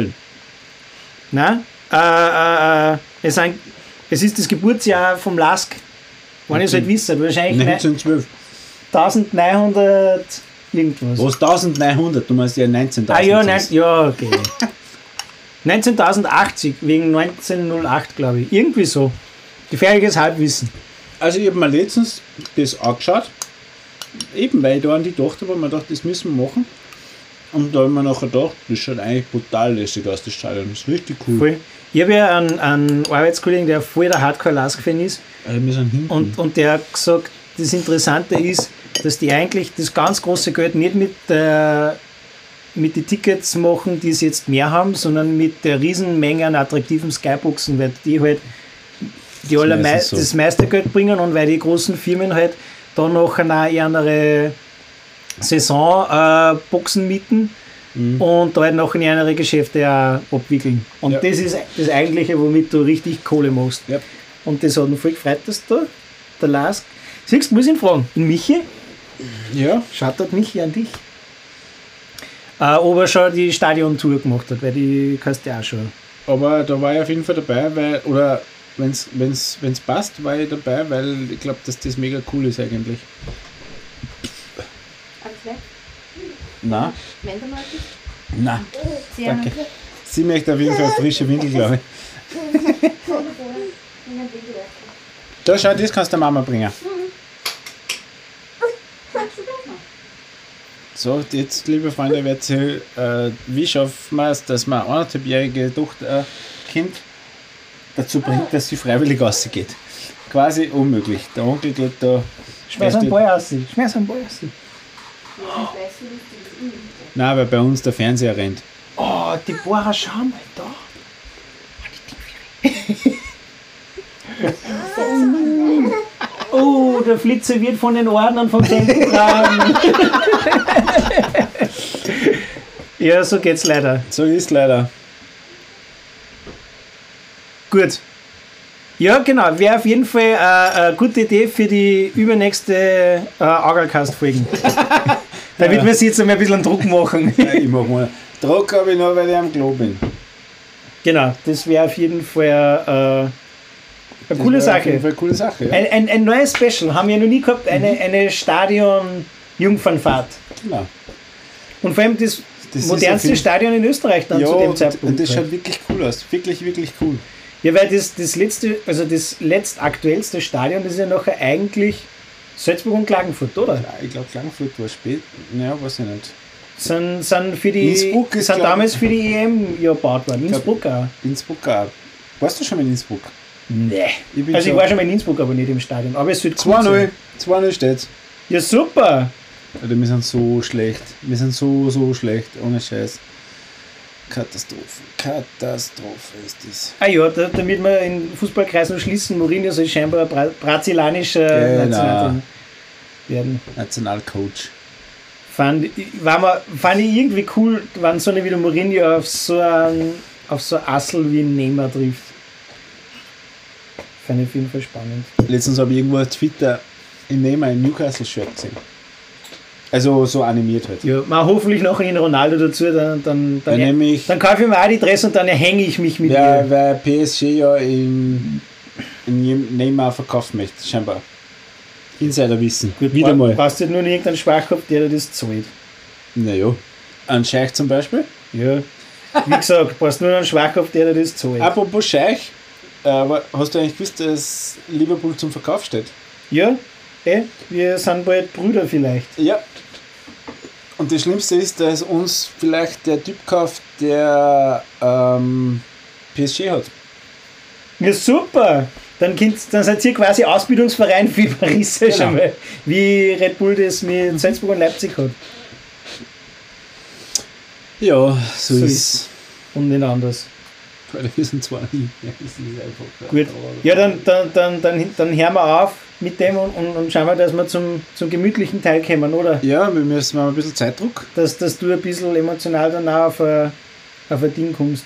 nein. Äh, äh, äh, es, sind, es ist das Geburtsjahr vom Lask. Wenn ich es halt wisse, wahrscheinlich ne- 1912. 1900 irgendwas. Was 1900? Du meinst ja 19.000. Ah ja, nein, ja, okay. [LAUGHS] 19.080, wegen 1908, glaube ich. Irgendwie so. Gefährliches Halbwissen. Also ich habe mir letztens das angeschaut, eben weil ich da an die dachte, weil man dachte, das müssen wir machen. Und da habe ich mir nachher gedacht, das schaut eigentlich brutal lässig aus, das Stadion. Das ist richtig cool. Voll. Ich habe ja einen, einen Arbeitskollegen, der voll der Hardcore-Lask-Fan ist. Also wir sind hinten. Und, und der hat gesagt, das Interessante ist, dass die eigentlich das ganz große Geld nicht mit, der, mit den Tickets machen, die sie jetzt mehr haben, sondern mit der Riesenmenge an attraktiven Skyboxen, weil die halt die allermei meistens so. das meiste Geld bringen und weil die großen Firmen halt dann noch eine ihre Saisonboxen äh, Boxen mieten und da halt noch in ihre Geschäfte auch abwickeln. Und Ja. das ist das Eigentliche, womit du richtig Kohle machst. Ja. Und das hat mich voll gefreut, dass da der Lask. Siehst du, muss ich ihn fragen. In Michi? ja, Schaut Michi an dich? Äh, ob er schon die Stadion-Tour gemacht hat, weil die kannst du ja auch schon. aber da war ich auf jeden Fall dabei, weil, oder wenn es wenn's, wenn's passt, war ich dabei, weil ich glaube, dass das mega cool ist eigentlich. Alles weg? Na, na, danke. Sie möchte auf jeden Fall frische Windel, glaube ich. Da, schau, das kannst du der Mama bringen. So, jetzt, liebe Freunde, wird sie, äh, wie schaffen wir es, dass man eine anderthalbjährige Tochter, äh, Kind dazu bringt, dass sie freiwillig rausgeht? Quasi unmöglich. Der Onkel geht da. Schmeiß einen Ball aus. Schmeiß einen Ball aus. Nein, weil bei uns der Fernseher rennt. Oh, die Bohrer, schau mal da. [LAUGHS] Oh, der Flitzer wird von den Ordnern vom Tempel getragen. [LAUGHS] ja, so geht's leider. So ist leider. Gut. Ja, genau. Wäre auf jeden Fall äh, eine gute Idee für die übernächste äh, Agalcast-Folgen. [LAUGHS] da wird man sich jetzt einmal ein bisschen Druck machen. Ja, ich mach mal. Druck habe ich noch, weil ich am Klo bin. genau, das wäre auf jeden Fall äh, eine coole wäre Auf jeden Sache. Fall eine coole Sache. Ja. Ein, ein, ein neues Special haben wir noch nie gehabt, eine, eine Stadion-Jungfernfahrt. Genau. Und vor allem das, Das modernste Stadion in Österreich dann Ja, zu dem Zeitpunkt. und das schaut wirklich cool aus. Wirklich, wirklich cool. Ja, weil das, das letzte, also das letztaktuellste Stadion, das ist ja nachher eigentlich Salzburg und Klagenfurt, oder? Ich glaube, Klagenfurt war spät. Naja, weiß ich nicht. Sind, sind, für die, Innsbruck ist, sind damals für die EM ja gebaut worden. Innsbruck auch. Innsbruck auch. Warst du schon mal in Innsbruck? Nee. Ich Also ich war schon mal in Innsbruck, aber nicht im Stadion. Aber es wird gut 2-0. sein. 2-0 steht's. Ja, super. Alter, wir sind so schlecht. Wir sind so, so schlecht. Ohne Scheiß. Katastrophe. Katastrophe ist das. Ah ja, da, damit wir in Fußballkreisen schließen, Mourinho soll scheinbar ein Bra brasilianischer Genau. Werden. Nationalcoach. Fand, ich- war mal, fand ich irgendwie cool, wenn so eine wie der Mourinho auf so einen auf so Assel wie Neymar trifft. Fand ich auf jeden Fall spannend. Letztens habe ich irgendwo auf Twitter in Neymar ein Newcastle-Shirt gesehen. Also so animiert halt. Ja, mal hoffentlich noch einen Ronaldo dazu, dann, dann, dann, nämlich, dann kaufe ich mir auch die Dress und dann hänge ich mich mit weil, ihr. weil PSG ja in, in Neymar verkaufen möchte, scheinbar. Insiderwissen. Wieder Bra- mal. Brauchst du nur irgendeinen Schwachkopf, der dir das zahlt. Naja. Ein Scheich zum Beispiel. Ja. Wie gesagt, [LAUGHS] brauchst nur einen Schwachkopf, der dir das zahlt. Apropos Scheich, äh, aber hast du eigentlich gewusst, dass Liverpool zum Verkauf steht? Ja, eh, wir sind bald Brüder vielleicht. Ja. Und das Schlimmste ist, dass uns vielleicht der Typ kauft, der ähm, PSG hat. Ja, super! Dann, könnt- dann seid ihr quasi Ausbildungsverein für Paris Genau. schon mal. Wie Red Bull das mit Salzburg und Leipzig hat. Ja, so, So ist Und nicht anders. Weil wir sind zwar nie. Einfach. Gut. Ja, dann, dann, dann, dann, dann hören wir auf mit dem und, und, und schauen wir, dass wir zum, zum gemütlichen Teil kommen, oder? Ja, wir müssen mal ein bisschen Zeitdruck. Dass, dass du ein bisschen emotional dann auch auf ein, auf ein Ding kommst.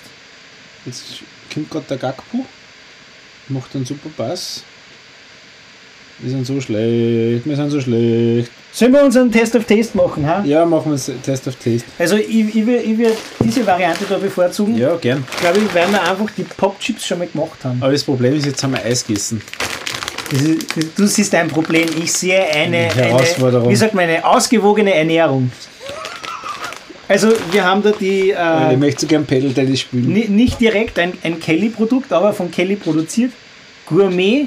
Jetzt kommt gerade der Gakpo. Macht einen super Pass. Wir sind so schlecht, wir sind so schlecht. Sollen wir unseren Test of Taste machen? Ha? Ja, machen wir es Test of Taste. Also ich, ich, will, ich will diese Variante da bevorzugen. Ja, gern. Ich glaube, ich werden wir einfach die Popchips schon mal gemacht haben. Aber das Problem ist, jetzt haben wir Eis gegessen. Das ist, du siehst ein Problem, ich sehe eine, Herausforderung. eine wie sagt man, eine ausgewogene Ernährung. Also wir haben da die, ich äh, möchte so gern Pedal Tennis spielen. ni- nicht direkt ein, ein Kelly-Produkt, aber von Kelly produziert. Gourmet,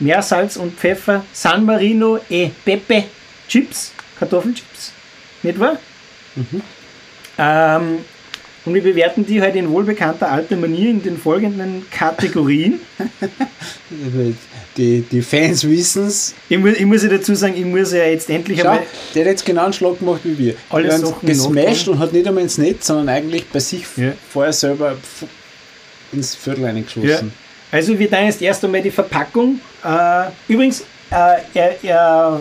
Meersalz und Pfeffer, San Marino e Pepe Chips, Kartoffelchips. Nicht wahr? Ähm, und wir bewerten die halt in wohlbekannter alter Manier in den folgenden Kategorien. Die, die Fans wissen es. Ich muss, ich muss ja dazu sagen, ich muss ja jetzt endlich Schau, einmal. der hat jetzt genau einen Schlag gemacht wie wir. Alle Wir haben gesmashed und hat nicht einmal ins Netz, sondern eigentlich bei sich Ja. vorher selber ins Viertel reingeschossen. Also wir teilen jetzt erst einmal die Verpackung. Äh, übrigens, äh, er, er,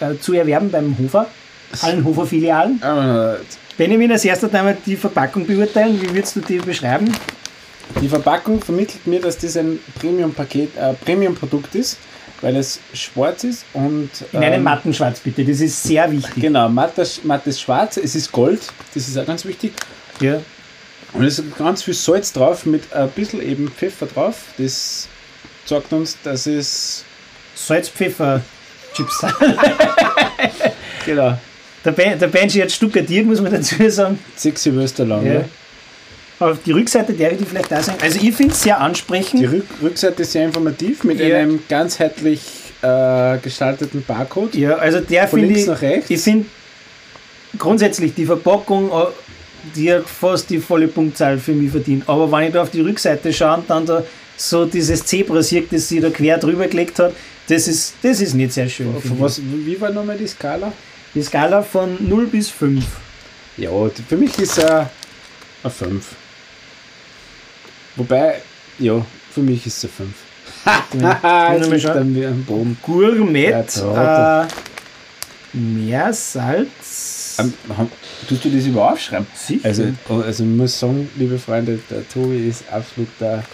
äh, zu erwerben beim Hofer, allen Hofer-Filialen. Aber Benjamin, als erster einmal die Verpackung beurteilen. Wie würdest du die beschreiben? die Verpackung vermittelt mir, dass das ein Premium-Paket, äh, Premium-Produkt ist, weil es schwarz ist und. In einem ähm, matten Schwarz bitte, das ist sehr wichtig. Genau, mattes, mattes Schwarz, es ist Gold, das ist auch ganz wichtig. Ja. Und es ist ganz viel Salz drauf, mit ein bisschen eben Pfeffer drauf. Das sagt uns, dass es. Salz-Pfeffer-Chips sind. [LAUGHS] Genau. Der, ben, der Benji hat stuckadiert, muss man dazu sagen. Sechs Silvester lang. Ja. Ja. Auf die Rückseite der die vielleicht da sein. Also ich finde es sehr Die ansprechend. Rück Rückseite ist sehr informativ mit Ja. einem ganzheitlich äh, gestalteten Barcode. Ja, also der finde ich. nach rechts? Ich finde grundsätzlich die Verpackung, äh, die hat fast die volle Punktzahl für mich verdient. Aber wenn ich da auf die Rückseite schaue und dann da so dieses Zebra sieht, das sie da quer drüber gelegt hat, das ist, das ist nicht sehr schön. Was, wie war nochmal die Skala? Die Skala von 0 bis 5. Ja, für mich ist er eine 5. Wobei, ja, für mich ist er 5. Haha, Können jetzt er mir am Boden. Gourmet, Ja, äh, Meersalz. Ähm, haben- Tust du das überhaupt aufschreiben? Sicher. Also, also ich muss sagen, liebe Freunde, der Tobi ist absolut der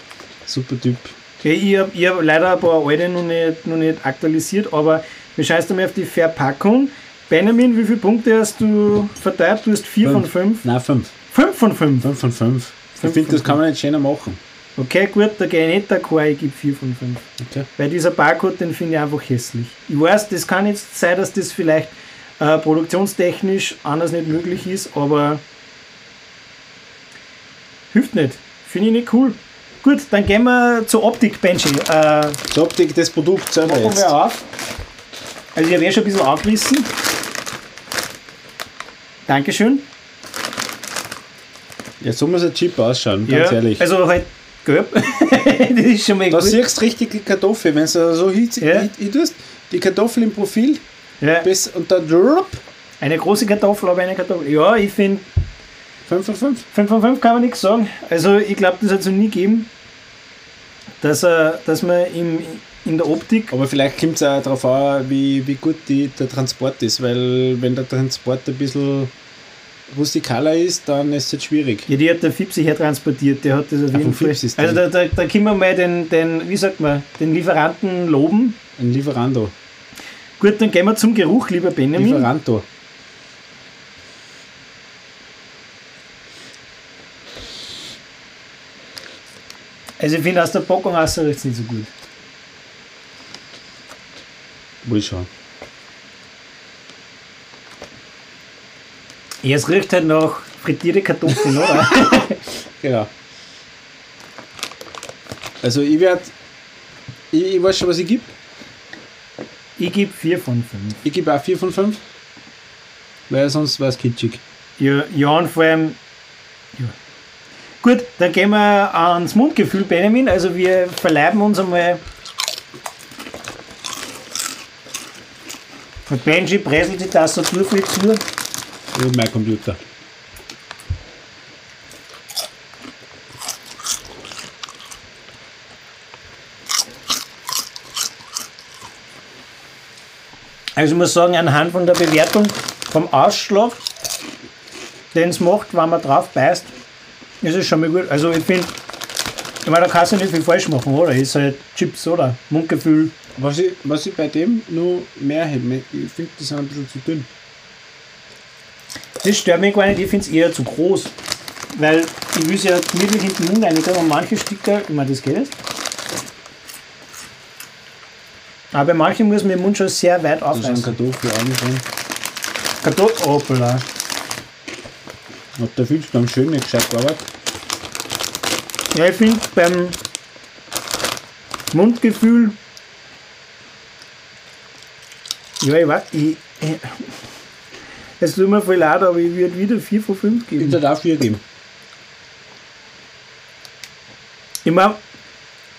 super Typ. Okay, ich habe ich hab leider ein paar alte noch nicht, noch nicht aktualisiert, aber wir schauen jetzt einmal auf die Verpackung. Benjamin, wie viele Punkte hast du verteilt? Du hast 4 von Fünf. 5. Nein, 5. 5 von 5. 5 von 5. Ich Fünf finde, das kann man nicht schöner machen. Okay, gut, da gehe ich nicht d'accord, ich gebe 4 von 5. Okay. Weil dieser Barcode, den finde ich einfach hässlich. Ich weiß, das kann jetzt sein, dass das vielleicht äh, produktionstechnisch anders nicht möglich ist, aber hilft nicht. Finde ich nicht cool. Gut, dann gehen wir zur Optik, Benji. Äh, Die Optik des Produkts selber machen jetzt. wir auf. Also ich habe eh schon ein bisschen angerissen. Dankeschön. Jetzt so muss ein Chip ausschauen, ganz ehrlich. Also halt gelb. [LAUGHS] das ist schon mal Da gut. siehst du richtig die Kartoffel, wenn du so hin, Ja. hin tust, die Kartoffel im Profil Ja. bis, und dann Eine große Kartoffel, aber eine Kartoffel. Ja, ich finde 5 von 5. 5 von 5 kann man nichts sagen. Also ich glaube, das hat es noch nie gegeben, dass, er, dass man im, in der Optik Aber vielleicht kommt es auch darauf an, wie, wie gut die, der Transport ist, weil wenn der Transport ein bisschen rustikaler ist, dann ist es jetzt schwierig. Ja, die hat der Fipsi hertransportiert, der hat das auf jeden Fall. Also da, da, da können wir mal den, den, wie sagt man, den Lieferanten loben. Ein Lieferando. Gut, dann gehen wir zum Geruch, lieber Benjamin. Lieferanto. Also ich finde aus der Packung aus riecht es nicht so gut. Wohl schon. Ja, es riecht halt nach frittierte Kartoffeln, oder? [LAUGHS] Genau. Also ich werde. Ich, ich weiß schon, was ich gebe. Ich gebe 4 von 5. Ich gebe auch 4 von 5. Weil sonst wäre es kitschig. Ja, ja, und vor allem. Ja. Gut, dann gehen wir ans Mundgefühl, Benjamin. Also wir verleiben uns einmal. Und Benji präselt die Tastatur viel zu. Und mein Computer. Also ich muss sagen, anhand von der Bewertung vom Ausschlag, den es macht, wenn man drauf beißt, ist es schon mal gut. Also ich finde, ich meine, da kannst du nicht viel falsch machen, oder? Ist halt Chips, oder? Mundgefühl. Was ich, was ich bei dem nur mehr hätte, ich finde, die sind ein bisschen zu dünn. Das stört mich gar nicht, ich finde es eher zu groß. Weil ich will es ja gemütlich in den Mund rein, und manche Stücke, ich meine, das geht jetzt. Aber bei manchen muss man den Mund schon sehr weit Da sind aufreißen. Kartoffelaugen drin. Kartoffel, hoppala. Hat der Filz beim Schön nicht gescheit gearbeitet. Ja, ich finde beim Mundgefühl. Ja, ich weiß, ich, ich, es tut mir voll leid, aber ich würde wieder 4 von 5 Ich geben. würde auch 4 geben. Ich meine,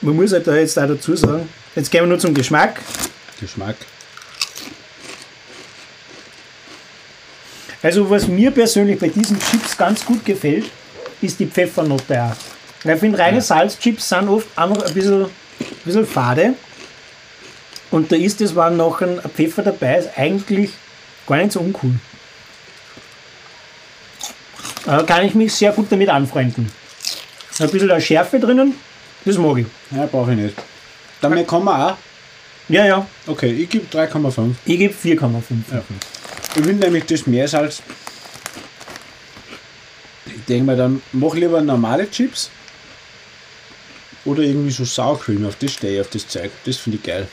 man muss halt da jetzt auch dazu sagen, jetzt gehen wir nur zum Geschmack. Geschmack. Also was mir persönlich bei diesen Chips ganz gut gefällt, ist die Pfeffernote auch. Weil Ich finde, reine Ja. Salzchips sind oft auch noch ein bisschen, ein bisschen fade. Und da ist es, wenn noch ein Pfeffer dabei ist, eigentlich gar nicht so uncool. Da kann ich mich sehr gut damit anfreunden. Ein bisschen der Schärfe drinnen, das mag ich. Ja, brauche ich nicht. Damit kann man auch. Ja, ja, Okay, ich gebe 3,5. ich gebe 4,5. Ja. Ich will nämlich das Meersalz. Ich denke mir dann, mach lieber normale Chips. Oder irgendwie so Sour Cream, auf das stehe ich, auf das Zeug. Das finde ich geil.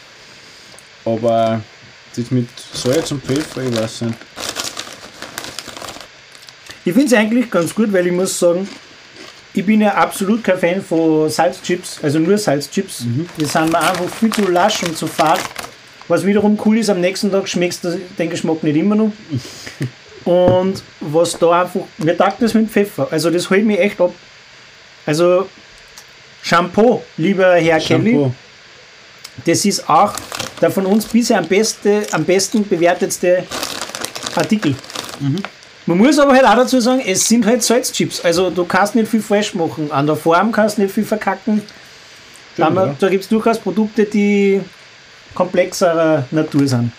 Aber das mit Salz und Pfeffer, ich weiß nicht. Ich finde es eigentlich ganz gut, weil ich muss sagen, ich bin ja absolut kein Fan von Salzchips, also nur Salzchips. Die sind mir einfach viel zu lasch und zu fad. Was wiederum cool ist, am nächsten Tag schmeckst du den Geschmack nicht immer noch. [LAUGHS] Und was da einfach, mir taugt das mit Pfeffer. Also das hält mich echt ab. Also Shampoo, lieber Herr Kelly, Shampoo. das ist auch der von uns bisher am, beste, am besten bewertetste Artikel. Man muss aber halt auch dazu sagen, es sind halt Salzchips. Also du kannst nicht viel falsch machen. An der Form kannst du nicht viel verkacken. Stimmt, Aber ja. Da gibt es durchaus Produkte, die komplexerer Natur sind.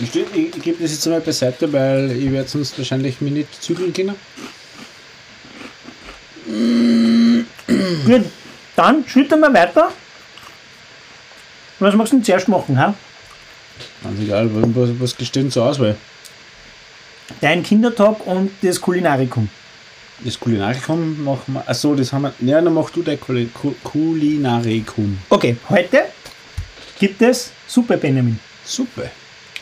Ich, ich, ich gebe das jetzt einmal beiseite, weil ich werde sonst wahrscheinlich mich nicht zügeln können. Gut, dann schütten wir weiter. Was magst du denn zuerst machen? Ganz egal, was, was gesteht denn zur Auswahl? Dein Kindertag und das Kulinarikum. Das Kulinarikum machen wir. Achso, das haben wir. Ja, dann mach du dein Kuli- Ku- Kulinarikum. Okay, heute gibt es Suppe, Benjamin. Suppe.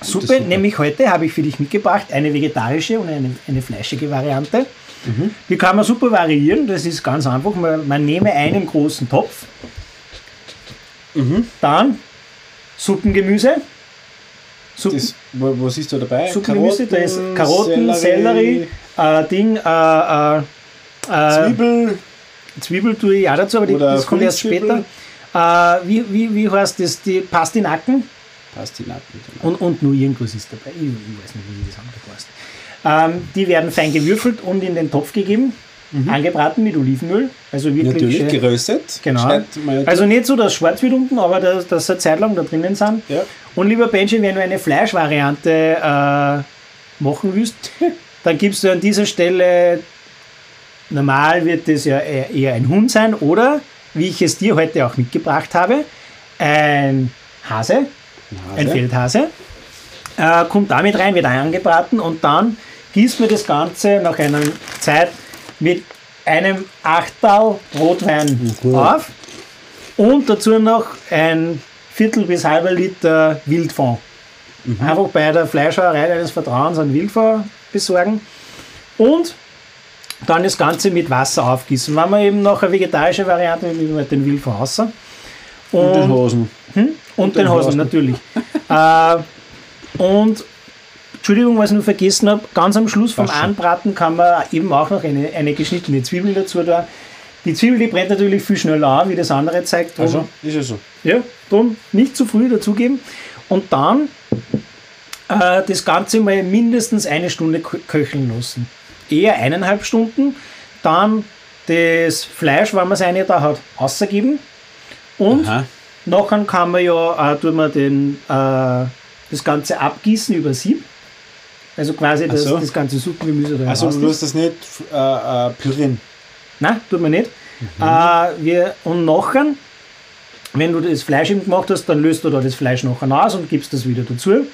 Suppe, Suppe. nämlich heute habe ich für dich mitgebracht eine vegetarische und eine, eine fleischige Variante. Die kann man super variieren. Das ist ganz einfach. Man, man nehme einen großen Topf, dann Suppengemüse. Suppen, Das, was ist da dabei? Suppengemüse, da ist Karotten, Sellerie, äh, Ding, äh, äh, äh, Zwiebel. Zwiebel tue ich auch dazu, aber die, das kommt erst später. Äh, wie, wie, wie heißt das? Die Pastinaken Pastinaken. Genau. und, und nur irgendwas ist dabei. Ich, ich weiß nicht, wie das andere heißt. Ähm, die werden fein gewürfelt und in den Topf gegeben, angebraten mit Olivenöl. Also wirklich Mhm. Natürlich schön- geröstet. Genau. Also nicht so, dass schwarz wird unten, aber dass, dass sie eine Zeit lang da drinnen sind. Ja. Und lieber Benji, wenn du eine Fleischvariante äh, machen willst, [LAUGHS] dann gibst du an dieser Stelle, normal wird das ja eher eher ein Hund sein oder, wie ich es dir heute auch mitgebracht habe, ein Hase, ein Hase. Feldhase. Äh, kommt damit rein, wird angebraten und dann gießt man das Ganze nach einer Zeit mit einem Achtel Rotwein Mhm. auf und dazu noch ein Viertel bis halber Liter Wildfond. Einfach bei der Fleischhauerei deines Vertrauens einen Wildfond besorgen und dann das Ganze mit Wasser aufgießen. Wenn man eben noch eine vegetarische Variante nimmt, man den Wildfond raus. Und den Hosen. Und den den Hosen, Hosen. natürlich. [LAUGHS] äh, und, Entschuldigung, was ich noch vergessen habe, ganz am Schluss vom. Anbraten kann man eben auch noch eine, eine geschnittene Zwiebel dazu da. Die Zwiebel, die brennt natürlich viel schneller an, wie das andere zeigt. Drum, Also, ist ja so. ja, drum nicht zu früh dazugeben. Und dann äh, das Ganze mal mindestens eine Stunde kö- köcheln lassen. Eher eineinhalb Stunden. Dann das Fleisch, wenn man es eine da hat, außergeben. Und Aha. Nachher kann man ja, äh, tut man den, äh, das Ganze abgießen über Sieb. Also quasi das, so. das ganze Suppengemüse da Also, du hast das nicht äh, äh, pürieren. Nein, tut man nicht. Äh, wir, und nachher, wenn du das Fleisch eben gemacht hast, dann löst du da das Fleisch nachher aus und gibst das wieder dazu.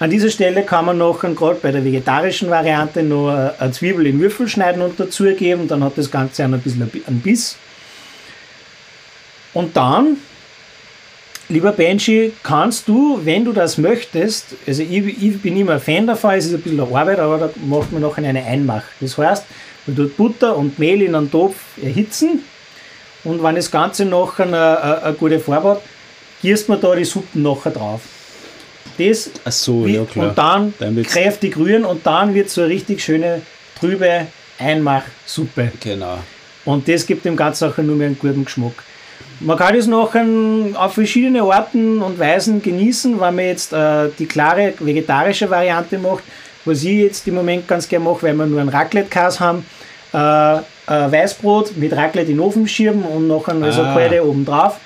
An dieser Stelle kann man nachher, gerade bei der vegetarischen Variante, noch äh, eine Zwiebel in Würfel schneiden und dazugeben. Dann hat das Ganze auch noch ein bisschen ein Bi- einen Biss. Und dann, lieber Benji, kannst du, wenn du das möchtest, also ich, ich bin immer ein Fan davon, es ist ein bisschen Arbeit, aber da macht man nachher eine Einmach. Das heißt, man tut Butter und Mehl in einen Topf erhitzen und wenn das Ganze nachher eine, eine, eine gute Farbe hat, gießt man da die Suppen nachher drauf. Das so, ja und dann Dann kräftig rühren und dann wird so eine richtig schöne, trübe Einmachsuppe. Genau. Und das gibt dem Ganzen auch nur mehr einen guten Geschmack. Man kann das nachher auf verschiedene Arten und Weisen genießen, wenn man jetzt äh, die klare vegetarische Variante macht, was ich jetzt im Moment ganz gerne mache, weil wir nur einen Raclette-Käse haben, äh, Weißbrot mit Raclette in den Ofen schieben und nachher noch so Ah. oben drauf.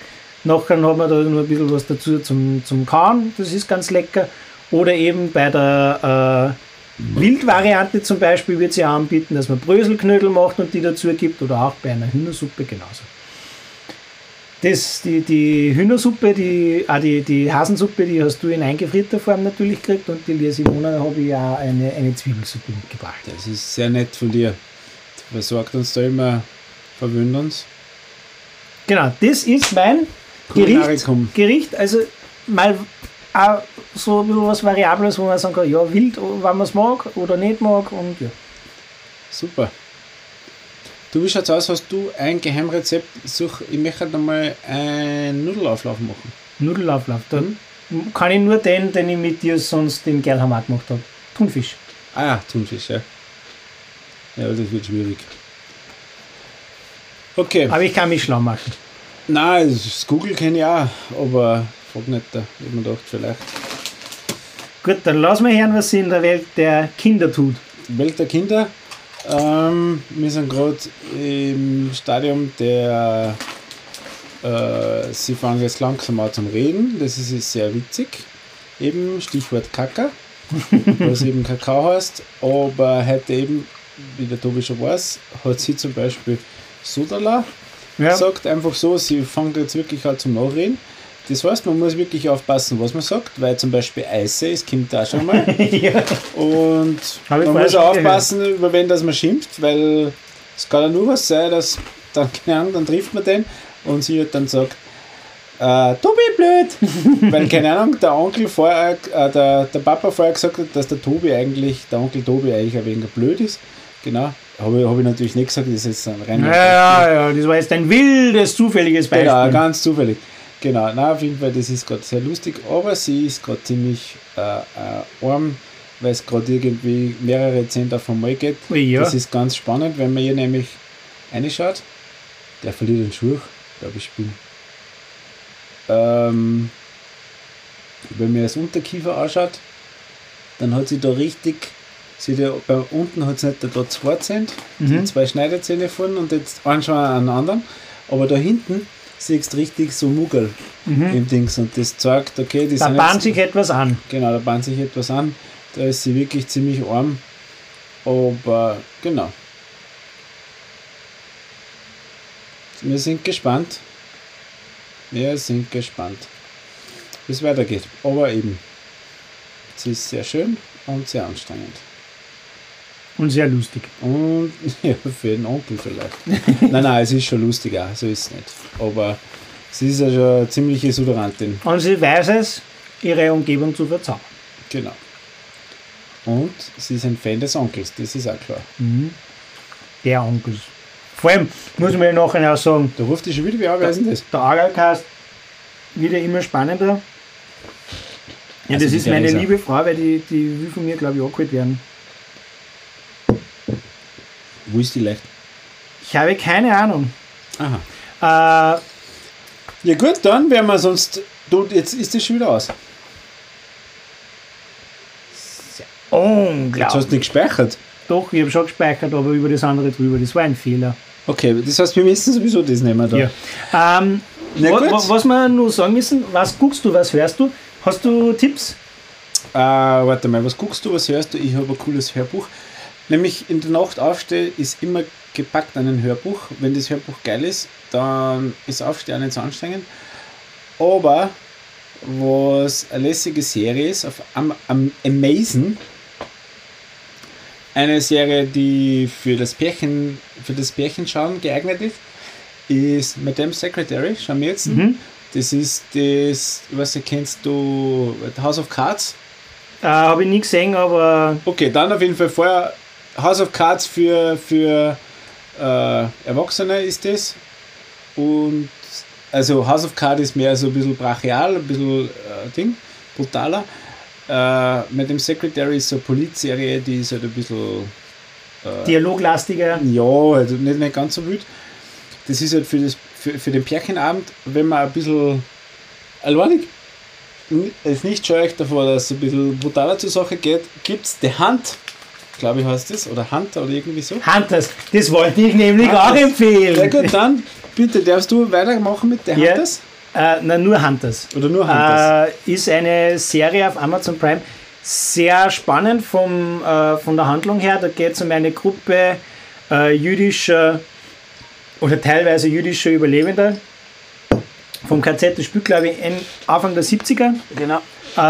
Nachher hat man da nur ein bisschen was dazu zum, zum Kauen, das ist ganz lecker. Oder eben bei der äh, Wildvariante zum Beispiel wird sie anbieten, dass man Bröselknödel macht und die dazu gibt oder auch bei einer Hühnersuppe genauso. Das, die, die Hühnersuppe, die, ah, die, die Hasensuppe, die hast du in eingefrierter Form natürlich gekriegt und die Lia Simona habe ich auch eine, eine Zwiebelsuppe mitgebracht. Das ist sehr nett von dir. Du versorgt uns da immer, verwöhnt uns. Genau, das ist mein Gericht. Gericht. Also mal auch so ein bisschen was Variables, wo man sagen kann, ja, wild, wenn man es mag oder nicht mag und ja. Super. Du, wie schaut's aus? Hast du ein Geheimrezept? Such, ich möchte einmal einen Nudelauflauf machen. Nudelauflauf. Da kann ich nur den, den ich mit dir sonst in Gerlhammer gemacht habe. Thunfisch. Ah ja, Thunfisch, ja. Ja, das wird schwierig. Okay. Aber ich kann mich schlau machen. Nein, das Google kenne ich auch, aber frag nicht da. Ich hab mir gedacht, vielleicht. Gut, dann lass mal hören, was sie in der Welt der Kinder tut. Welt der Kinder. Ähm, wir sind gerade im Stadium der. Äh, sie fangen jetzt langsam an zum Reden. Das ist ist sehr witzig. Eben Stichwort Kaka, [LAUGHS] was eben Kakao heißt. Aber heute eben, wie der Tobi schon weiß, hat sie zum Beispiel Sodala Ja, sagt einfach so, sie fängt jetzt wirklich an zum Nachreden. Das heißt, man muss wirklich aufpassen, was man sagt, weil zum Beispiel Eise ist, kommt da schon mal. [LAUGHS] ja. Und man muss auch aufpassen, über wen das man schimpft, weil es kann ja nur was sein, dass dann, [LAUGHS] keine Ahnung, dann trifft man den und sie hat dann sagt, äh, Tobi blöd! [LAUGHS] weil, keine Ahnung, der Onkel vorher, äh, der, der Papa vorher gesagt hat, dass der Tobi eigentlich, der Onkel Tobi eigentlich ein wenig blöd ist. Genau. Habe ich, hab ich natürlich nicht gesagt, das ist jetzt ein reiner Ja, ja, ja, das war jetzt ein wildes, zufälliges Beispiel. Genau, ganz zufällig. Genau, na auf jeden Fall, das ist gerade sehr lustig, aber sie ist gerade ziemlich äh, äh, arm, weil es gerade irgendwie mehrere Cent auf einmal geht. Ja. Das ist ganz spannend, wenn man hier nämlich reinschaut. Der verliert den Schuh, glaube ich, spielen. Ähm, wenn man das Unterkiefer anschaut, dann hat sie da richtig, sie da, bei unten hat sie nicht da 2 Cent, Mhm. zwei Schneidezähne vorne und jetzt anschauen einen anderen, aber da hinten siehst du richtig so Muggel im Dings und das zeigt, okay, die Mhm. Da bahnt sich etwas an. genau, da bahnt sich etwas an, da ist sie wirklich ziemlich arm, aber genau. Wir sind gespannt. Wir sind gespannt, wie es weitergeht. Aber eben, es ist sehr schön und sehr anstrengend. Und sehr lustig. Und [LAUGHS] ja, für den Onkel vielleicht. [LAUGHS] nein, nein, es ist schon lustig, auch, so ist es nicht. Aber sie ist ja schon eine ziemliche Suderantin. Und sie weiß es, ihre Umgebung zu verzaubern. Genau. Und sie ist ein Fan des Onkels, das ist auch klar. Der Onkel. Vor allem muss man ja nachher auch sagen, Da ruft die schon wieder, wie wer ist der Agalcast wieder immer spannender. Ja, Also das ist meine liebe Frau, weil die, die will von mir, glaube ich, abgeholt werden. Wo ist die leicht? Ich habe keine Ahnung. Aha. Äh, Ja gut, dann werden wir sonst. Du, jetzt ist das schon wieder aus. Jetzt hast unglaublich. du nicht gespeichert. Doch, ich habe schon gespeichert, aber über das andere drüber. Das war ein Fehler. Okay, das heißt, wir müssen sowieso das nehmen da. Ja. Ähm, Na wa- gut. wa- was wir nur sagen müssen, was guckst du, was hörst du? Hast du Tipps? Äh, warte mal, was guckst du, was hörst du? Ich habe ein cooles Hörbuch. Nämlich in der Nacht aufstehe, ist immer gepackt an ein Hörbuch. Wenn das Hörbuch geil ist, dann ist Aufstehen auch nicht so anstrengend. Aber was eine lässige Serie ist, auf Am Am Amazon, eine Serie, die für das Pärchen, für das Pärchenschauen geeignet ist, ist Madame Secretary, schauen wir jetzt. Mhm. Das ist das, was kennst du, House of Cards? Äh, habe ich nie gesehen, aber Okay, dann auf jeden Fall vorher House of Cards für, für äh, Erwachsene ist das. Und also House of Cards ist mehr so ein bisschen brachial, ein bisschen äh, Ding, brutaler. Äh, mit dem Secretary ist so eine Polizserie, die ist halt ein bisschen dialoglastiger. ja, also nicht, nicht ganz so wild. Das ist halt für, das, für, für den Pärchenabend, wenn man ein bisschen alleinig es nicht scheut davor, dass es ein bisschen brutaler zur Sache geht, gibt es The Hunt, glaube ich heißt das, oder Hunter oder irgendwie so. Hunters, das wollte ich nämlich Hunters. auch empfehlen. Ja gut, dann bitte darfst du weitermachen mit Ja. Hunters? Äh, nein, nur Hunters. Oder nur Hunters? Äh, ist eine Serie auf Amazon Prime. Sehr spannend vom, äh, von der Handlung her. Da geht es um eine Gruppe äh, jüdischer oder teilweise jüdischer Überlebender vom KZ. Das spielt, glaube ich, in Anfang der 70er. genau. Äh,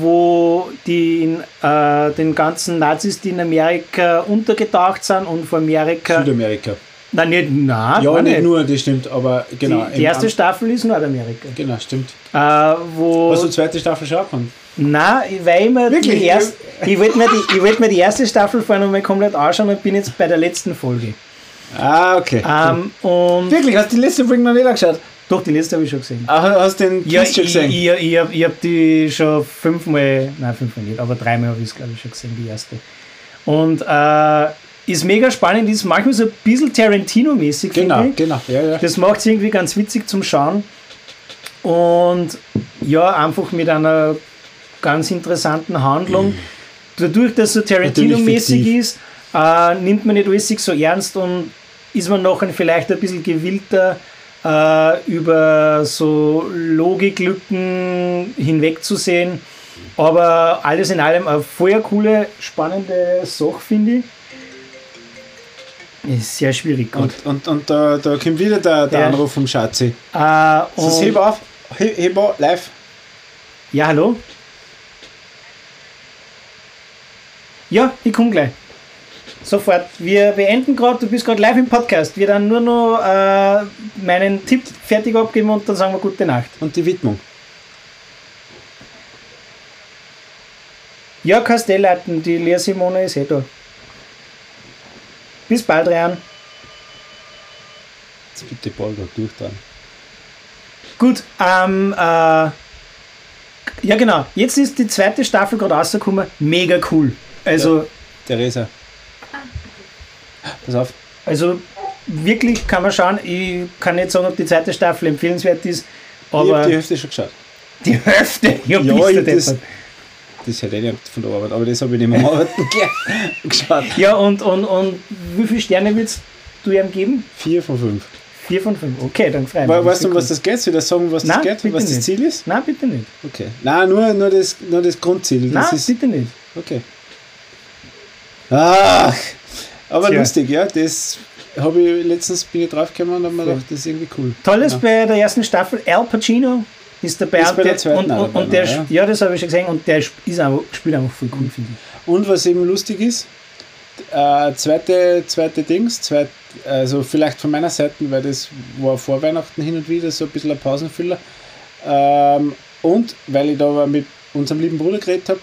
wo die äh, den ganzen Nazis, die in Amerika untergetaucht sind und vor Amerika. Südamerika. Nein, nicht, nein, Ja, war nicht nur, das stimmt, aber genau. Die, die erste Am- Staffel ist Nordamerika. Genau, stimmt. Äh, wo. Hast du die zweite Staffel schon angefangen? Nein, weil ich mir Wirklich? die erste, ich wollte mir, die- ich wollte mir die erste Staffel vorher nochmal komplett anschauen und bin jetzt bei der letzten Folge. Ah, okay. Ähm, Wirklich, hast du die letzte Folge noch nicht angeschaut? Doch, die letzte habe ich schon gesehen. Ah, Hast du den Ja, Twist schon gesehen? ich, ich, ich habe hab die schon fünfmal, nein, fünfmal nicht, aber dreimal habe ich es, glaube ich, schon gesehen, die erste. Und äh, ist mega spannend, ist manchmal so ein bisschen Tarantino-mäßig, Genau, genau. Ja, ja. Das macht es irgendwie ganz witzig zum Schauen. Und ja, einfach mit einer ganz interessanten Handlung. Dadurch, dass es so Tarantino-mäßig ist, äh, nimmt man nicht alles so ernst und ist man nachher vielleicht ein bisschen gewillter, äh, über so Logiklücken hinwegzusehen. Aber alles in allem eine voll coole, spannende Sache, finde ich. Ist sehr schwierig. Und, und, und da, da kommt wieder der, der Ja. Anruf vom Schatzi. Äh, Das und, heb auf, heb, heb auf, live. ja, hallo? Ja, ich komme gleich. Sofort. Wir beenden gerade, du bist gerade live im Podcast. Wir dann nur noch äh, meinen Tipp fertig abgeben und dann sagen wir gute Nacht. Und die Widmung. Ja, Kastellarten, die Lea Simone ist eh da. Bis bald, Rian. Jetzt bitte Ball noch durch dann. Gut, ähm, äh, ja genau. Jetzt ist die zweite Staffel gerade rausgekommen. Mega cool. Also, Theresa. Pass auf. also wirklich kann man schauen. Ich kann nicht sagen, ob die zweite Staffel empfehlenswert ist, ich habe aber die die, Hälfte schon geschaut. Hälfte. Ja, Ja, ich- das- deppert. Das hätte ich nicht von der Arbeit, aber das habe ich nicht mehr [LAUGHS] Arbeiten geschaut. ja und, und, und wie viele Sterne willst du ihm geben? Vier von fünf. Vier von fünf. Okay, dann frei. We weißt du, was das geht? Soll ich das sagen, was das Nein, geht? bitte Was das nicht. Ziel ist? Nein, bitte nicht. Okay. Nein, nur, nur, das, nur das Grundziel. Das Nein, ist, bitte nicht. okay. Ach, aber Tja. lustig, ja. Das habe ich letztens bin ich draufgekommen und habe mir gedacht, das ist irgendwie cool. Tolles ja. bei der ersten Staffel, Al Pacino ist dabei. Ist und bei der der, zweiten und, und, und der, ja. ja, das habe ich schon gesehen. Und der ist einfach, spielt einfach voll cool, finde ich. Und was eben lustig ist, äh, zweite, zweite Dings, zweit, also vielleicht von meiner Seite, weil das war vor Weihnachten hin und wieder so ein bisschen ein Pausenfüller. Ähm, und weil ich da aber mit unserem lieben Bruder geredet habe,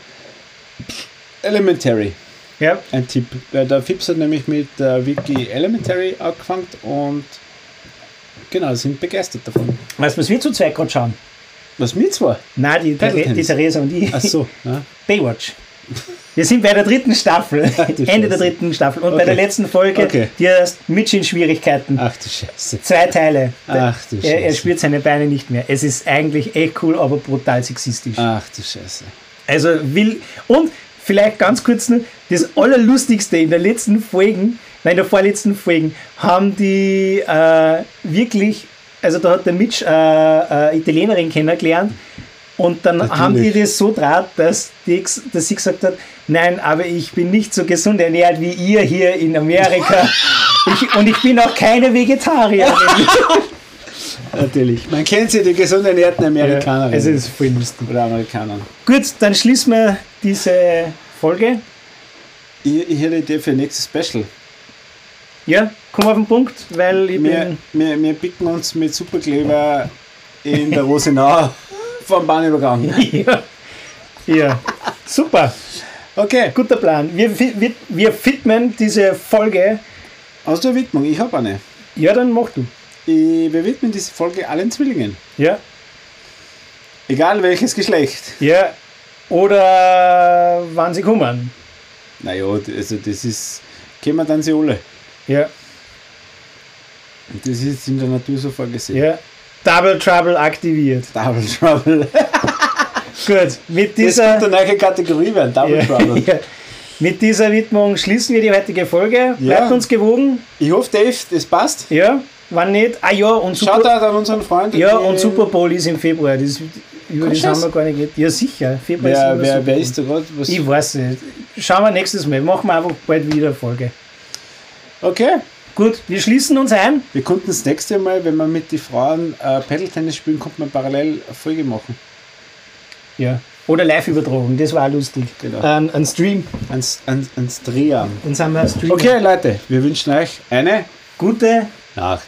Elementary, Ja, ein Tipp. Weil der Fips hat nämlich mit äh, Wiki Elementary angefangen und genau, sind begeistert davon. weißt du, was wir zu zweit gerade schauen? Was mir zwar. Nein, die, Paddle-Tennis. die Theresa und ich. Ach so, ja. Baywatch. Wir sind bei der dritten Staffel, [LAUGHS] du Ende der Scheiße. dritten Staffel. Und bei Okay. der letzten Folge, Okay. die heißt Mitch in Schwierigkeiten. Ach du Scheiße. Zwei Teile. Ach du er, er Scheiße. spürt seine Beine nicht mehr. Es ist eigentlich echt cool, aber brutal sexistisch. Ach du Scheiße. Also will. Und vielleicht ganz kurz noch, das Allerlustigste in der letzten Folgen, nein, in der vorletzten Folgen, haben die äh, wirklich, also da hat der Mitch äh, äh, Italienerin kennengelernt und dann Natürlich. haben die das so draht, dass, die, dass sie gesagt hat, nein, aber ich bin nicht so gesund ernährt wie ihr hier in Amerika. [LAUGHS] ich, und ich bin auch keine Vegetarierin. [LAUGHS] Natürlich. Man kennt sie, die gesund ernährten Amerikaner. also es ist voll lustig. oder Amerikaner. Gut, dann schließen wir diese Folge. Ich, ich hätte eine Idee für nächstes Special. Ja, komm auf den Punkt, weil ich Wir, bin. wir, wir picken uns mit Superkleber in der Rosenau vom Bahnübergang. [LAUGHS] Ja. ja, super, Okay, guter Plan. Wir, wir, wir widmen diese Folge. aus der Widmung. Ich habe eine. Ja, dann mach du. Ich, wir widmen diese Folge allen Zwillingen. Ja, Egal welches Geschlecht. ja. Oder wann sie kommen. Naja, also das ist. Wir dann sie alle. Ja, Das ist in der Natur so vorgesehen. ja. Double Trouble aktiviert. Double Trouble. [LAUGHS] Gut, mit Das dieser, könnte eine neue Kategorie werden. Double ja, Trouble. [LAUGHS] ja. mit dieser Widmung schließen wir die heutige Folge. Bleibt Ja. uns gewogen. Ich hoffe, Dave, das passt. Ja, wann nicht. Ah ja, und Super, Shoutout an unseren Freund. ja, und Super Bowl ist im Februar. Das, über das Scheiß. haben wir gar nicht. Ja, sicher. Februar Wer, immer wer, wer ist da gerade? Ich weiß nicht. Schauen wir nächstes Mal. Machen wir einfach bald wieder eine Folge. Okay. Gut, wir schließen uns ein. Wir konnten das nächste Mal, wenn wir mit den Frauen äh, Paddle-Tennis spielen, konnte man parallel eine Folge machen. Ja. Oder Live-Übertragung, das war auch lustig. Genau. Ein, ein Stream. Ans, ans, ans Drehen. Dann sind wir ein Stream. Okay, Leute, wir wünschen euch eine Gute Nacht.